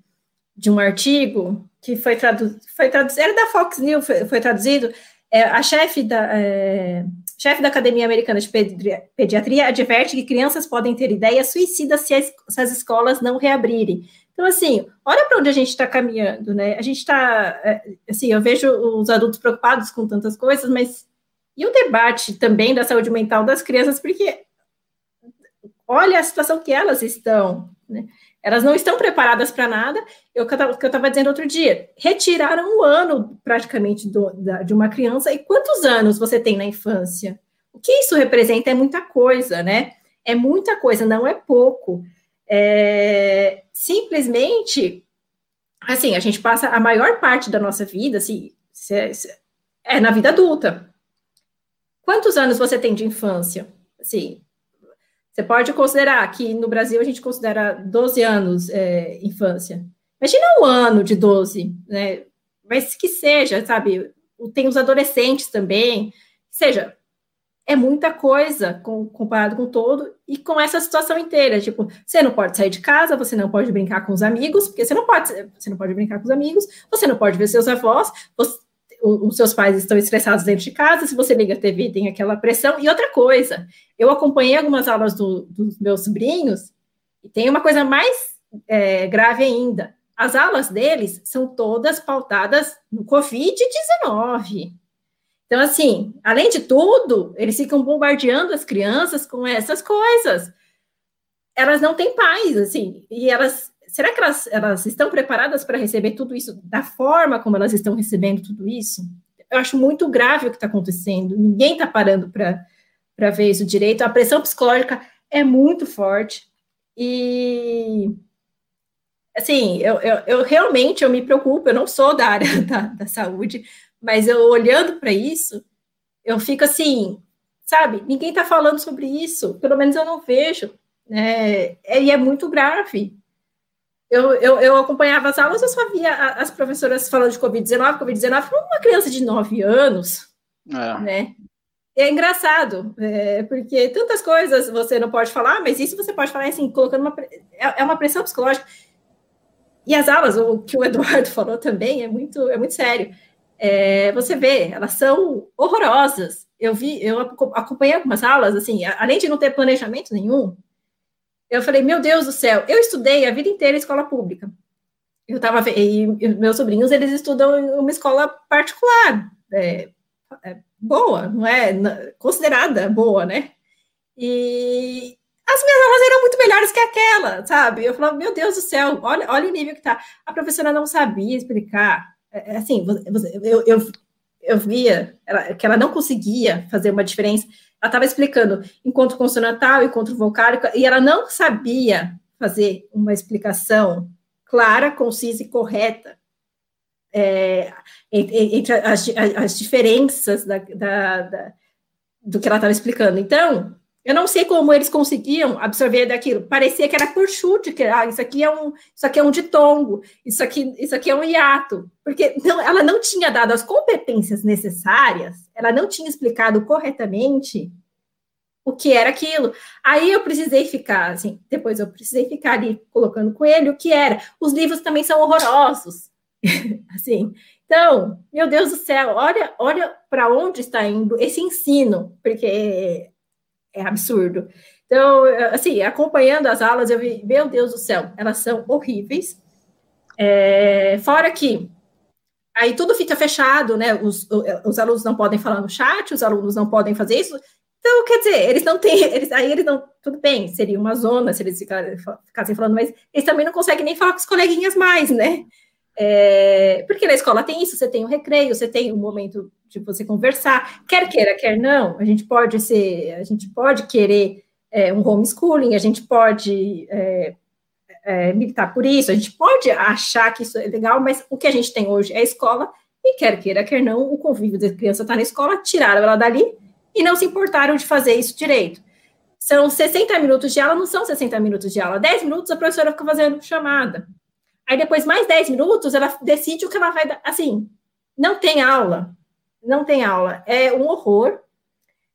Speaker 3: de um artigo que foi, tradu, foi traduzido, era da Fox News, foi, foi traduzido, é, a chefe da, é, chefe da Academia Americana de Pediatria adverte que crianças podem ter ideias suicidas se as, se as escolas não reabrirem. Então, assim, olha para onde a gente está caminhando, né? A gente está, é, assim, eu vejo os adultos preocupados com tantas coisas, mas e o debate também da saúde mental das crianças, porque olha a situação que elas estão, né? Elas não estão preparadas para nada. Eu, que eu estava dizendo outro dia, retiraram um ano praticamente do, da, de uma criança. E quantos anos você tem na infância? O que isso representa é muita coisa, né? É muita coisa, não é pouco. É, simplesmente, assim, a gente passa a maior parte da nossa vida, assim, é na vida adulta. Quantos anos você tem de infância? Assim, você pode considerar que no Brasil a gente considera 12 anos é, infância. Imagina um ano de 12, né? Mas que seja, sabe? Tem os adolescentes também. Seja, é muita coisa com, comparado com todo e com essa situação inteira. Tipo, você não pode sair de casa, você não pode brincar com os amigos, porque você não pode, você não pode brincar com os amigos, você não pode ver seus avós, você, os seus pais estão estressados dentro de casa, se você liga a TV tem aquela pressão. E outra coisa, eu acompanhei algumas aulas do, dos meus sobrinhos e tem uma coisa mais é, grave ainda. As aulas deles são todas pautadas no Covid-19. Então, assim, além de tudo, eles ficam bombardeando as crianças com essas coisas. Elas não têm paz, assim, e elas. Será que elas, elas estão preparadas para receber tudo isso da forma como elas estão recebendo tudo isso? Eu acho muito grave o que está acontecendo. Ninguém está parando para ver isso direito. A pressão psicológica é muito forte. E assim, eu, eu, eu, realmente eu me preocupo, eu não sou da área da, da saúde, mas eu olhando para isso, eu fico assim, sabe? Ninguém está falando sobre isso, pelo menos eu não vejo, né? E é muito grave. Eu, eu, eu acompanhava as aulas, eu só via as professoras falando de Covid-19, Covid-19, uma criança de 9 anos, é. né? É engraçado, é, porque tantas coisas você não pode falar, mas isso você pode falar assim, colocando uma. É, é uma pressão psicológica. E as aulas, o que o Eduardo falou também, é muito, é muito sério é, você vê, elas são horrorosas. Eu vi, eu acompanhei algumas aulas, assim, além de não ter planejamento nenhum, eu falei, meu Deus do céu, eu estudei a vida inteira em escola pública. Eu estava e meus sobrinhos eles estudam em uma escola particular, é, é, boa, não é considerada boa, né? E as minhas aulas eram muito melhores que aquela, sabe? Eu falava, meu Deus do céu, olha, olha o nível que tá. A professora não sabia explicar é, é assim, eu, eu, eu via ela, que ela não conseguia fazer uma diferença. Ela estava explicando encontro consonantal, encontro vocálico, e ela não sabia fazer uma explicação clara, concisa e correta é, entre as, as diferenças da, da, da, do que ela estava explicando. Então, eu não sei como eles conseguiam absorver daquilo. Parecia que era por chute, que ah, isso aqui é um, isso aqui é um ditongo, isso aqui, isso aqui é um hiato, porque não, ela não tinha dado as competências necessárias, ela não tinha explicado corretamente o que era aquilo. Aí eu precisei ficar, assim, depois eu precisei ficar ali colocando com ele o que era. Os livros também são horrorosos, assim. Então, meu Deus do céu, olha, olha para onde está indo esse ensino, porque é absurdo. Então, assim, acompanhando as aulas, eu vi, meu Deus do céu, elas são horríveis. É, fora que aí tudo fica fechado, né? Os, os alunos não podem falar no chat, os alunos não podem fazer isso. Então, quer dizer, eles não têm, eles, aí eles não, tudo bem, seria uma zona se eles ficassem falando, mas eles também não conseguem nem falar com os coleguinhas mais, né? É, porque na escola tem isso, você tem o recreio, você tem o momento de você conversar, quer queira, quer não, a gente pode ser, a gente pode querer é, um homeschooling, a gente pode é, é, militar por isso, a gente pode achar que isso é legal, mas o que a gente tem hoje é a escola, e quer queira, quer não, o convívio da criança está na escola, tiraram ela dali e não se importaram de fazer isso direito. São 60 minutos de aula, não são 60 minutos de aula, 10 minutos a professora fica fazendo chamada. Aí depois, mais 10 minutos, ela decide o que ela vai dar. Assim, não tem aula. Não tem aula. É um horror.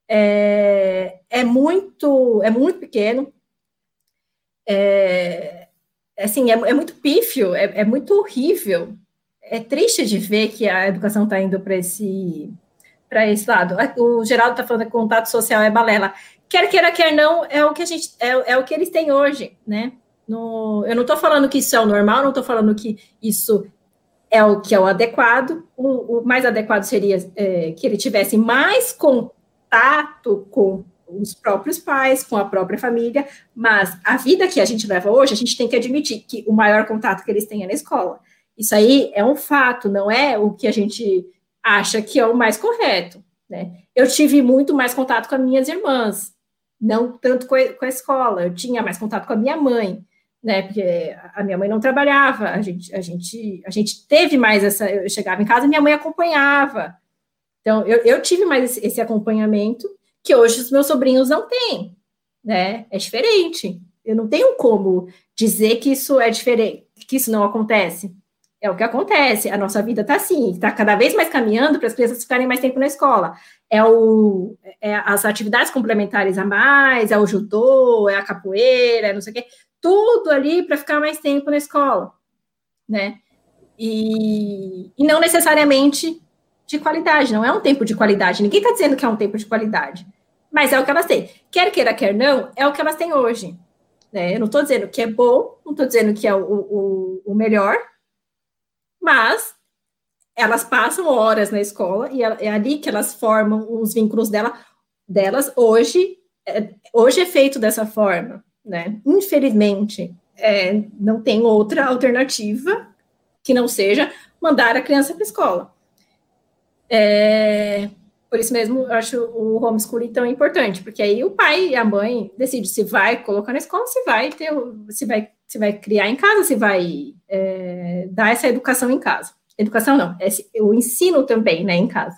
Speaker 3: É, é muito, é muito pequeno. É, assim, é, é muito pífio, é, é muito horrível. É triste de ver que a educação está indo para esse para esse lado. O Geraldo está falando que contato social é balela. Quer queira, quer não, é o que a gente é, é o que eles têm hoje, né? No, eu não estou falando que isso é o normal, não estou falando que isso é o que é o adequado. O, o mais adequado seria é, que ele tivesse mais contato com os próprios pais, com a própria família, mas a vida que a gente leva hoje, a gente tem que admitir que o maior contato que eles têm é na escola. Isso aí é um fato, não é o que a gente acha que é o mais correto. Né? Eu tive muito mais contato com as minhas irmãs, não tanto com a, escola, eu tinha mais contato com a minha mãe, né? Porque a minha mãe não trabalhava, a gente, a gente, a gente teve mais essa. Eu chegava em casa, minha mãe acompanhava. Então, eu, eu tive mais esse, esse acompanhamento que hoje os meus sobrinhos não têm, né? É diferente. Eu não tenho como dizer que isso é diferente, que isso não acontece. É o que acontece. A nossa vida está assim, está cada vez mais caminhando para as crianças ficarem mais tempo na escola. É, o, é as atividades complementares a mais, é o judô, é a capoeira, é não sei o quê tudo ali para ficar mais tempo na escola, né? E, e não necessariamente de qualidade, não é um tempo de qualidade. Ninguém está dizendo que é um tempo de qualidade, mas é o que elas têm. Quer queira, quer não, é o que elas têm hoje. Né? Eu não estou dizendo que é bom, não estou dizendo que é o, o, o, melhor, mas elas passam horas na escola e é, é ali que elas formam os vínculos dela, delas. Hoje, é, hoje é feito dessa forma né? Infelizmente, é, não tem outra alternativa que não seja mandar a criança para a escola. É, por isso mesmo, eu acho o homeschooling tão importante, porque aí o pai e a mãe decidem se vai colocar na escola, se vai ter, se vai, se vai criar em casa, se vai é, dar essa educação em casa. Educação não, é o ensino também, né, em casa.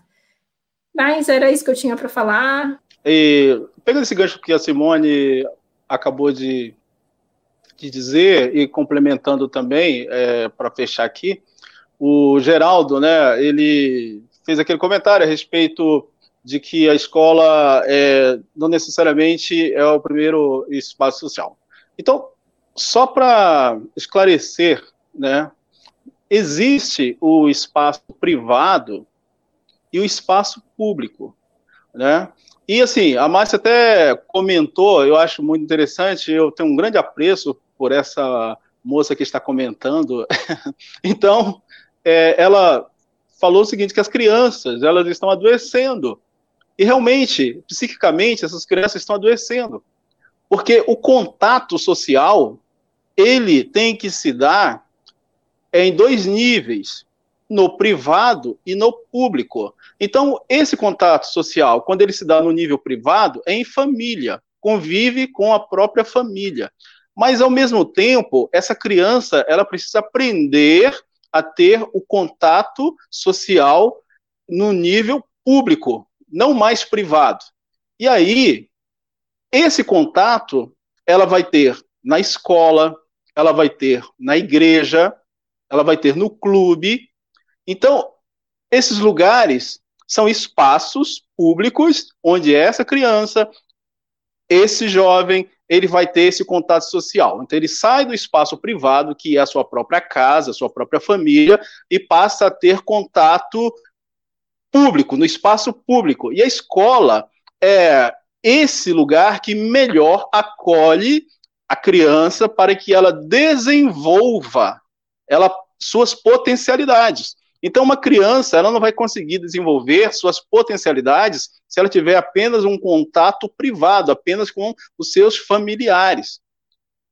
Speaker 3: Mas era isso que eu tinha para falar.
Speaker 4: E pegando esse gancho que a Simone acabou de, de dizer, e complementando também, é, para fechar aqui, o Geraldo, né, ele fez aquele comentário a respeito de que a escola é, não necessariamente é o primeiro espaço social. Então, só para esclarecer, né, existe o espaço privado e o espaço público, né? E assim, a Márcia até comentou, eu acho muito interessante, eu tenho um grande apreço por essa moça que está comentando. então, é, ela falou o seguinte, que as crianças, elas estão adoecendo. E realmente, psiquicamente, essas crianças estão adoecendo. Porque o contato social, ele tem que se dar em dois níveis, no privado e no público. Então, esse contato social, quando ele se dá no nível privado, é em família, convive com a própria família. Mas, ao mesmo tempo, essa criança ela precisa aprender a ter o contato social no nível público, não mais privado. E aí, esse contato ela vai ter na escola, ela vai ter na igreja, ela vai ter no clube. Então, esses lugares são espaços públicos onde essa criança, esse jovem, ele vai ter esse contato social. Então ele sai do espaço privado, que é a sua própria casa, a sua própria família, e passa a ter contato público, no espaço público. E a escola é esse lugar que melhor acolhe a criança para que ela desenvolva ela, suas potencialidades. Então, uma criança ela não vai conseguir desenvolver suas potencialidades se ela tiver apenas um contato privado, apenas com os seus familiares.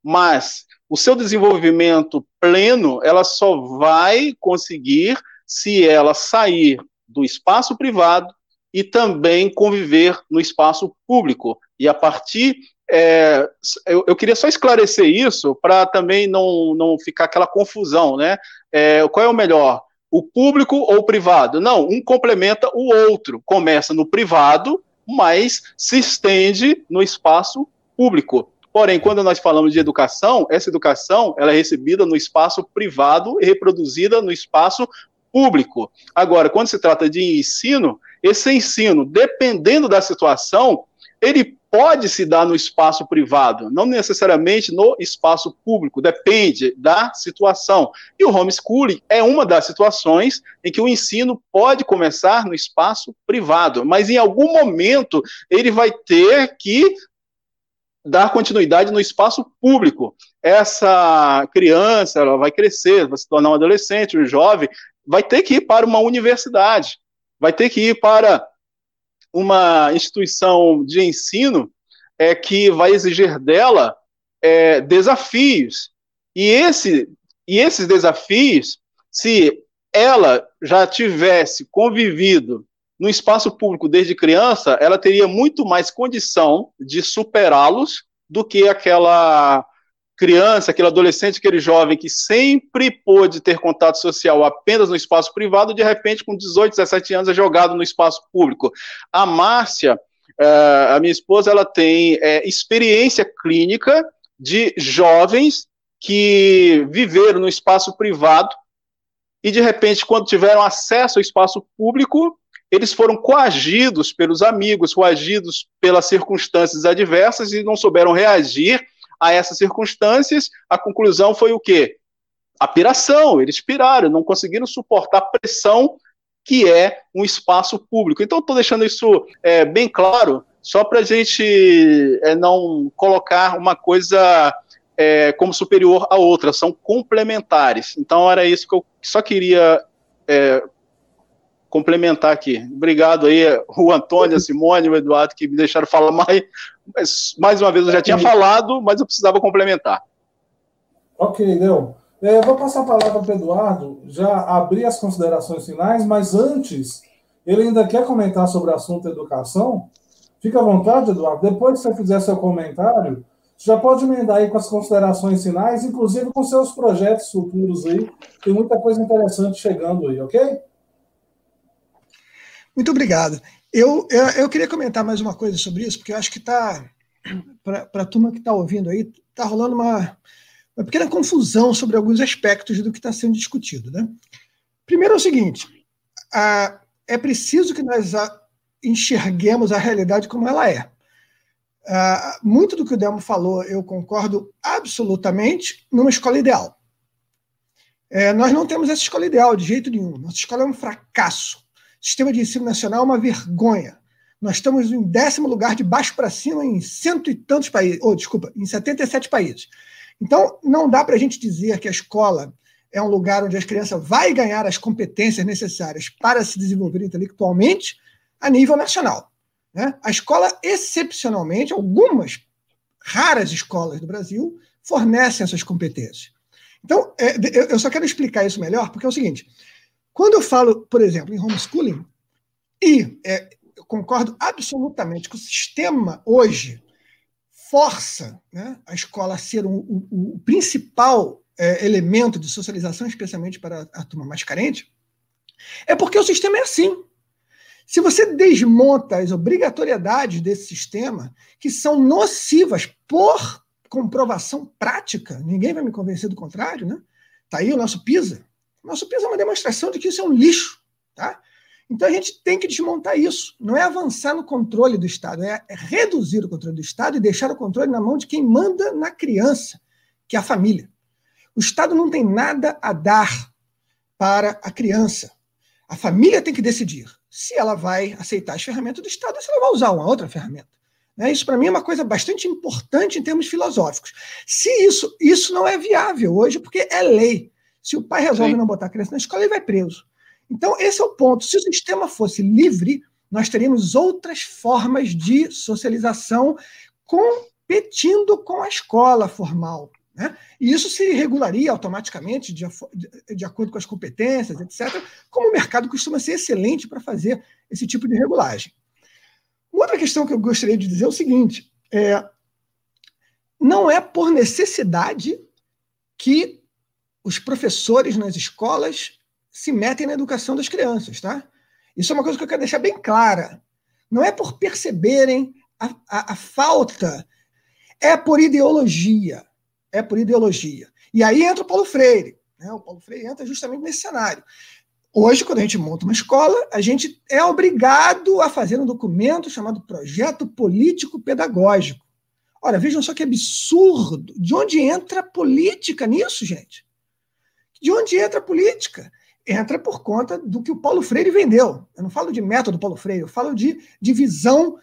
Speaker 4: Mas o seu desenvolvimento pleno, ela só vai conseguir se ela sair do espaço privado e também conviver no espaço público. E a partir. É, eu, eu, queria só esclarecer isso para também não, não ficar aquela confusão, né? É, qual é o melhor? O público ou o privado. Não, um complementa o outro. Começa no privado, mas se estende no espaço público. Porém, quando nós falamos de educação, essa educação ela é recebida no espaço privado e reproduzida no espaço público. Agora, quando se trata de ensino, esse ensino, dependendo da situação, ele pode se dar no espaço privado, não necessariamente no espaço público, depende da situação. E o homeschooling é uma das situações em que o ensino pode começar no espaço privado, mas em algum momento ele vai ter que dar continuidade no espaço público. Essa criança, ela vai crescer, vai se tornar um adolescente, um jovem, vai ter que ir para uma universidade, vai ter que ir para uma instituição de ensino é, que vai exigir dela é, desafios. E, esse, e esses desafios, se ela já tivesse convivido no espaço público desde criança, ela teria muito mais condição de superá-los do que aquela criança, aquele adolescente, aquele jovem que sempre pôde ter contato social apenas no espaço privado, de repente, com 18, 17 anos, é jogado no espaço público. A Márcia, eh, a minha esposa, ela tem é, experiência clínica de jovens que viveram no espaço privado e, de repente, quando tiveram acesso ao espaço público, eles foram coagidos pelos amigos, coagidos pelas circunstâncias adversas e não souberam reagir a essas circunstâncias. A conclusão foi o quê? A piração, eles piraram, não conseguiram suportar a pressão que é um espaço público. Então, estou deixando isso é, bem claro, só para a gente é, não colocar uma coisa é, como superior à outra, são complementares. Então, era isso que eu só queria é, complementar aqui. Obrigado aí, o Antônio, a Simone, o Eduardo, que me deixaram falar mais. Mas, mais uma vez, eu já tinha falado, mas eu precisava complementar.
Speaker 1: Ok, Léo. É, vou passar a palavra para o Eduardo, já abrir as considerações finais, mas antes, ele ainda quer comentar sobre o assunto educação. Fica à vontade, Eduardo. Depois que você fizer seu comentário, já pode emendar aí com as considerações finais, inclusive com seus projetos futuros aí. Tem muita coisa interessante chegando aí, ok?
Speaker 2: Muito obrigado. Eu, eu, eu, queria comentar mais uma coisa sobre isso, porque eu acho que está, para a turma que está ouvindo aí, está rolando uma, uma pequena confusão sobre alguns aspectos do que está sendo discutido. Né? Primeiro é o seguinte: a, é preciso que nós a, enxerguemos a realidade como ela é. Muito do que o Delmo falou, eu concordo absolutamente numa escola ideal. É, nós não temos essa escola ideal de jeito nenhum. Nossa escola é um fracasso sistema de ensino nacional é uma vergonha. Nós estamos em décimo lugar de baixo para cima em cento e tantos países, ou oh, desculpa, em 77 países. Então, não dá para a gente dizer que a escola é um lugar onde as crianças vai ganhar as competências necessárias para se desenvolver intelectualmente a nível nacional. Né? A escola, excepcionalmente, algumas raras escolas do Brasil fornecem essas competências. Então, é, eu só quero explicar isso melhor, porque é o seguinte: quando eu falo, por exemplo, em homeschooling, e é, eu concordo absolutamente que o sistema hoje força né, a escola a ser o, o, principal é, elemento de socialização, especialmente para a turma mais carente, é porque o sistema é assim. Se você desmonta as obrigatoriedades desse sistema, que são nocivas por comprovação prática, ninguém vai me convencer do contrário, né? Está aí o nosso PISA. Nosso peso é uma demonstração de que isso é um lixo. Tá? Então a gente tem que desmontar isso. Não é avançar no controle do Estado, é reduzir o controle do Estado e deixar o controle na mão de quem manda na criança, que é a família. O Estado não tem nada a dar para a criança. A família tem que decidir se ela vai aceitar as ferramentas do Estado ou se ela vai usar uma outra ferramenta. Né? Isso, para mim, é uma coisa bastante importante em termos filosóficos. Se isso, isso não é viável hoje, porque é lei. Se o pai resolve Sim. não botar a criança na escola, ele vai preso. Então, esse é o ponto. Se o sistema fosse livre, nós teríamos outras formas de socialização competindo com a escola formal. Né? E isso se regularia automaticamente, de, de, acordo com as competências, etc., como o mercado costuma ser excelente para fazer esse tipo de regulagem. Uma outra questão que eu gostaria de dizer é o seguinte: é, não é por necessidade que os professores nas escolas se metem na educação das crianças, tá? Isso é uma coisa que eu quero deixar bem clara. Não é por perceberem a, a, a falta, é por ideologia. É por ideologia. E aí entra o Paulo Freire. Né? O Paulo Freire entra justamente nesse cenário. Hoje, quando a gente monta uma escola, a gente é obrigado a fazer um documento chamado Projeto Político Pedagógico. Ora, vejam só que absurdo. De onde entra a política nisso, gente? De onde entra a política? Entra por conta do que o Paulo Freire vendeu. Eu não falo de método Paulo Freire, eu falo de, visão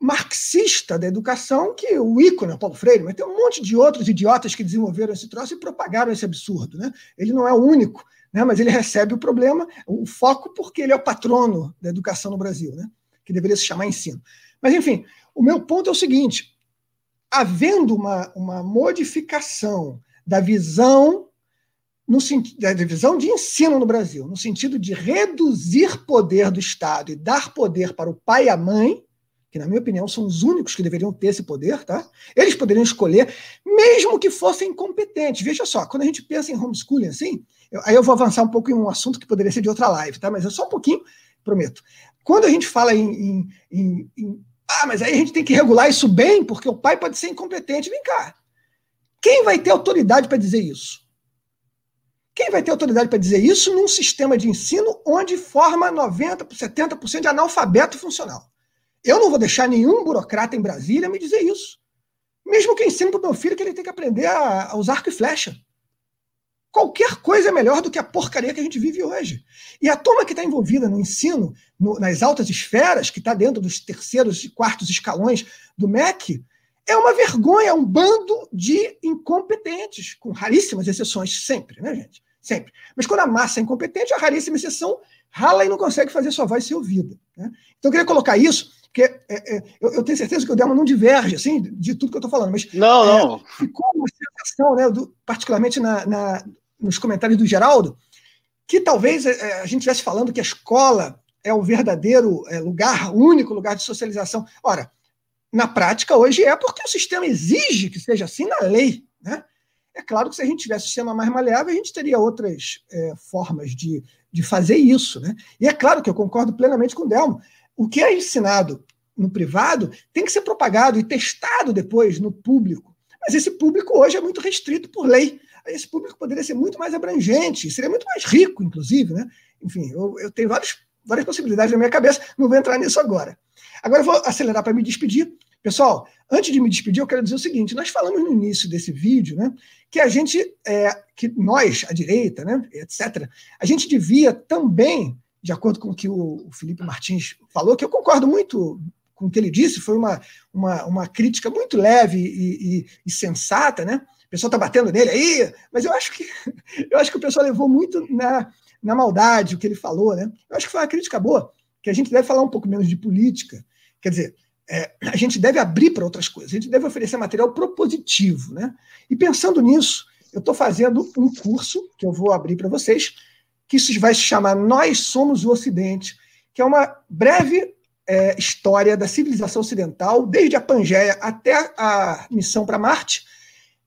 Speaker 2: marxista da educação, que o ícone é o Paulo Freire, mas tem um monte de outros idiotas que desenvolveram esse troço e propagaram esse absurdo. Né? Ele não é o único, né? mas ele recebe o problema, o foco, porque ele é o patrono da educação no Brasil, né? que deveria se chamar ensino. Mas, enfim, o meu ponto é o seguinte: havendo uma, uma modificação da visão no da divisão de ensino no Brasil, no sentido de reduzir poder do Estado e dar poder para o pai e a mãe, que na minha opinião são os únicos que deveriam ter esse poder, tá? Eles poderiam escolher, mesmo que fossem incompetentes. Veja só, quando a gente pensa em homeschooling assim, eu, aí eu vou avançar um pouco em um assunto que poderia ser de outra live, tá? Mas é só um pouquinho, prometo. Quando a gente fala em, em, em, em ah, mas aí a gente tem que regular isso bem, porque o pai pode ser incompetente. Vem cá. Quem vai ter autoridade para dizer isso? Quem vai ter autoridade para dizer isso num sistema de ensino onde forma 90%, 70% de analfabeto funcional? Eu não vou deixar nenhum burocrata em Brasília me dizer isso. Mesmo que ensine para o meu filho que ele tem que aprender a, a usar arco e flecha. Qualquer coisa é melhor do que a porcaria que a gente vive hoje. E a turma que está envolvida no ensino, no, nas altas esferas, que está dentro dos terceiros e quartos escalões do MEC, é uma vergonha, é um bando de incompetentes, com raríssimas exceções, sempre, né, gente? Sempre. Mas quando a massa é incompetente, a raríssima exceção rala e não consegue fazer sua voz ser ouvida. Né? Então eu queria colocar isso, porque é, é, eu, eu, tenho certeza que o Delma não diverge assim, de tudo que eu estou falando, mas
Speaker 4: não, é, não.
Speaker 2: ficou uma sensação, né, do, particularmente na, na, nos comentários do Geraldo, que talvez é, a gente estivesse falando que a escola é o verdadeiro lugar, o único lugar de socialização. Ora, na prática, hoje é porque o sistema exige que seja assim na lei. Né? É claro que se a gente tivesse um sistema mais maleável, a gente teria outras é, formas de, de fazer isso. Né? E é claro que eu concordo plenamente com o Delmo. O que é ensinado no privado tem que ser propagado e testado depois no público. Mas esse público hoje é muito restrito por lei. Esse público poderia ser muito mais abrangente, seria muito mais rico, inclusive. Né? Enfim, eu, eu tenho vários, várias possibilidades na minha cabeça, não vou entrar nisso agora. Agora eu vou acelerar para me despedir. Pessoal, antes de me despedir, eu quero dizer o seguinte: nós falamos no início desse vídeo, né, que a gente, é, que nós, a direita, né, etc., a gente devia também, de acordo com o que o Felipe Martins falou, que eu concordo muito com o que ele disse, foi uma, uma, uma crítica muito leve e, e, e sensata, né? O pessoal está batendo nele aí, mas eu acho que eu acho que o pessoal levou muito na, na maldade o que ele falou, né? Eu acho que foi uma crítica boa, que a gente deve falar um pouco menos de política Quer dizer, é, a gente deve abrir para outras coisas, a gente deve oferecer material propositivo. Né? E pensando nisso, eu estou fazendo um curso que eu vou abrir para vocês, que vai se chamar Nós Somos o Ocidente, que é uma breve é, história da civilização ocidental, desde a Pangeia até a missão para Marte,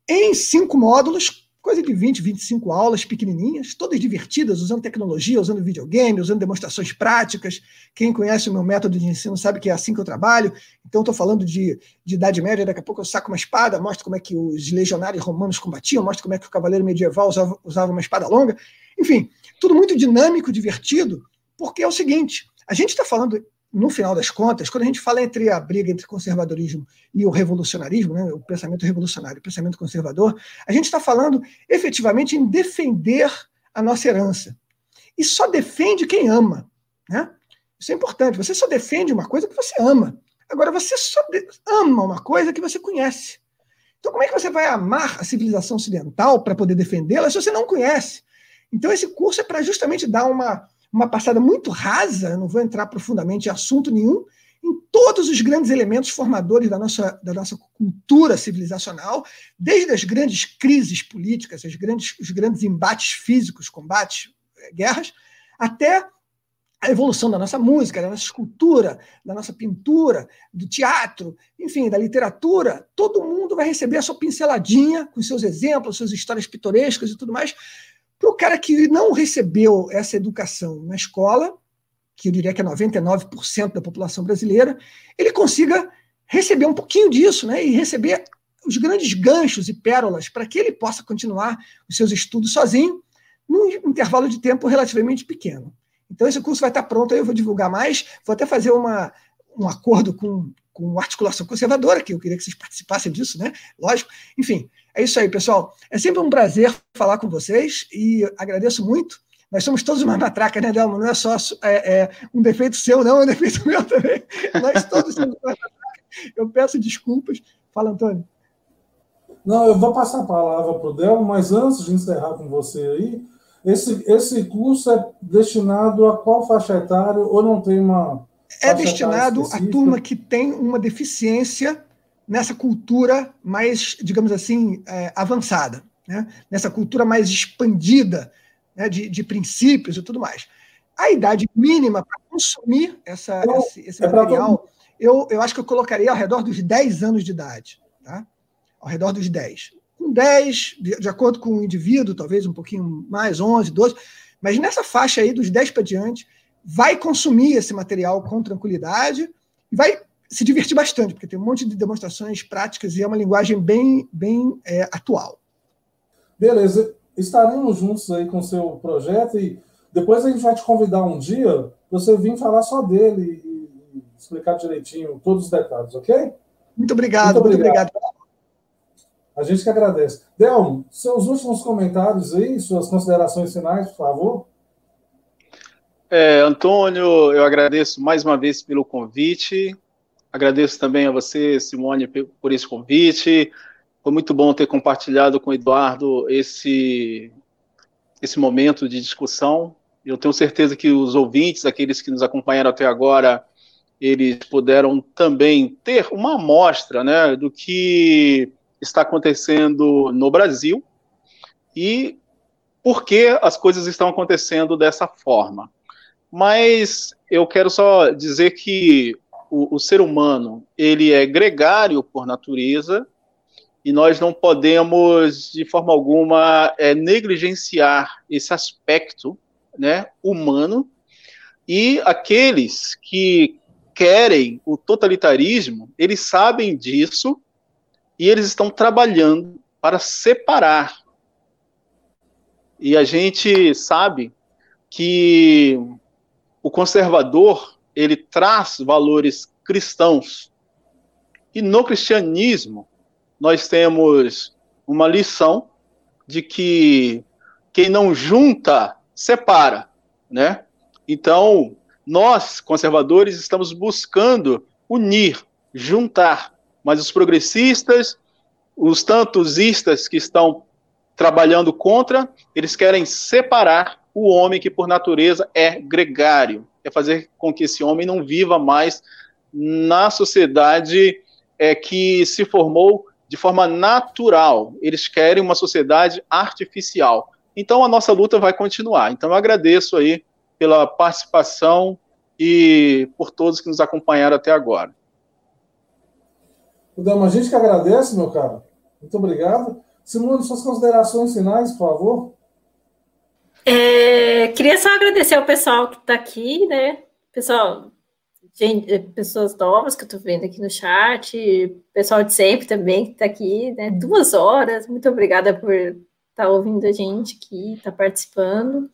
Speaker 2: em cinco módulos coisa de 20, 25 aulas pequenininhas, todas divertidas, usando tecnologia, usando videogame, usando demonstrações práticas. Quem conhece o meu método de ensino sabe que é assim que eu trabalho. Então, estou falando de, de Idade Média, daqui a pouco eu saco uma espada, mostro como é que os legionários romanos combatiam, mostro como é que o cavaleiro medieval usava, usava uma espada longa. Enfim, tudo muito dinâmico, divertido, porque é o seguinte: a gente está falando no final das contas, quando a gente fala entre a briga entre conservadorismo e o revolucionarismo, né, o pensamento revolucionário, o pensamento conservador, a gente está falando efetivamente em defender a nossa herança. E só defende quem ama. Né? Isso é importante. Você só defende uma coisa que você ama. Agora, você só ama uma coisa que você conhece. Então, como é que você vai amar a civilização ocidental para poder defendê-la se você não conhece? Então, esse curso é para justamente dar uma uma passada muito rasa, não vou entrar profundamente em assunto nenhum, em todos os grandes elementos formadores da nossa, da nossa cultura civilizacional, desde as grandes crises políticas, as grandes, os grandes embates físicos, combates, eh, guerras, até a evolução da nossa música, da nossa escultura, da nossa pintura, do teatro, enfim, da literatura, todo mundo vai receber a sua pinceladinha com seus exemplos, suas histórias pitorescas e tudo mais, para o cara que não recebeu essa educação na escola, que eu diria que é 99% da população brasileira, ele consiga receber um pouquinho disso, né? E receber os grandes ganchos e pérolas para que ele possa continuar os seus estudos sozinho, num intervalo de tempo relativamente pequeno. Então, esse curso vai estar pronto, aí eu vou divulgar mais, vou até fazer uma, um acordo com, com articulação conservadora, que eu queria que vocês participassem disso, né? Lógico. Enfim, é isso aí, pessoal. É sempre um prazer falar com vocês e agradeço muito. Nós somos todos uma matraca, né, Delmo? Não é só é, é, um defeito seu, não, é um defeito meu também. Nós todos somos uma matraca. Eu peço desculpas. Fala, Antônio.
Speaker 1: Não, eu vou passar a palavra para o Delmo, mas antes de encerrar com você aí, esse, esse curso é destinado a qual faixa etária ou não tem uma.
Speaker 2: É destinado à turma que tem uma deficiência nessa cultura mais, digamos assim, é, avançada. né? nessa cultura mais expandida né? de, de princípios e tudo mais. A idade mínima para consumir essa, então, esse, esse é material, eu, eu acho que eu colocaria ao redor dos 10 anos de idade. Tá? Ao redor dos 10. Com 10, de, de acordo com o indivíduo, talvez um pouquinho mais, 11, 12, mas nessa faixa aí, dos 10 para diante, vai consumir esse material com tranquilidade e vai se divertir bastante, porque tem um monte de demonstrações práticas e é uma linguagem bem, bem é, atual.
Speaker 1: Beleza. Estaremos juntos aí com o seu projeto e depois a gente vai te convidar um dia para você vir falar só dele e explicar direitinho todos os detalhes, ok?
Speaker 2: Muito obrigado, muito obrigado. Muito obrigado.
Speaker 1: A gente que agradece. Delmo, seus últimos comentários aí, suas considerações finais, por favor.
Speaker 4: É, Antônio, eu agradeço mais uma vez pelo convite. Agradeço também a você, Simone, por esse convite. Foi muito bom ter compartilhado com o Eduardo esse, esse momento de discussão. Eu tenho certeza que os ouvintes, aqueles que nos acompanharam até agora, eles puderam também ter uma amostra né, do que está acontecendo no Brasil e por que as coisas estão acontecendo dessa forma. Mas eu quero só dizer que o, o ser humano ele é gregário por natureza e nós não podemos de forma alguma é, negligenciar esse aspecto né, humano e aqueles que querem o totalitarismo eles sabem disso e eles estão trabalhando para separar. E a gente sabe que o conservador ele traz valores cristãos. E no cristianismo nós temos uma lição de que quem não junta separa, né? Então, nós conservadores estamos buscando unir, juntar mas os progressistas, os tantos-istas que estão trabalhando contra, eles querem separar o homem que por natureza é gregário, é fazer com que esse homem não viva mais na sociedade é, que se formou de forma natural. Eles querem uma sociedade artificial. Então a nossa luta vai continuar. Então eu agradeço aí pela participação e por todos que nos acompanharam até agora.
Speaker 1: Dama, a gente que agradece, meu caro. Muito obrigado. Simone, suas considerações finais, por favor.
Speaker 3: É, queria só agradecer ao pessoal que está aqui, né? Pessoal, gente, é, pessoas novas que eu estou vendo aqui no chat, pessoal de sempre também que está aqui, né? Duas horas. Muito obrigada por estar tá ouvindo a gente aqui, estar tá participando.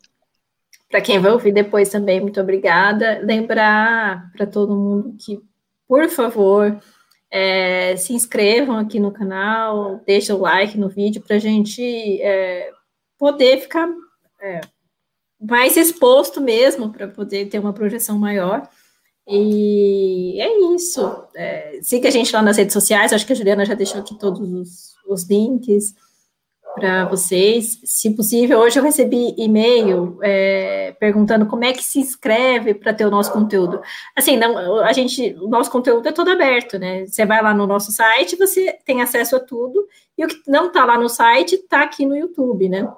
Speaker 3: Para quem vai ouvir depois também, muito obrigada. Lembrar para todo mundo que, por favor, é, se inscrevam aqui no canal, deixem o like no vídeo para a gente é, poder ficar é, mais exposto mesmo, para poder ter uma projeção maior. E é isso. É, siga a gente lá nas redes sociais, acho que a Juliana já deixou aqui todos os, os links para vocês. Se possível, hoje eu recebi e-mail é, perguntando como é que se inscreve para ter o nosso conteúdo. Assim, não, a gente, o nosso conteúdo é todo aberto, né? Você vai lá no nosso site, você tem acesso a tudo, e o que não está lá no site está aqui no YouTube, né?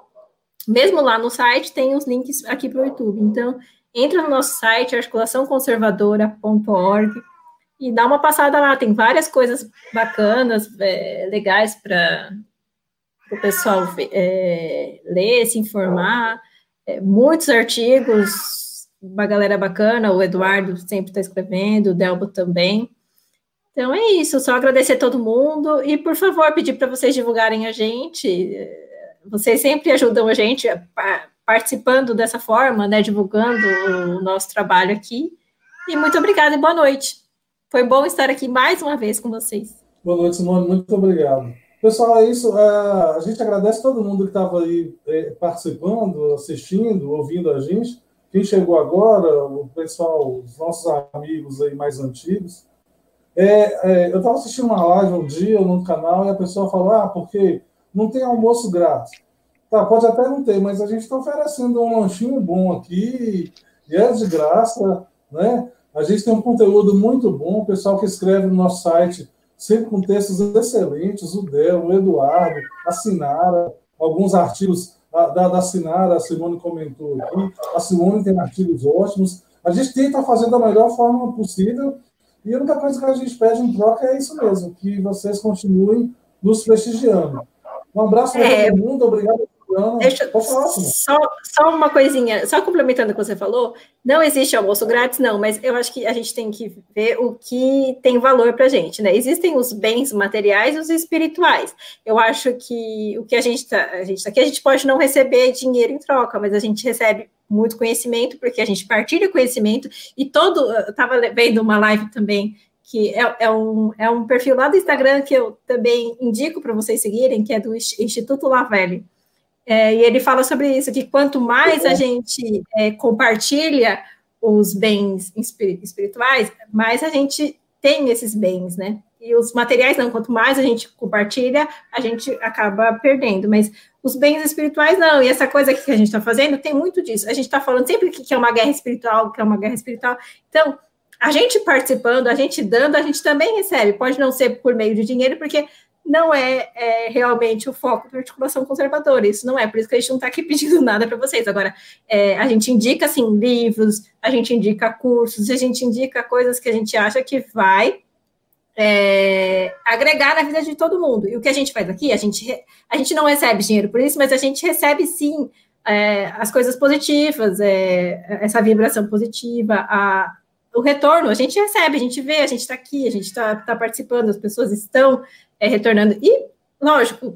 Speaker 3: Mesmo lá no site tem os links aqui para o YouTube. Então, entra no nosso site, articulaçãoconservadora.org, e dá uma passada lá, tem várias coisas bacanas, é, legais para o pessoal é, ler, se informar. É, muitos artigos, uma galera bacana, o Eduardo sempre está escrevendo, o Delbo também. Então é isso, só agradecer a todo mundo e, por favor, pedir para vocês divulgarem a gente. Vocês sempre ajudam a gente participando dessa forma, né, divulgando o nosso trabalho aqui. E muito obrigada e boa noite. Foi bom estar aqui mais uma vez com vocês.
Speaker 1: Boa noite, Simone. Muito obrigado. Pessoal, é isso. É, a gente agradece todo mundo que estava aí é, participando, assistindo, ouvindo a gente. Quem chegou agora, o pessoal, os nossos amigos aí mais antigos. É, é, eu estava assistindo uma live um dia no canal e a pessoa falou: ah, porque não tem almoço grátis. Tá, pode até não ter, mas a gente está oferecendo um lanchinho bom aqui, e é de graça, né? A gente tem um conteúdo muito bom, o pessoal que escreve no nosso site sempre com textos excelentes, o Del, o Eduardo, a Sinara, alguns artigos da, da, Sinara, a Simone comentou aqui, a Simone tem artigos ótimos. A gente tenta fazer da melhor forma possível, e a única coisa que a gente pede em troca é isso mesmo, que vocês continuem nos prestigiando. Um abraço para é, todo mundo, obrigado
Speaker 3: Deixa, só, só uma coisinha, só complementando o que você falou, não existe almoço grátis, não, mas eu acho que a gente tem que ver o que tem valor para a gente, né? Existem os bens materiais e os espirituais. Eu acho que o que a gente está, a gente tá aqui, a gente pode não receber dinheiro em troca, mas a gente recebe muito conhecimento, porque a gente partilha conhecimento, e todo, eu estava vendo uma live também que é, é, um, é um perfil lá do Instagram que eu também indico para vocês seguirem, que é do Instituto Lavelle. É, e ele fala sobre isso, que quanto mais a gente é, compartilha os bens espirituais, mais a gente tem esses bens, né? E os materiais não, quanto mais a gente compartilha, a gente acaba perdendo. Mas os bens espirituais não, e essa coisa que a gente está fazendo tem muito disso. A gente está falando sempre que é uma guerra espiritual, que é uma guerra espiritual. Então, a gente participando, a gente dando, a gente também recebe. Pode não ser por meio de dinheiro, porque não é, é, realmente o foco da articulação conservadora. Isso não é, por isso que a gente não está aqui pedindo nada para vocês. Agora, é, a gente indica assim, livros, a gente indica cursos, a gente indica coisas que a gente acha que vai é, agregar na vida de todo mundo. E o que a gente faz aqui, a gente, a gente não recebe dinheiro por isso, mas a gente recebe sim é, as coisas positivas, é, essa vibração positiva, a, o retorno, a gente recebe, a gente vê, a gente está aqui, a gente está tá participando, as pessoas estão é, retornando. E, lógico,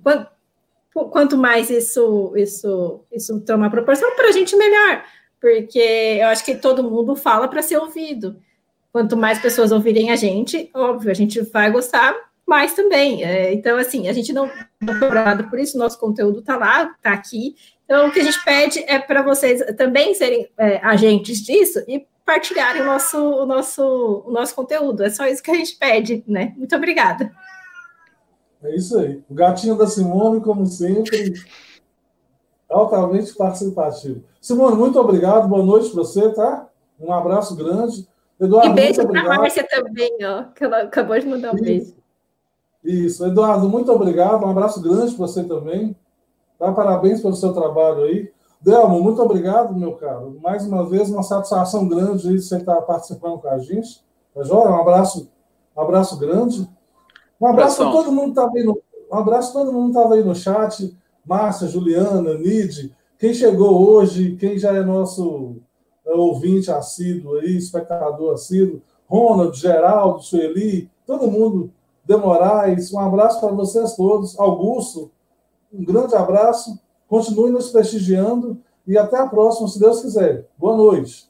Speaker 3: quanto, mais isso, isso, isso toma proporção, para a gente melhor, porque eu acho que todo mundo fala para ser ouvido. Quanto mais pessoas ouvirem a gente, óbvio, a gente vai gostar mais também. É, então, assim, a gente não é cobrado por isso, nosso conteúdo está lá, está aqui. Então, o que a gente pede é para vocês também serem é, agentes disso e partilharem o nosso, o, nosso, o nosso conteúdo. É só isso que a gente pede, né? Muito obrigada.
Speaker 1: É isso aí. O gatinho da Simone, como sempre, altamente participativo. Simone, muito obrigado. Boa noite para você, tá? Um abraço grande.
Speaker 3: Eduardo, e beijo para a Márcia também, ó, que ela acabou de mandar um isso. beijo.
Speaker 1: Isso. Eduardo, muito obrigado. Um abraço grande para você também. Tá? Parabéns pelo seu trabalho aí. Delmo, muito obrigado, meu caro. Mais uma vez, uma satisfação grande de você estar participando com a gente. Tá joia? Um abraço, um abraço grande. Um abraço para todo mundo que estava aí no, um abraço todo mundo estava aí no chat. Márcia, Juliana, Nid, quem chegou hoje, quem já é nosso é, ouvinte assíduo aí, espectador assíduo, Ronald, Geraldo, Sueli, todo mundo, Demorais, um abraço para vocês todos. Augusto, um grande abraço. Continue nos prestigiando e até a próxima, se Deus quiser. Boa noite.